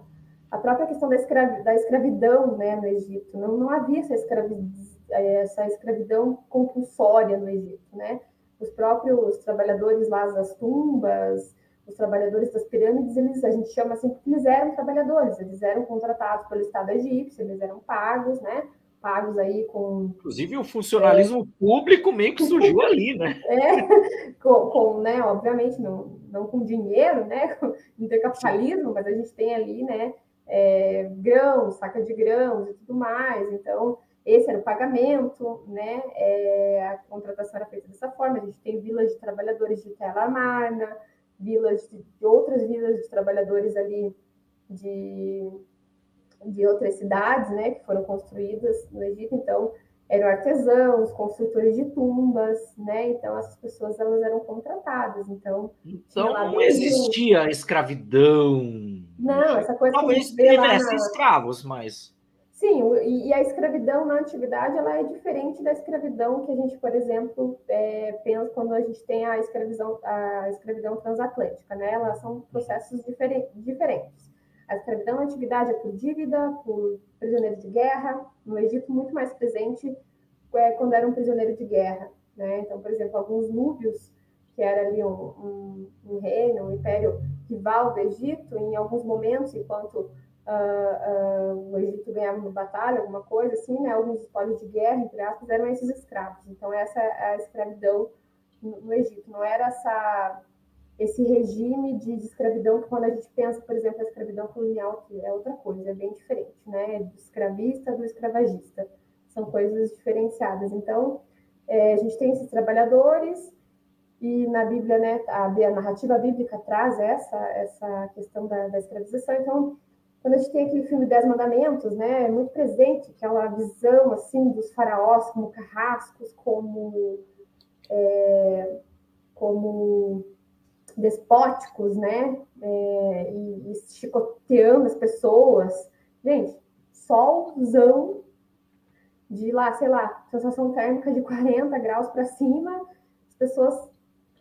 Speaker 2: a própria questão da, escravi, da escravidão né, no Egito, não, não havia essa, escravi, essa escravidão compulsória no Egito, né? Os próprios trabalhadores lá das tumbas, os trabalhadores das pirâmides, eles, a gente chama assim porque eles eram trabalhadores, eles eram contratados pelo Estado egípcio, eles eram pagos, né? Pagos aí com.
Speaker 1: Inclusive o funcionalismo é, público meio que surgiu [LAUGHS] ali, né?
Speaker 2: É, com, com, né, obviamente, não, não com dinheiro, né? Não tem capitalismo, mas a gente tem ali, né? É, grãos, saca de grãos e tudo mais. Então, esse era o pagamento, né? É, a contratação era feita dessa forma. A gente tem vilas de trabalhadores de tela marna, vilas de, de outras vilas de trabalhadores ali de, de outras cidades, né, que foram construídas no Egito, então eram artesãos, construtores de tumbas, né? Então essas pessoas elas eram contratadas. Então,
Speaker 1: então não existia escravidão.
Speaker 2: Não, essa coisa
Speaker 1: talvez tivessem na... escravos, mas
Speaker 2: Sim, e, a escravidão na antiguidade ela é diferente da escravidão que a gente, por exemplo, é, pensa quando a gente tem a escravidão, a escravidão transatlântica, né? Elas são processos diferentes. A escravidão na antiguidade é por dívida, por prisioneiro de guerra. No Egito, muito mais presente é, quando era um prisioneiro de guerra, né? Então, por exemplo, alguns núbios, que era ali um, um, um reino, um império rival do Egito, em alguns momentos, enquanto uh, uh, o Egito ganhava uma batalha, alguma coisa assim, né? Alguns espólios de guerra, entre aspas, eram esses escravos. Então, essa é a escravidão no, Egito. Não era essa, esse regime de, de, escravidão que quando a gente pensa, por exemplo, a escravidão colonial, que é outra coisa, é bem diferente, né? Do escravista do escravagista. São coisas diferenciadas. Então, é, a gente tem esses trabalhadores e na Bíblia, né, a, a narrativa bíblica traz essa, essa questão da, da escravização. Então, quando a gente tem aquele filme Dez Mandamentos, né, é muito presente aquela visão assim dos faraós como carrascos, como é, como despóticos, né, é, e, e, chicoteando as pessoas. Gente, solzão de lá, sei lá, sensação térmica de 40 graus para cima, as pessoas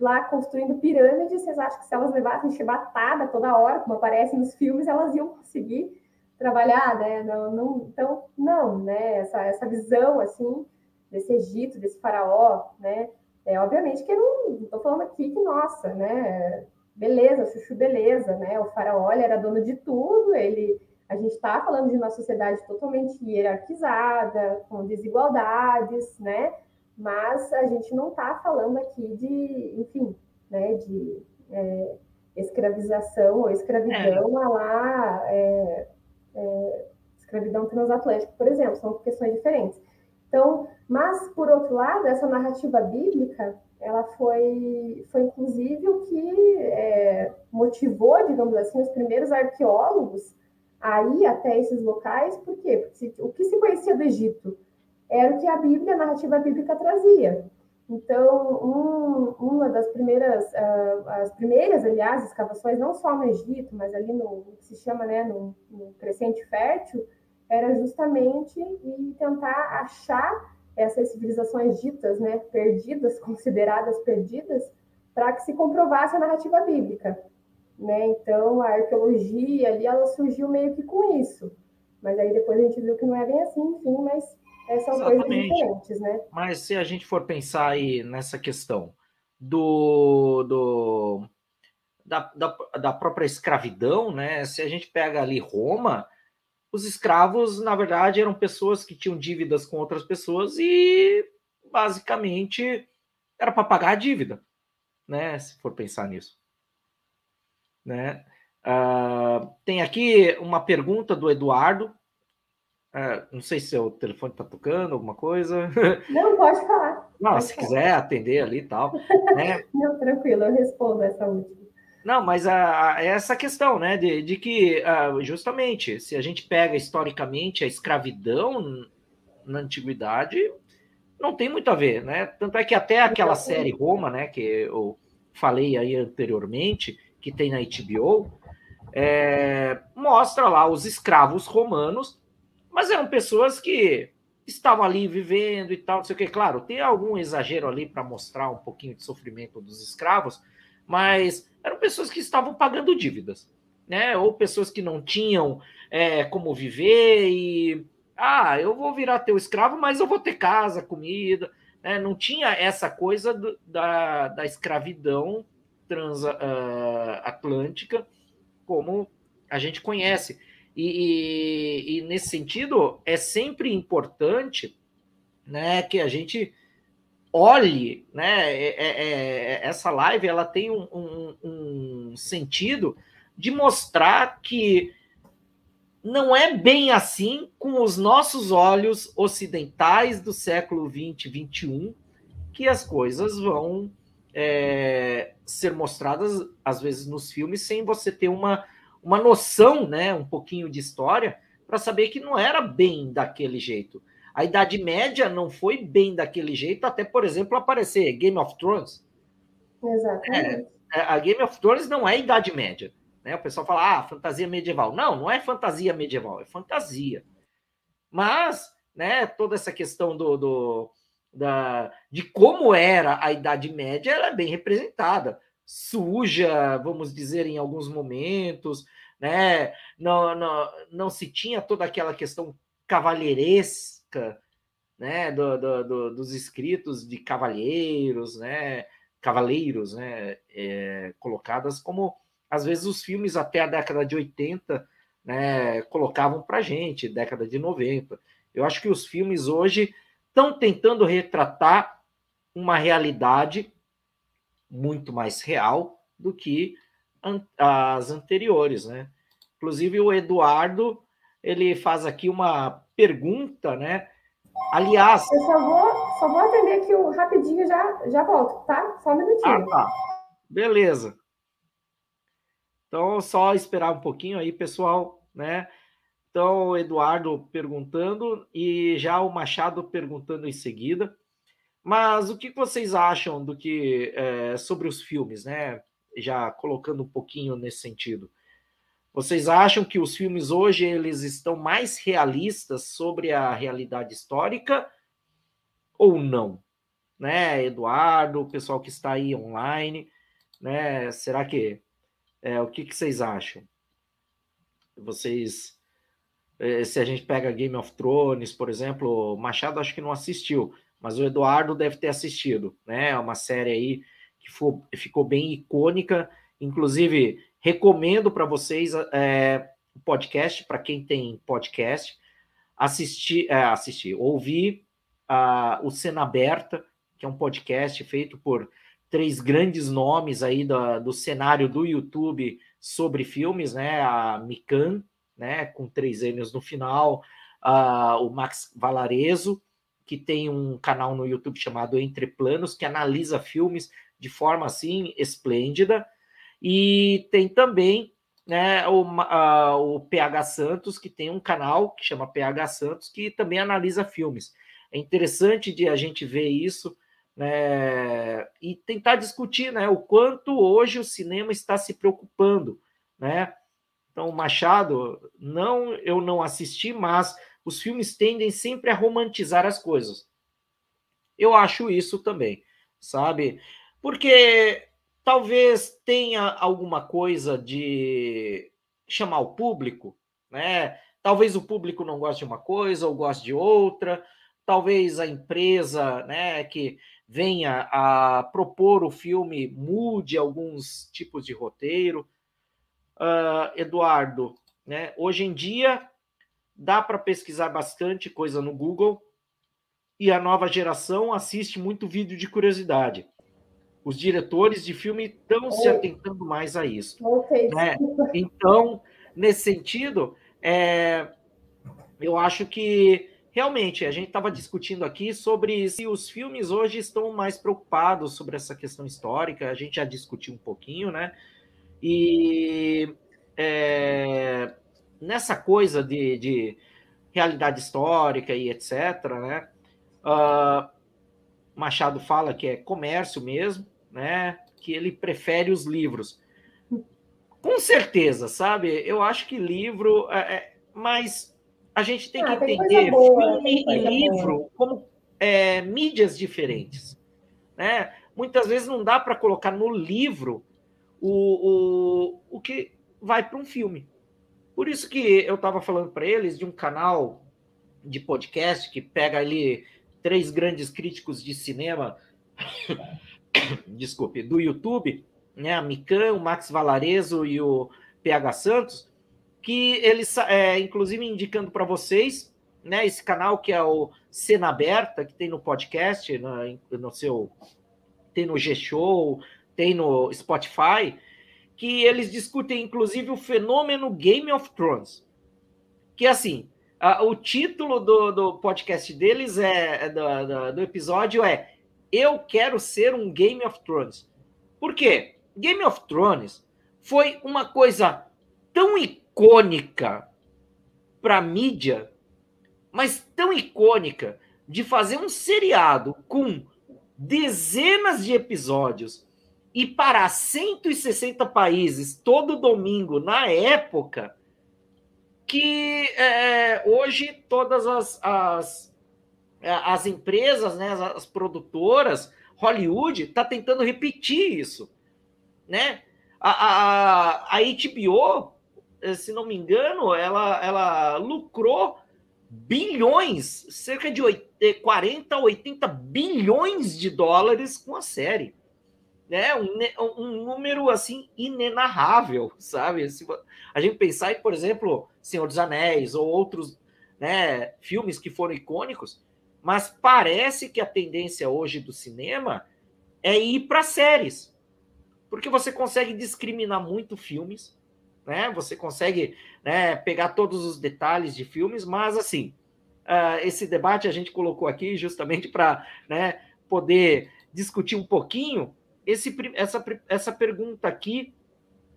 Speaker 2: lá construindo pirâmides, vocês acham que se elas levassem chibatada toda hora, como aparece nos filmes, elas iam conseguir trabalhar, né? Não, não, então, não, né? Essa, essa visão, assim, desse Egito, desse faraó, né? É, obviamente que eu não estou falando aqui que, nossa, né? Beleza, chuchu, beleza, né? O faraó era dono de tudo, ele... A gente está falando de uma sociedade totalmente hierarquizada, com desigualdades, né? Mas a gente não está falando aqui de, enfim, né, de é, escravização ou escravidão é. lá, é, é, escravidão transatlântica, por exemplo, são questões diferentes. Então, mas por outro lado, essa narrativa bíblica, ela foi, foi inclusive o que é, motivou, digamos assim, os primeiros arqueólogos a ir até esses locais, por quê? Porque se, o que se conhecia do Egito? Era o que a Bíblia, a narrativa bíblica trazia. Então, um, uma das primeiras, uh, as primeiras, aliás, escavações, não só no Egito, mas ali no, que se chama, né, no, no crescente fértil, era justamente tentar achar essas civilizações ditas, né, perdidas, [LAUGHS] consideradas perdidas, para que se comprovasse a narrativa bíblica. né? Então a arqueologia ali ela surgiu meio que com isso. Mas aí depois a gente viu que não é bem assim, enfim, mas são Exatamente. coisas diferentes, né?
Speaker 1: Mas se a gente for pensar aí nessa questão do, do da, da, da própria escravidão, né? Se a gente pega ali Roma, os escravos, na verdade, eram pessoas que tinham dívidas com outras pessoas e basicamente era para pagar a dívida, né? Se for pensar nisso, né? Uh, tem aqui uma pergunta do Eduardo. Uh, não sei se o telefone está tocando, alguma coisa. [LAUGHS]
Speaker 2: Não, pode falar.
Speaker 1: Não,
Speaker 2: pode
Speaker 1: se falar. quiser atender ali e tal. [LAUGHS]
Speaker 2: Né? Não, tranquilo, eu respondo essa última.
Speaker 1: Não, mas a, a, essa questão, né, de, de que, uh, justamente, se a gente pega historicamente a escravidão na antiguidade, não tem muito a ver, né? Tanto é que até aquela série Roma, né, que eu falei aí anteriormente, que tem na HBO, é, mostra lá os escravos romanos, mas eram pessoas que estavam ali vivendo e tal, não sei o que. Claro, tem algum exagero ali para mostrar um pouquinho de sofrimento dos escravos, mas eram pessoas que estavam pagando dívidas, né? Ou pessoas que não tinham é, como viver e ah, eu vou virar teu escravo, mas eu vou ter casa, comida. Né? Não tinha essa coisa do, da, da escravidão transatlântica uh, como a gente conhece. E, e, e, nesse sentido, é sempre importante né, que a gente olhe, né? É, é, é, essa live ela tem um, um, um, sentido de mostrar que não é bem assim com os nossos olhos ocidentais do século 20, 21 que as coisas vão é, ser mostradas às vezes nos filmes sem você ter uma, uma noção, né, um pouquinho de história para saber que não era bem daquele jeito. A Idade Média não foi bem daquele jeito, até, por exemplo, aparecer Game of Thrones.
Speaker 2: Exatamente.
Speaker 1: É, a Game of Thrones não é Idade Média. Né? O pessoal fala, ah, fantasia medieval. Não, não é fantasia medieval, é fantasia. Mas, né, toda essa questão do, do da, de como era a Idade Média, ela é bem representada. Suja, vamos dizer, em alguns momentos, né? Não, não, não se tinha toda aquela questão cavalheiresca né, do, do, do, dos escritos de cavalheiros, né, cavaleiros, né, é, colocadas como às vezes os filmes até a década de 80 né, colocavam para gente, década de 90. Eu acho que os filmes hoje estão tentando retratar uma realidade muito mais real do que as anteriores, né? Inclusive o Eduardo ele faz aqui uma pergunta, né? Aliás.
Speaker 2: Eu só vou, só vou atender aqui o rapidinho já já volto, tá? Só um minutinho.
Speaker 1: Ah, tá. Beleza. Então, só esperar um pouquinho aí, pessoal, né? Então, o Eduardo perguntando e já o Machado perguntando em seguida. Mas o que vocês acham do que é, sobre os filmes, né? Já colocando um pouquinho nesse sentido. Vocês acham que os filmes hoje eles estão mais realistas sobre a realidade histórica ou não? Né, Eduardo, o pessoal que está aí online, né? Será que é, o que, que vocês acham? Vocês é, se a gente pega Game of Thrones, por exemplo, Machado acho que não assistiu, mas o Eduardo deve ter assistido, né? É uma série aí que ficou bem icônica, inclusive Recomendo para vocês é, o podcast, para quem tem podcast, assistir, é, assistir ouvir uh, o Cena Aberta, que é um podcast feito por três grandes nomes aí do, do cenário do YouTube sobre filmes, né? A Mikan, né? Com três N's no final, uh, o Max Valarezo, que tem um canal no YouTube chamado Entre Planos, que analisa filmes de forma assim esplêndida. E tem também né, o, a, o PH Santos, que tem um canal que chama PH Santos, que também analisa filmes. É interessante de a gente ver isso né, e tentar discutir né, o quanto hoje o cinema está se preocupando. Né? Então, Machado, não, eu não assisti, mas os filmes tendem sempre a romantizar as coisas. Eu acho isso também, sabe? Porque talvez tenha alguma coisa de chamar o público, né? Talvez o público não goste de uma coisa ou goste de outra, talvez a empresa, né, que venha a propor o filme mude alguns tipos de roteiro. Uh, Eduardo, né? Hoje em dia dá para pesquisar bastante coisa no Google e a nova geração assiste muito vídeo de curiosidade. Os diretores de filme estão se atentando mais a isso. Né? Então, nesse sentido, é, eu acho que realmente a gente estava discutindo aqui sobre se os filmes hoje estão mais preocupados sobre essa questão histórica. A gente já discutiu um pouquinho, né? E é, nessa coisa de, de, realidade histórica e etc., né? Uh, Machado fala que é comércio mesmo, né? Que ele prefere os livros. Com certeza, sabe? Eu acho que livro é, é mas a gente tem ah, que entender boa, filme e livro boa. como é, mídias diferentes, né? Muitas vezes não dá para colocar no livro o, o, o que vai para um filme. Por isso que eu estava falando para eles de um canal de podcast que pega ali três grandes críticos de cinema, [COUGHS] desculpe, do YouTube, né, a Mikan, o Max Valarezo e o PH Santos, que eles, é, inclusive, indicando para vocês, né, esse canal que é o Cena Aberta, que tem no podcast, no, no seu, tem no G-Show, tem no Spotify, que eles discutem, inclusive, o fenômeno Game of Thrones. Que, assim, a, o título do, do podcast deles é, é do, do, do episódio é Eu Quero Ser um Game of Thrones. Por quê? Game of Thrones foi uma coisa tão icônica para mídia, mas tão icônica de fazer um seriado com dezenas de episódios e para 160 países todo domingo na época que é, hoje todas as, as, as empresas, né, as, as produtoras, Hollywood está tentando repetir isso, né? A, a, a HBO, se não me engano, ela, ela lucrou bilhões, cerca de 40 a 80 bilhões de dólares com a série né, um, um número assim inenarrável, sabe? Se a gente pensar em, por exemplo, Senhor dos Anéis ou outros né, filmes que foram icônicos, mas parece que a tendência hoje do cinema é ir para séries, porque você consegue discriminar muito filmes, né? Você consegue né, pegar todos os detalhes de filmes, mas assim, uh, esse debate a gente colocou aqui justamente para né, poder discutir um pouquinho esse, essa, essa pergunta aqui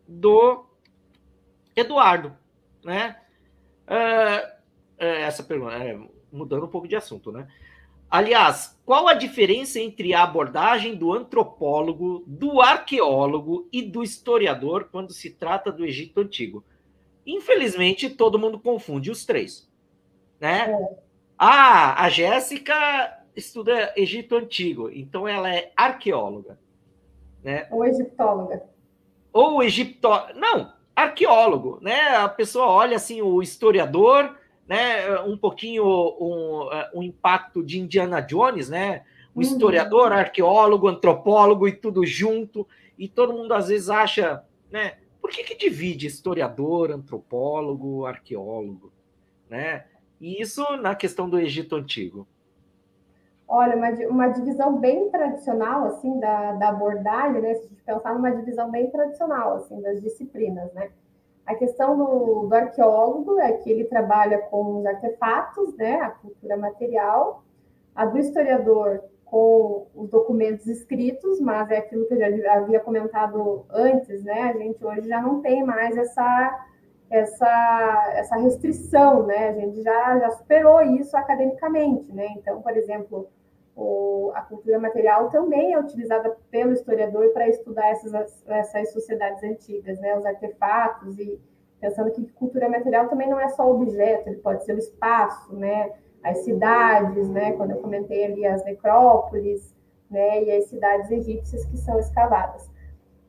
Speaker 1: do Eduardo, né? Uh, essa pergunta, é, mudando um pouco de assunto, né? Aliás, qual a diferença entre a abordagem do antropólogo, do arqueólogo e do historiador quando se trata do Egito Antigo? Infelizmente, todo mundo confunde os três, né? É. Ah, a Jéssica estuda Egito Antigo, então ela é arqueóloga. Né?
Speaker 2: Ou egiptóloga.
Speaker 1: Ou egiptólogo. Não, arqueólogo, né? A pessoa olha assim, o historiador, né? Um pouquinho um, um impacto de Indiana Jones, né? O uhum. historiador, arqueólogo, antropólogo e tudo junto. E todo mundo às vezes acha, né? Por que, que divide historiador, antropólogo, arqueólogo, né? E isso na questão do Egito Antigo.
Speaker 2: Olha, uma, uma divisão bem tradicional, assim, da, da abordagem, né? Se a gente pensar numa divisão bem tradicional, assim, das disciplinas, né? A questão do, do arqueólogo é que ele trabalha com os artefatos, né? A cultura material. A do historiador com os documentos escritos, mas é aquilo que eu já havia comentado antes, né? A gente hoje já não tem mais essa essa, essa restrição, né? A gente já, já superou isso academicamente, né? Então, por exemplo, a cultura material também é utilizada pelo historiador para estudar essas, essas sociedades antigas, né? Os artefatos e pensando que cultura material também não é só objeto, ele pode ser o espaço, né? As cidades, né? Quando eu comentei ali as necrópolis, né? E as cidades egípcias que são escavadas.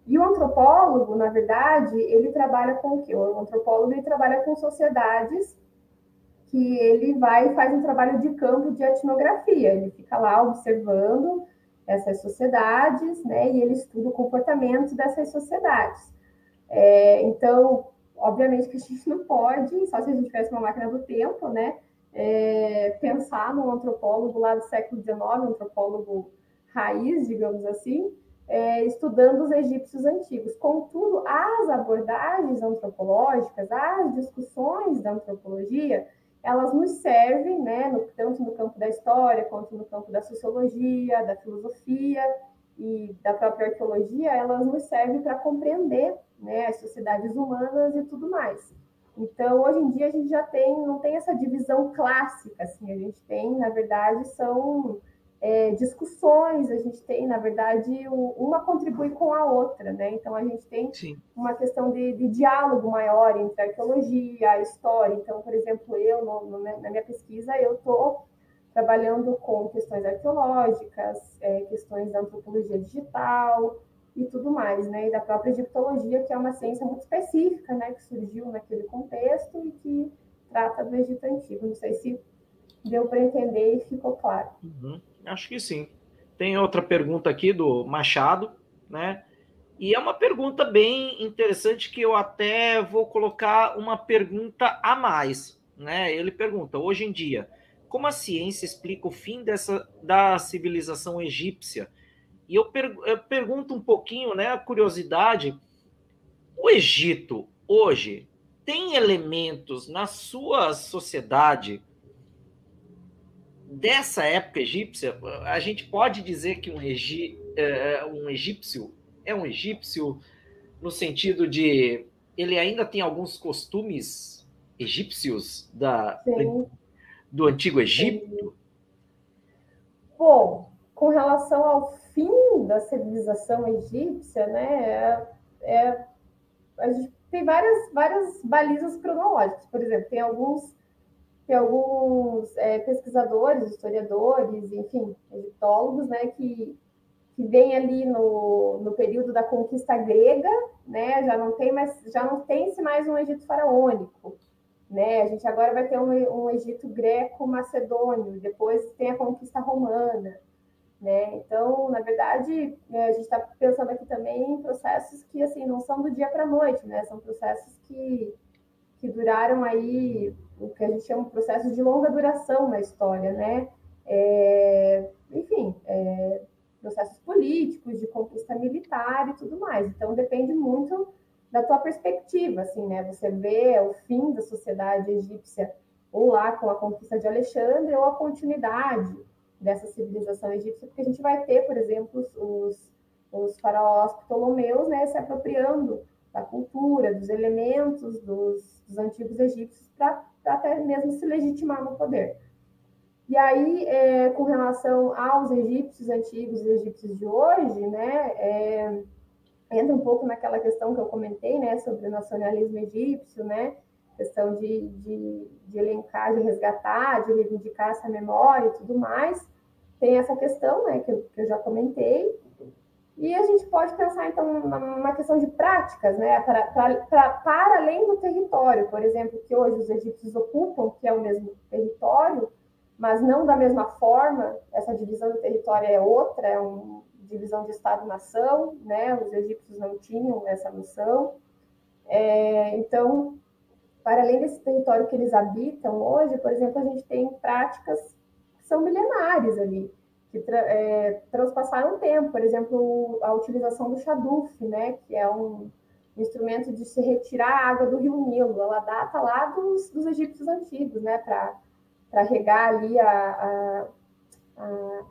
Speaker 2: E o antropólogo, na verdade, ele trabalha com o quê? O antropólogo ele trabalha com sociedades que ele vai e faz um trabalho de campo de etnografia. Ele fica lá observando essas sociedades, né? E ele estuda o comportamento dessas sociedades. É, então, obviamente que a gente não pode, só se a gente tivesse uma máquina do tempo, né? É, pensar num antropólogo lá do século XIX, um antropólogo raiz, digamos assim, é, estudando os egípcios antigos. Contudo, as abordagens antropológicas, as discussões da antropologia, elas nos servem, né, no, tanto no campo da história, quanto no campo da sociologia, da filosofia e da própria arqueologia, elas nos servem para compreender né, as sociedades humanas e tudo mais. Então, hoje em dia, a gente já tem, não tem essa divisão clássica, assim, a gente tem, na verdade, são é, discussões, a gente tem, na verdade, uma contribui com a outra, né? Então, a gente tem Sim. uma questão de, de, diálogo maior entre a arqueologia, a história. Então, por exemplo, eu, no, no, na minha pesquisa, eu estou trabalhando com questões arqueológicas, é, questões da antropologia digital e tudo mais, né? E da própria egiptologia, que é uma ciência muito específica, né? Que surgiu naquele contexto e que trata do Egito Antigo. Não sei se deu para entender e ficou claro.
Speaker 1: Uhum. Acho que sim. Tem outra pergunta aqui do Machado, né? E é uma pergunta bem interessante que eu até vou colocar uma pergunta a mais, né? Ele pergunta: hoje em dia, como a ciência explica o fim dessa da civilização egípcia? E eu, per, eu pergunto um pouquinho, né? A curiosidade: o Egito hoje tem elementos na sua sociedade dessa época egípcia, a gente pode dizer que um, egi, é, um egípcio é um egípcio no sentido de ele ainda tem alguns costumes egípcios da, do antigo Egito?
Speaker 2: Bom, com relação ao fim da civilização egípcia, né, é, é, a gente tem várias, várias balizas cronológicas. Por exemplo, tem alguns tem alguns é, pesquisadores, historiadores, enfim, egiptólogos, né, que, que vêm ali no, no período da conquista grega, né, já não tem mais, já não tem-se mais um Egito faraônico, né, a gente agora vai ter um, um Egito greco-macedônio, depois tem a conquista romana, né, então, na verdade, é, a gente está pensando aqui também em processos que, assim, não são do dia para a noite, né, são processos que, que duraram aí o que a gente chama de processo de longa duração na história, né? É, enfim, é, processos políticos, de conquista militar e tudo mais. Então, depende muito da tua perspectiva, assim, né? Você vê o fim da sociedade egípcia ou lá com a conquista de Alexandre ou a continuidade dessa civilização egípcia, porque a gente vai ter, por exemplo, os, os faraós ptolomeus, né, se apropriando da cultura, dos elementos dos, dos antigos egípcios para até mesmo se legitimar no poder. E aí, é, com relação aos egípcios antigos e egípcios de hoje, né, é, entra um pouco naquela questão que eu comentei, né, sobre o nacionalismo egípcio, né, questão de, de, de elencar, de resgatar, de reivindicar essa memória e tudo mais. Tem essa questão, né, que eu, que eu já comentei, e a gente pode pensar, então, numa questão de práticas, né, para, para, para além do território, por exemplo, que hoje os egípcios ocupam, que é o mesmo território, mas não da mesma forma, essa divisão do território é outra, é uma divisão de Estado-nação, né, os egípcios não tinham essa noção. É, então, para além desse território que eles habitam hoje, por exemplo, a gente tem práticas que são milenares ali, que tra é, transpassaram o tempo, por exemplo, a utilização do Shaduf, né, que é um instrumento de se retirar a água do rio Nilo, ela data lá dos, dos egípcios antigos, né, para regar ali a, a, a,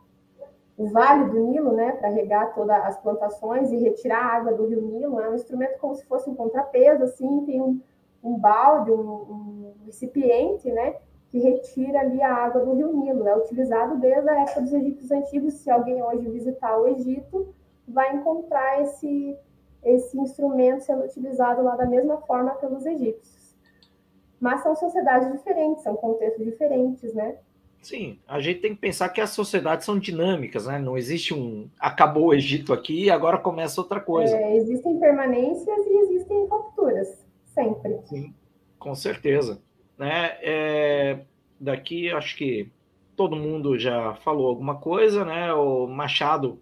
Speaker 2: o vale do Nilo, né, para regar todas as plantações e retirar a água do rio Nilo, é um instrumento como se fosse um contrapeso, assim, tem um, um balde, um, um recipiente, né, que retira ali a água do rio Nilo. É utilizado desde a época dos egípcios antigos. Se alguém hoje visitar o Egito, vai encontrar esse, esse instrumento sendo utilizado lá da mesma forma pelos egípcios. Mas são sociedades diferentes, são contextos diferentes, né?
Speaker 1: Sim, a gente tem que pensar que as sociedades são dinâmicas, né? Não existe um acabou o Egito aqui e agora começa outra coisa.
Speaker 2: É, existem permanências e existem rupturas, sempre.
Speaker 1: Sim, com certeza. Né? É, daqui acho que todo mundo já falou alguma coisa, né? O Machado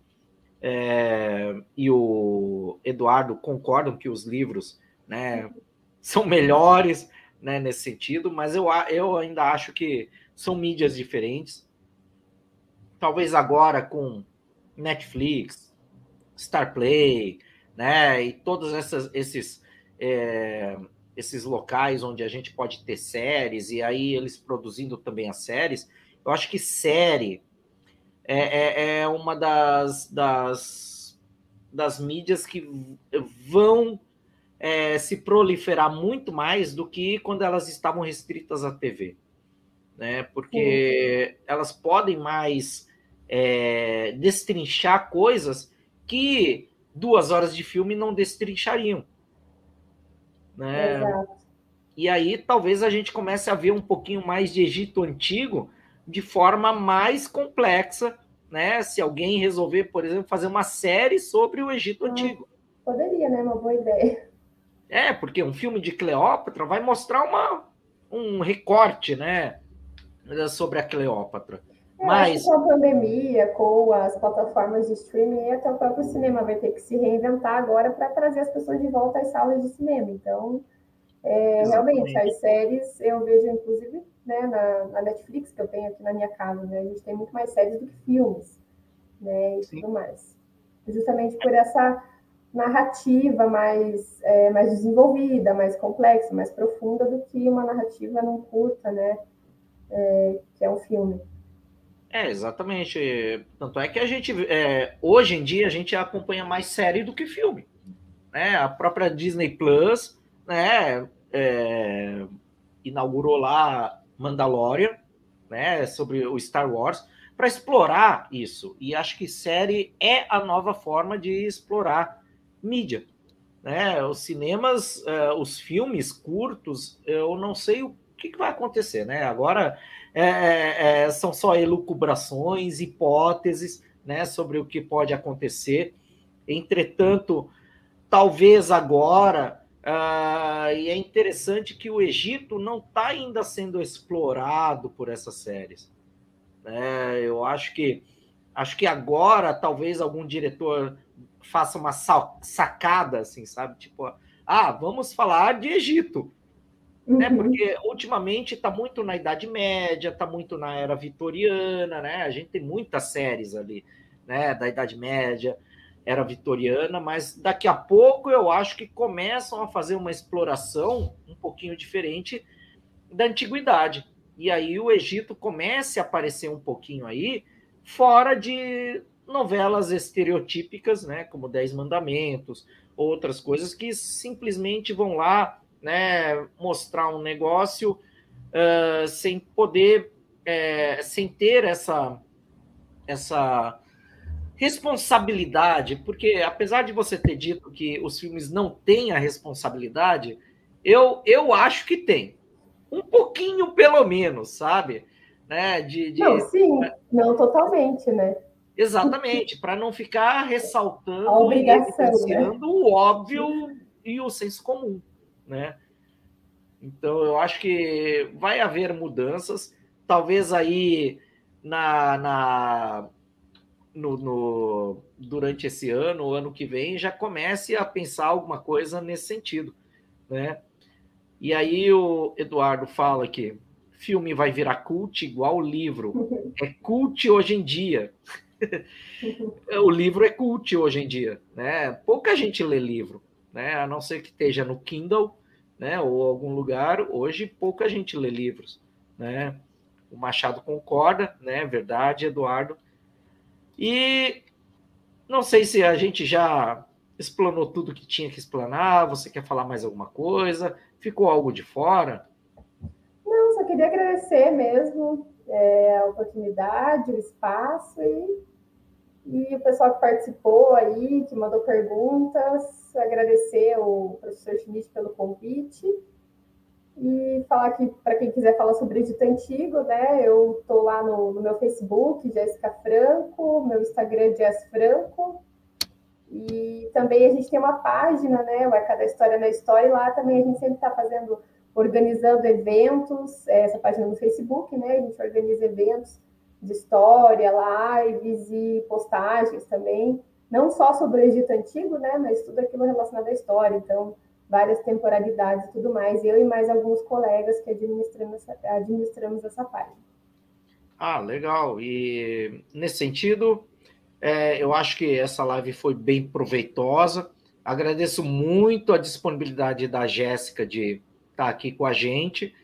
Speaker 1: é, e o Eduardo concordam que os livros, né, são melhores, né, nesse sentido, mas eu, eu ainda acho que são mídias diferentes. Talvez agora com Netflix, Starplay, né, e todos essas, esses é, esses locais onde a gente pode ter séries e aí eles produzindo também as séries, eu acho que série é, é, é uma das, das, das mídias que vão é, se proliferar muito mais do que quando elas estavam restritas à TV. Né? Porque Sim. elas podem mais é, destrinchar coisas que duas horas de filme não destrinchariam. Né? Exato. E aí talvez a gente comece a ver um pouquinho mais de Egito Antigo de forma mais complexa, né? Se alguém resolver, por exemplo, fazer uma série sobre o Egito ah, Antigo.
Speaker 2: Poderia, né? Uma boa ideia.
Speaker 1: É, porque um filme de Cleópatra vai mostrar uma, um recorte, né? Sobre a Cleópatra.
Speaker 2: É, Mas com a pandemia, com as plataformas de streaming, até o próprio cinema vai ter que se reinventar agora para trazer as pessoas de volta às salas de cinema. Então, é, realmente, as séries eu vejo, inclusive, né, na, na, Netflix, que eu tenho aqui na minha casa, né, a gente tem muito mais séries do que filmes, né, e Sim. tudo mais. Justamente por essa narrativa mais, é, mais desenvolvida, mais complexa, mais profunda do que uma narrativa não curta, né, é, que é um filme.
Speaker 1: É, exatamente. Tanto é que a gente, é, hoje em dia, a gente acompanha mais série do que filme. Né? A própria Disney Plus, né, é, inaugurou lá Mandalorian, né, sobre o Star Wars, para explorar isso. E acho que série é a nova forma de explorar mídia. Né? Os cinemas, uh, os filmes curtos, eu não sei o que, que vai acontecer. Né? Agora é, é, é, são só elucubrações, hipóteses né, sobre o que pode acontecer. Entretanto, talvez agora, uh, e é interessante que o Egito não está ainda sendo explorado por essas séries. É, eu acho que acho que agora talvez algum diretor faça uma sacada, assim, sabe? Tipo, ah, vamos falar de Egito. Uhum. Né? Porque ultimamente está muito na Idade Média, está muito na Era Vitoriana, né? A gente tem muitas séries ali, né? Da Idade Média, Era Vitoriana, mas daqui a pouco eu acho que começam a fazer uma exploração um pouquinho diferente da antiguidade. E aí o Egito comece a aparecer um pouquinho aí, fora de novelas estereotípicas, né? Como Dez Mandamentos, outras coisas que simplesmente vão lá né, mostrar um negócio uh, sem poder, é, sem ter essa, essa responsabilidade, porque apesar de você ter dito que os filmes não têm a responsabilidade, eu, eu acho que tem. Um pouquinho, pelo menos, sabe? Né? De, de,
Speaker 2: não, sim, não totalmente, né?
Speaker 1: Exatamente, para não ficar ressaltando e né? o óbvio e o senso comum né? Então eu acho que vai haver mudanças, talvez aí na, na no, no, durante esse ano, o ano que vem, já comece a pensar alguma coisa nesse sentido, né? E aí o Eduardo fala que filme vai virar cult igual o livro. [LAUGHS] É cult hoje em dia. [LAUGHS] o livro é cult hoje em dia, né? Pouca gente lê livro, né? A não ser que esteja no Kindle né, ou algum lugar, hoje pouca gente lê livros, né? O Machado concorda, né? Verdade, Eduardo. E não sei se a gente já explanou tudo que tinha que explanar. Você quer falar mais alguma coisa? Ficou algo de fora?
Speaker 2: Não, só queria agradecer mesmo é, a oportunidade, o espaço e, e o pessoal que participou aí, que mandou perguntas agradecer o professor Schmidt pelo convite e falar que, para quem quiser falar sobre Egito Antigo, né, eu estou lá no, no, meu Facebook, Jéssica Franco, meu Instagram Jess Franco, e também a gente tem uma página, né, o Arca da História na História, e lá também a gente sempre está fazendo, organizando eventos, é, essa página no Facebook, né, a gente organiza eventos de história, lives e postagens também, não só sobre o Egito Antigo, né, mas tudo aquilo relacionado à história, então várias temporalidades e tudo mais, eu e mais alguns colegas que administramos essa, administramos essa página.
Speaker 1: Ah, legal. E nesse sentido, é, eu acho que essa live foi bem proveitosa. Agradeço muito a disponibilidade da Jéssica de estar aqui com a gente.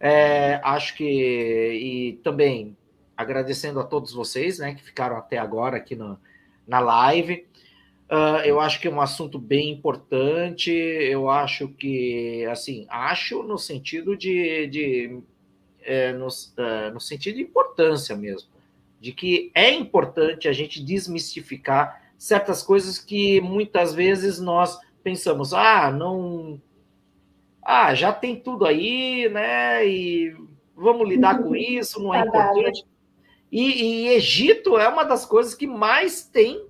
Speaker 1: É, acho que e também agradecendo a todos vocês, né, que ficaram até agora aqui no, na live. Uh, eu acho que é um assunto bem importante. Eu acho que, assim, acho no sentido de, de é, no, uh, no sentido de importância mesmo, de que é importante a gente desmistificar certas coisas que muitas vezes nós pensamos, ah, não, ah, já tem tudo aí, né? E vamos lidar com isso, não é importante. E, e Egito é uma das coisas que mais tem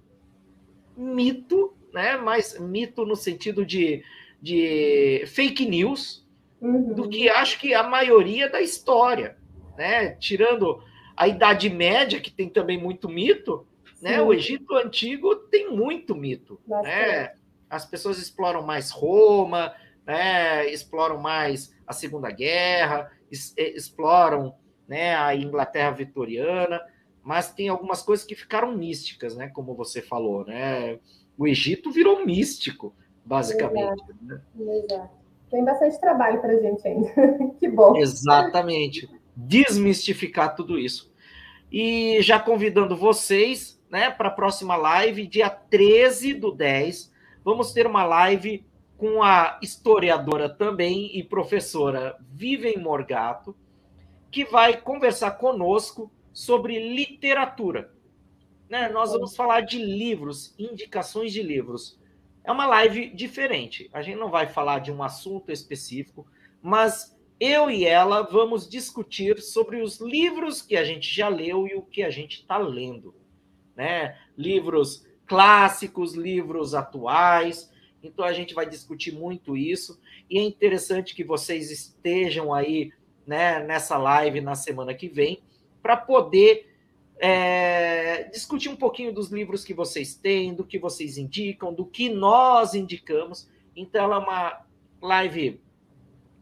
Speaker 1: mito, né? Mais mito no sentido de, de fake news, uhum. do que acho que a maioria da história, né? Tirando a Idade Média, que tem também muito mito, né? O Egito Antigo tem muito mito, né? As pessoas exploram mais Roma, né? Exploram mais a Segunda Guerra, exploram né, a Inglaterra vitoriana, mas tem algumas coisas que ficaram místicas, né? Como você falou, né? O Egito virou místico, basicamente. Exato. Né?
Speaker 2: Exato. Tem bastante trabalho para a gente ainda. [LAUGHS] que bom.
Speaker 1: Exatamente. Desmistificar tudo isso. E já convidando vocês, né, para a próxima live, dia 13 do 10, vamos ter uma live com a historiadora também e professora Vivian Morgato, que vai conversar conosco sobre literatura. Né? Nós vamos falar de livros, indicações de livros. É uma live diferente. A gente não vai falar de um assunto específico, mas eu e ela vamos discutir sobre os livros que a gente já leu e o que a gente está lendo. Né? Livros clássicos, livros atuais. Então a gente vai discutir muito isso. E é interessante que vocês estejam aí né, nessa live na semana que vem para poder é, discutir um pouquinho dos livros que vocês têm, do que vocês indicam, do que nós indicamos. Então, ela é uma live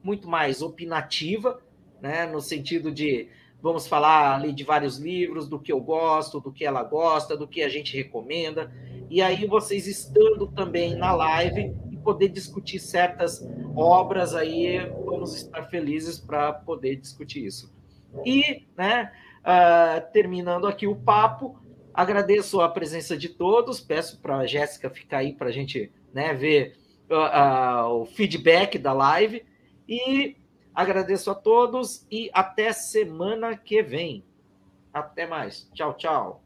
Speaker 1: muito mais opinativa, né, no sentido de vamos falar ali de vários livros, do que eu gosto, do que ela gosta, do que a gente recomenda. E aí, vocês estando também na live poder discutir certas obras, aí vamos estar felizes para poder discutir isso. E, né, Uh, terminando aqui o papo, agradeço a presença de todos, peço para a Jéssica ficar aí para a gente né, ver uh, uh, o feedback da live e agradeço a todos e até semana que vem. Até mais. Tchau, tchau.